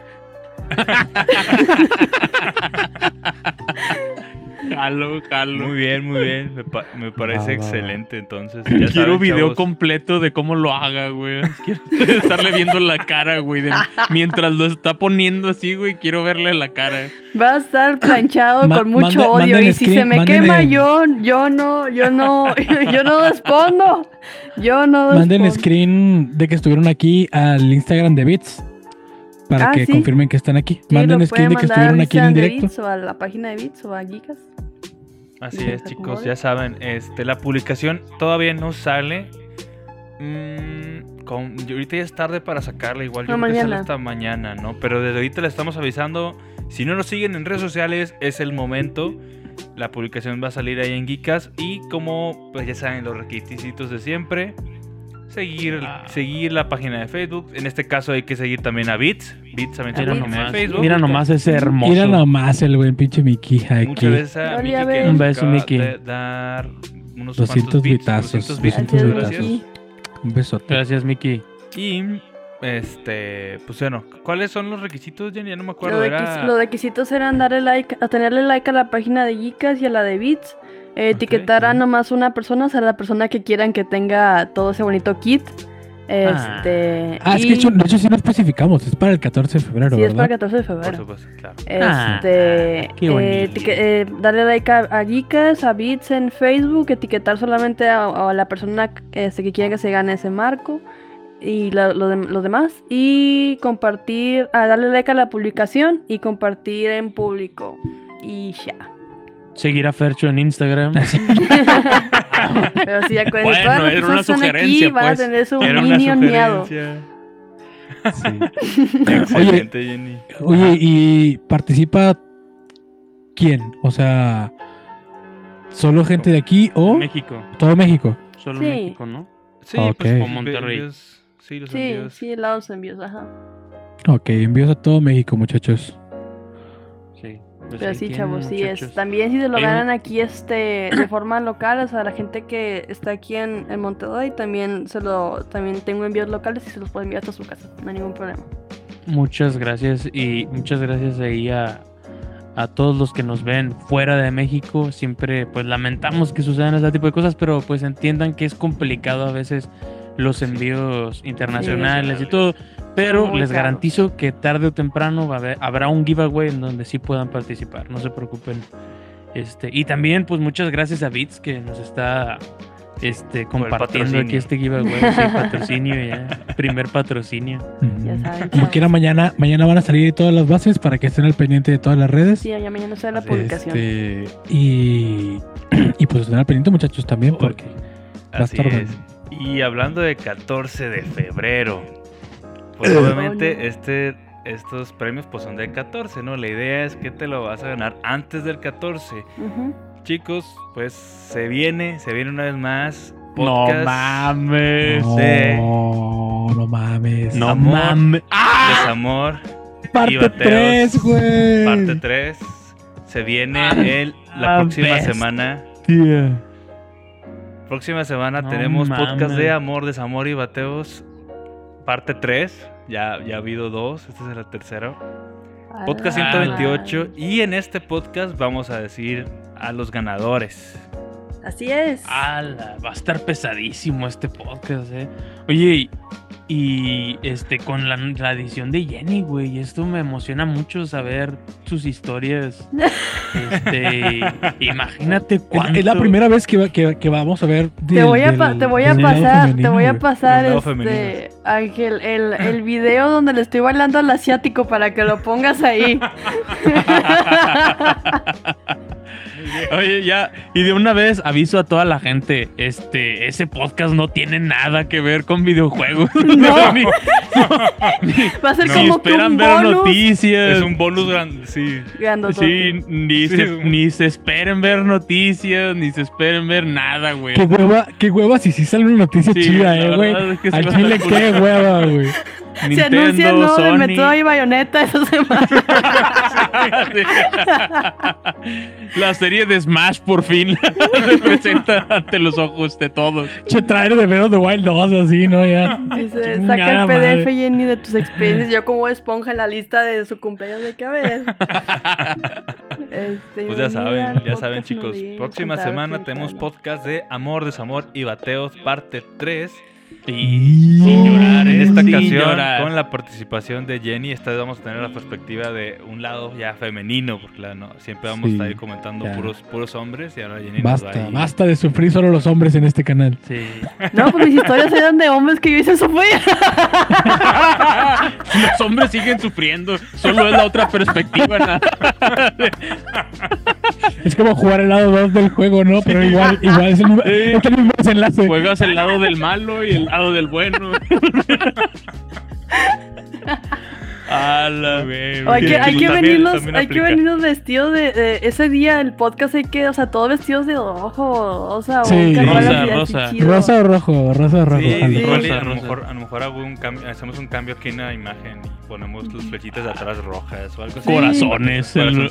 Jalo, jalo. Muy bien, muy bien. Me, pa- me parece va. excelente. Entonces, ya Quiero saben, video chavos. completo de cómo lo haga, güey. Quiero estarle viendo la cara, güey. de- mientras lo está poniendo así, güey, quiero verle la cara. Va a estar planchado Ma- con mucho odio manden y si screen- se me manden quema yo, yo no, yo no, yo no respondo. Yo no Manden respondo. screen de que estuvieron aquí al Instagram de Bits. Para Ah, que sí. confirmen que están aquí. Sí, Manden screen de que estuvieron aquí en directo. Bits o a la página de Bits o a Geekas. Así es, chicos, ya saben, este, la publicación todavía no sale. Mm, con- ahorita ya es tarde para sacarla, igual yo No, creo que sale mañana. hasta mañana, ¿no? Pero desde ahorita le estamos avisando. Si no nos siguen en redes sociales, es el momento. La publicación va a salir ahí en Geekas. Y como pues ya saben los requisitos de siempre. Seguir, Ah. seguir la página de Facebook. En este caso hay que seguir también a Bits. Bits también tiene página de Facebook. mira nomás ese hermoso. Mira nomás el buen pinche Mickey aquí. Muchas gracias a Oli, Miki a que ver. nos Un beso, de dar unos 200 cuantos bits, bitazos, 200 bits, 200 Gracias, bitazos. Miki. Un besote. Gracias, Miki. Y este, pues bueno, ¿cuáles son los requisitos, Jenny? Ya no me acuerdo. Lo de Era... quis- Los requisitos eran darle like, a tenerle like a la página de Geekas y a la de Bits. Eh, etiquetar a ujú. nomás una persona, o sea, la persona que quieran que tenga todo ese bonito kit. Este. Ah, es que de hecho, de hecho sí no especificamos. Es para el 14 de febrero, Sí, es para el ¿verdad? 14 de Por febrero. supuesto, claro. Este, Ah, qué eh, eh, darle like a, a Geekas, a Bits en Facebook, etiquetar solamente a, a la persona este, que quiera que se gane ese marco y la- lo dem- los demás y compartir, a darle like a la publicación y compartir en público y ya. Seguir a Fercho en Instagram. Pero sí, acuérdense, Bueno, todas las era una sugerencia, aquí van a pues. tener su Era. Sí. Excelente, Jenny. Oye, ¿y participa quién? O sea, ¿solo gente de aquí o México. todo México? Solo Sí. México, ¿no? Sí, pues, O Monterrey. envíos- sí, los Sí, envíos. sí, lados envíos, ajá. Ok, envíos a todo México, muchachos. Pues Pero sí, chavos, sí es. También si se lo ganan aquí este de forma local, o sea, la gente que está aquí en, en Monterrey también se lo también tengo envíos locales y se los puedo enviar hasta su casa, no hay ningún problema. Muchas gracias y muchas gracias ahí a, a todos los que nos ven fuera de México. Siempre pues lamentamos que sucedan ese tipo de cosas, pero pues entiendan que es complicado a veces los envíos internacionales y todo. Pero Muy les caro. garantizo que tarde o temprano va a haber- habrá un giveaway en donde sí puedan participar, no se preocupen. Este, y también pues muchas gracias a Bits que nos está este, compartiendo aquí este giveaway, sí, patrocinio ya, primer patrocinio. Ya saben. Como quiera, mañana, mañana van a salir todas las bases para que estén al pendiente de todas las redes. Sí, ya mañana sale la publicación. Este, y, y pues estén al pendiente, muchachos, también, porque va a Así estar es. Y hablando de 14 de febrero, pues obviamente este, estos premios pues son del 14, ¿no? La idea es que te lo vas a ganar antes del 14. Ujú. Chicos, pues se viene, se viene una vez más. No mames. No, de- no mames. No Amor. mames. ¡Ah! Desamor, Parte Bateos, 3, güey. parte 3. Se viene Ah, el, la próxima bestia. semana. Próxima semana No tenemos podcast de amor, desamor y bateos. Parte 3. Ya, ya ha habido dos. Este es el tercero. Podcast Ah, 128. Y en este podcast vamos a decir a los ganadores. Así es. Ala, va a estar pesadísimo este podcast, eh. Oye, y, y, este, con la, la edición de Jenny, güey, esto me emociona mucho saber sus historias. Este, imagínate Es, cuánto. es la primera vez que, va- que, que vamos a ver. Te voy a, pa- del- te voy a del lado pasar, te voy a pasar, este. Ángel, el, el video donde le estoy bailando al asiático para que lo pongas ahí. Oye, ya, y de una vez aviso a toda la gente, este, ese podcast no tiene nada que ver con videojuegos. No. Ni- Va a ser No. si como que esperan un ver bonus. noticias. Es un bonus grande, sí. Grandotote. Sí, ni, Sí, se, ni se esperen ver noticias, ni se esperen ver nada, güey. Qué hueva, qué hueva si sí sale una noticia Sí, chida, eh, güey. es que Al chile, qué hueva, güey. Se anuncia Nintendo, no del Sony. Metroid y Bayonetta esa semana. La serie de Smash por fin se presenta ante los ojos de todos. Che, traer de of the Wild 2, así, ¿no? Ya. Dice, saca el madre. PDF Jenny de tus experiencias. Yo como esponja en la lista de su cumpleaños de que a ver. Este, Pues ya saben, ya saben chicos, próxima semana tenemos podcast de Amor, Desamor y Bateos, parte 3. Y sin llorar, En ¿eh? esta Sin ocasión, llorar. con la participación de Jenny, esta vez vamos a tener la perspectiva de un lado ya femenino, porque la, no, siempre vamos Sí, a estar ahí comentando ya. puros, puros hombres y ahora Jenny nos va Basta, ahí- basta de sufrir solo los hombres en este canal. Sí. No, pues mis historias eran de hombres que yo hice eso fue. Los hombres siguen sufriendo, solo es la otra perspectiva. nada. Es como jugar el lado 2 del juego, ¿no? Pero igual, igual es el, es el mismo desenlace. Juegas el lado del malo y el lado del bueno. Ala. O hay que, hay que También- venirnos, también hay que venirnos vestidos de, de- ese día el podcast hay que, o sea, todos vestidos de rojo, o sea, Sí. Rosa, rosa. Rosa o rojo, rosa o rojo. Sí, y Rosa, a, lo rosa. mejor, a lo mejor hago un cambio, hacemos un cambio aquí en la imagen y ponemos las flechitas de atrás rojas o algo así. Corazones. el-.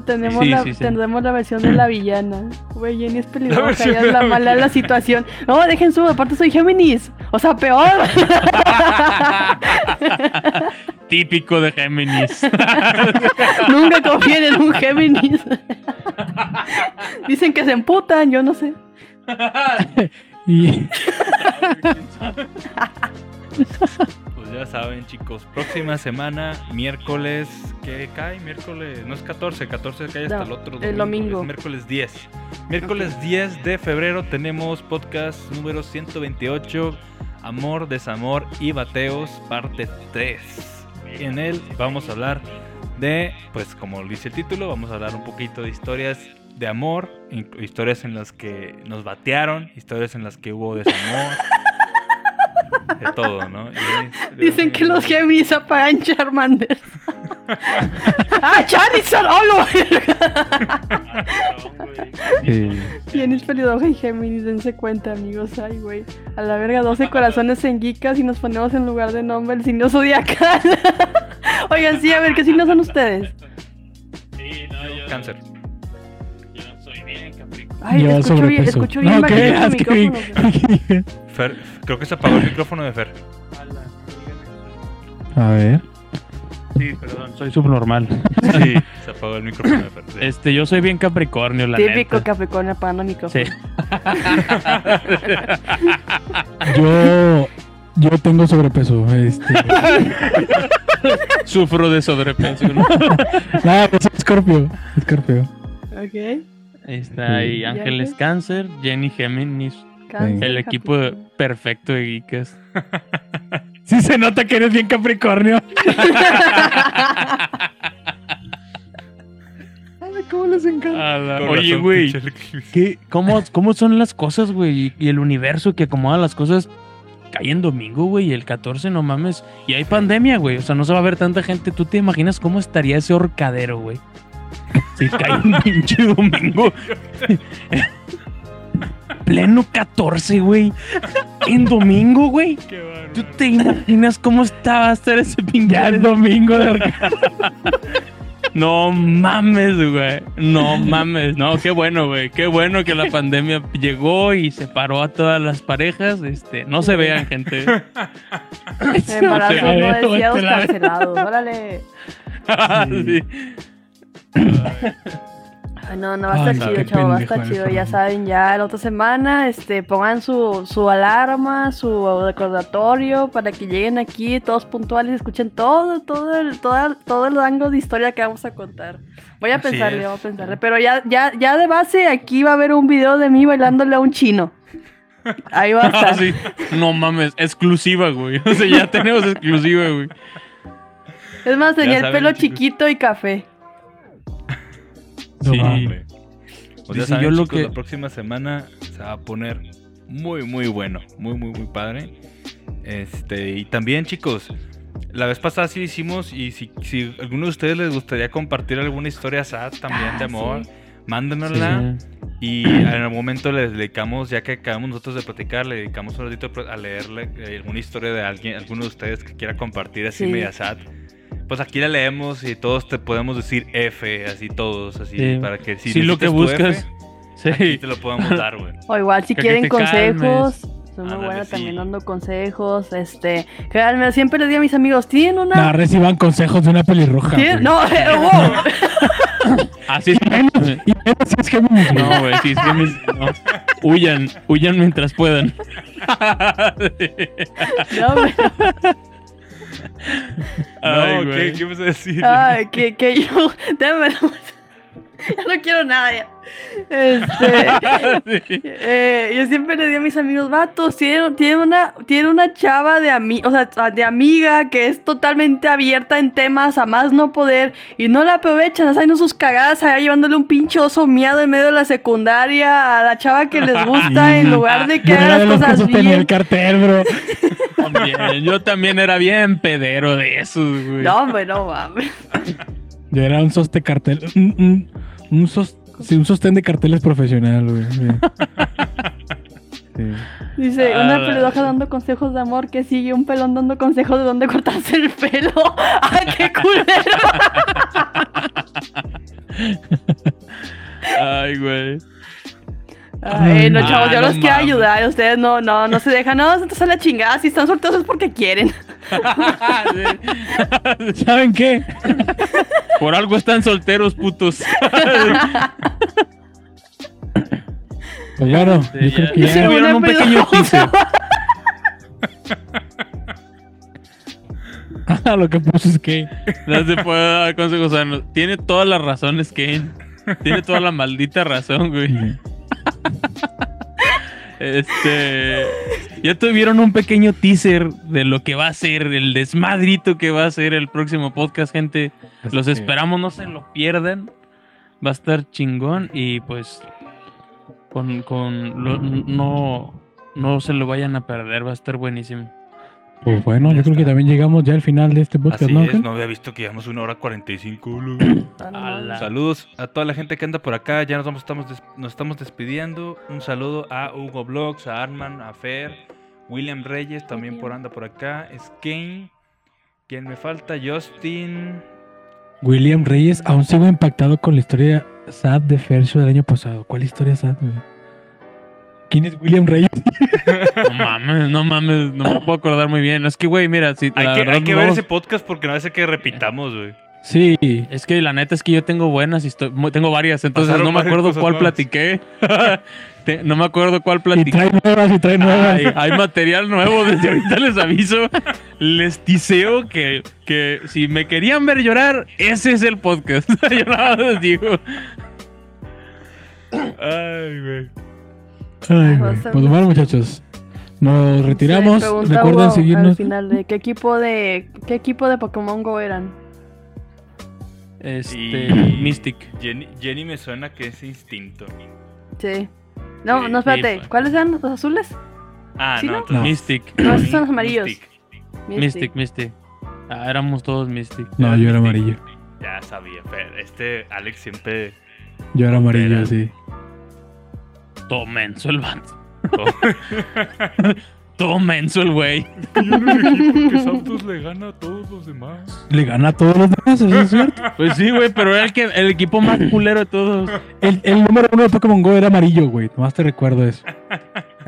Sí, tenemos, Sí, la, sí, versión de la villana. Güey, Jenny es peligrosa, de es la la mala la situación. No, dejen su, aparte soy Géminis. O sea, peor. Típico de Géminis. Nunca confíen en un Géminis. Dicen que se emputan, yo no sé. Pues ya saben, chicos, próxima semana, miércoles, ¿qué cae? Miércoles, no es 14, 14 cae hasta No, el otro el domingo. es miércoles 10. Miércoles 10 de febrero tenemos podcast número 128, Amor, Desamor y Bateos, parte 3. En él vamos a hablar de, pues como dice el título, vamos a hablar un poquito de historias de amor, historias en las que nos batearon, historias en las que hubo desamor. De todo, ¿no? Y- Dicen que los Géminis apagan Charmander. ¡Ah, Charizard! ¡Oh, lo verga! eh, Tienes pelidoja y Géminis, dense cuenta, amigos. Ay, güey. A la verga, 12 corazones en Geekas y nos ponemos en lugar de nombre el signo zodiacal. Oigan, sí, a ver, ¿qué signos son ustedes? Sí, no, yo, Cáncer. yo soy bien Capricornio. Ay, yo escucho bien, escucho bien No, ¿qué? Fer, creo que se apagó el micrófono de Fer. A ver. Sí, perdón, soy subnormal. Sí, se apagó el micrófono de Fer. sí. Este, yo soy bien Capricornio, la Típico neta. Capricornio apagando el micrófono. Sí. Yo, yo tengo sobrepeso. Este, Sufro de sobrepeso, ¿no? nada, pues Scorpio. Scorpio. Ok. Está ahí. Ángeles Cáncer, Jenny Géminis, Cáncer, el equipo Capricornio. perfecto de Geekas. Sí se nota que eres bien Capricornio. Ay, ¿Cómo les encanta? La- Oye, güey, pinche eclipse. ¿qué- cómo, ¿cómo son las cosas, güey? Y, el universo que acomoda las cosas cae en domingo, güey, y el 14, no mames. Y hay pandemia, güey, o sea, no se va a ver tanta gente. ¿Tú te imaginas cómo estaría ese horcadero, güey? Si cae un pinche domingo. Pleno 14, güey. En domingo, güey. Qué bárbaro. ¿Tú te imaginas cómo estaba estar ese pinche Ya es domingo de orca- No mames, güey. No mames. No, qué bueno, güey. Qué bueno que la pandemia llegó y separó a todas las parejas. Este, no se vean, gente. Ver, no deseados cancelados. Órale. Sí. Ay, no, no va a estar chido, chavo, va a estar chido. Ya saben, ya la otra semana, este, pongan su, su alarma, su recordatorio para que lleguen aquí todos puntuales y escuchen todo, todo el, todo, todo el rango de historia que vamos a contar. Voy a Así pensarle, es. voy a pensarle. Pero ya, ya, ya de base, aquí va a haber un video de mí bailándole a un chino. Ahí va a estar. Ah, sí. No mames, exclusiva, güey. O sea, ya tenemos exclusiva, güey. Es más, tenía el pelo chicos. chiquito y café. Sí. hombre. Pues ya saben, yo lo chicos, que- la próxima semana se va a poner muy, muy bueno. Muy, muy, muy padre. Este, y también, chicos, la vez pasada sí hicimos, y si, si alguno de ustedes les gustaría compartir alguna historia sad también Ah, de amor, sí. mándenosla. Y en el momento les dedicamos, ya que acabamos nosotros de platicar, le dedicamos un ratito a leerle eh, alguna historia de alguien, alguno de ustedes que quiera compartir así Sí. media sad. Pues aquí la leemos y todos te podemos decir F, así todos, así, Sí. para que si Si lo que buscas. F, aquí te lo podemos dar, güey. O igual si Que quieren consejos. Soy muy Ándale, buena sí. también dando consejos. Este, créanme, siempre les digo a mis amigos, tienen una. No, reciban consejos de una pelirroja. ¿Tienen-. No, eh, wow. Así es. Y menos si es. No, güey, sí, sí, mis- no. Huyan, huyan mientras puedan. No, pero- Ay, no, ¿qué, güey. ¿qué vas a decir? Ay, que, que yo. Ya no quiero nada ya. Este. Sí. eh, yo siempre le digo a mis amigos, vatos, tiene, tiene una, tiene una chava de ami o sea, de amiga que es totalmente abierta en temas a más no poder y no la aprovechan, haciendo sus cagadas allá llevándole un pinche oso miado en medio de la secundaria a la chava que les gusta en lugar de que haga las cosas sostenía el bien. cartel, bro. También, yo también era bien pedero de esos, güey. No, hombre, no mames. Yo era un soste cartel. Un, un, un sos- sí, un sostén de carteles profesional, güey. Sí. Sí. Dice, Ah, una peludoja dando consejos de amor que sigue un pelón dando consejos de dónde cortarse el pelo. ¡Ay, qué culero! Ay, güey. Ay, no, Ah, chavos, yo no los quiero mames. ayudar. Ustedes no, no, no se dejan. No, entonces a la chingada. Si están solteros es porque quieren. ¿Saben qué? Por algo están solteros, putos. Pues Sí, yo creo que ya un pequeño lo que puso es que. No se puede dar consejos. O sea, no- tiene todas las razones, Kane. Tiene toda la maldita razón, güey. Este. Ya tuvieron un pequeño teaser de lo que va a ser el desmadrito que va a ser el próximo podcast, gente. Los esperamos, no se lo pierdan. Va a estar chingón y pues. Con. con lo- no. No se lo vayan a perder, va a estar buenísimo. Pues bueno, yo creo que también llegamos ya al final de este podcast, Así ¿no? es, Ángel? no había visto que llevamos una hora 45. lo- Ala. Saludos a toda la gente que anda por acá. Ya nos, vamos, estamos, des- nos estamos despidiendo. Un saludo a Hugo Blogs, a Arman, a Fer, William Reyes también por anda por acá. Skane. ¿Quién me falta? Justin. William Reyes, aún sigo impactado con la historia sad de Fercho del año pasado. ¿Cuál historia sad, güey? ¿Quién es William Reyes? No mames, no mames, no me puedo acordar muy bien. Es que, güey, mira, si Hay la que, verdad hay que no ver vamos- ese podcast porque no hace que repitamos, güey. Sí. Es que la neta es que yo tengo buenas historias, tengo varias, entonces Pasaron no me acuerdo cuál platiqué. Te- no me acuerdo cuál Y platiqué. trae nuevas y trae nuevas. Hay, hay material nuevo, desde ahorita les aviso. Les tiseo que, que si me querían ver llorar, ese es el podcast. yo nada más les digo. Ay, güey. Ay, güey. Pues muy bueno, muchachos. Nos retiramos. Se Recuerden Hugo Al seguirnos. final de qué equipo de qué equipo de Pokémon Go eran. Este, Y- Mystic. Jenny, Jenny me suena que es instinto. Sí. No, Sí, no, espérate. ¿Cuáles eran los azules? Ah, ¿Sí, no, no? Mystic. No, esos son los amarillos. Mystic. Mystic, Mystic. Ah, éramos todos Mystic. No, yo era amarillo. Ya sabía, Fer. Este Alex siempre. Yo era amarillo, Era. sí. Todo menso el vato. Todo menso el güey. Yo no elegí porque Santos le gana a todos los demás. Le gana a todos los demás, eso es cierto. Pues sí, güey, pero era el, que, el equipo más culero de todos. El, el número uno de Pokémon Go era amarillo, güey. Nomás te recuerdo eso.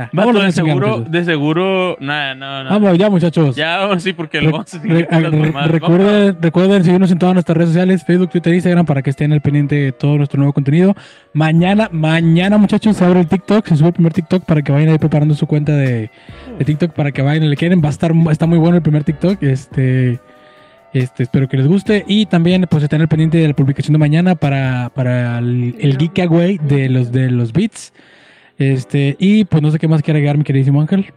Ah, vámonos de seguro, de seguro. Nada, no, no. Vamos, ya, muchachos. Ya, sí, porque lo vamos a seguir re- re- recuerden, recuerden seguirnos en todas nuestras redes sociales, Facebook, Twitter, Instagram, para que estén al pendiente de todo nuestro nuevo contenido. Mañana, mañana, muchachos, se abre el TikTok, se sube el primer TikTok para que vayan ahí preparando su cuenta de, de TikTok para que vayan y le quieren. Va a estar, está muy bueno el primer TikTok. Este, este, espero que les guste. Y también, pues, estén al pendiente de la publicación de mañana para, para el, el giveaway de los de los beats. Este, y pues no sé qué más quiere agregar, mi queridísimo Ángel.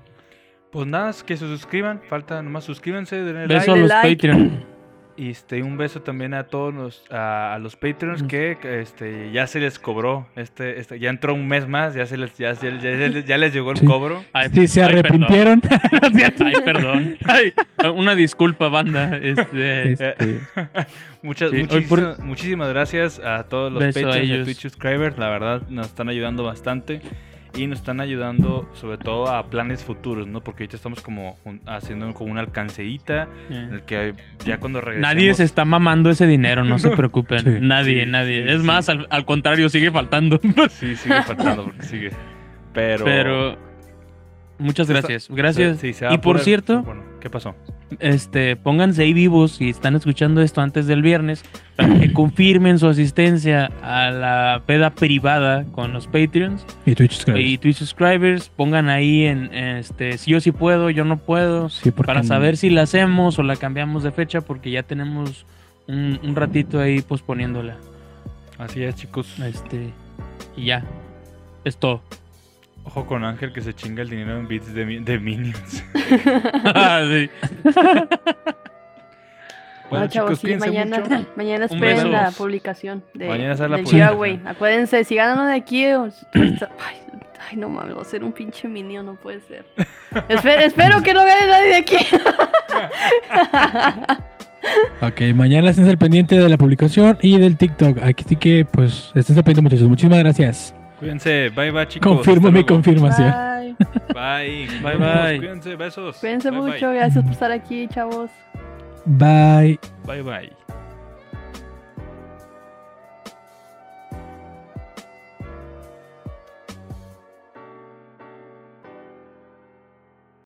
Pues nada, que se suscriban. Falta nomás suscríbanse, denle Beso like. a los like. Patreon. Y este, un beso también a todos los, a, a los Patreons que que, este, ya se les cobró. Este, este, ya entró un mes más, ya, se les, ya, ya- ya- ya les llegó el Sí. cobro. Ay, Sí, se ay, perdón. arrepintieron. Ay, perdón. Ay, una disculpa, banda. Este, Este, Muchas, Sí, muchísimas, por- muchísimas gracias a todos los Beso Patreons y. Twitch subscribers. La verdad, nos están ayudando bastante. Y nos están ayudando sobre todo a planes futuros, ¿no? Porque ahorita estamos como un- haciendo como una alcanceíta en el que ya cuando regresemos... Nadie se está mamando ese dinero, no se preocupen. Sí. Nadie, Sí, nadie. sí, es sí. más, al, al contrario, sigue faltando. Sí, sigue faltando porque sigue. Pero... Pero muchas gracias. Gracias. Sí, y por poner- cierto, Bueno, ¿qué pasó? este, pónganse ahí vivos si están escuchando esto antes del viernes para que confirmen su asistencia a la peda privada con los Patreons y Twitch subscribers. y Twitch subscribers. Pongan ahí en este si yo sí puedo, yo no puedo. Sí, para no- saber si la hacemos o la cambiamos de fecha porque ya tenemos un, un ratito ahí posponiéndola. Así es, chicos. Este, y ya. Es todo. Ojo con Ángel que se chinga el dinero en bits de, mi- de Minions. Ah, sí. Bueno, No, chavos, chicos, sí, mañana, mucho. mañana Un esperen beso. la publicación de, Mañana la del publicación. giveaway. Acuérdense, si ganan uno de aquí, os- ay, ay, no mames, va a ser un pinche minion, no puede ser. Espe- espero que no gane nadie de aquí. Ok, mañana estén al pendiente de la publicación y del TikTok. Aquí que, pues, estén al pendiente, muchachos. Muchísimas gracias. Cuídense. Bye, bye, chicos. Confirmo mi confirmación. Bye. Bye. Bye. Cuídense. Besos. Cuídense Bye, bye. mucho, gracias por estar aquí, chavos. Bye. Bye, bye.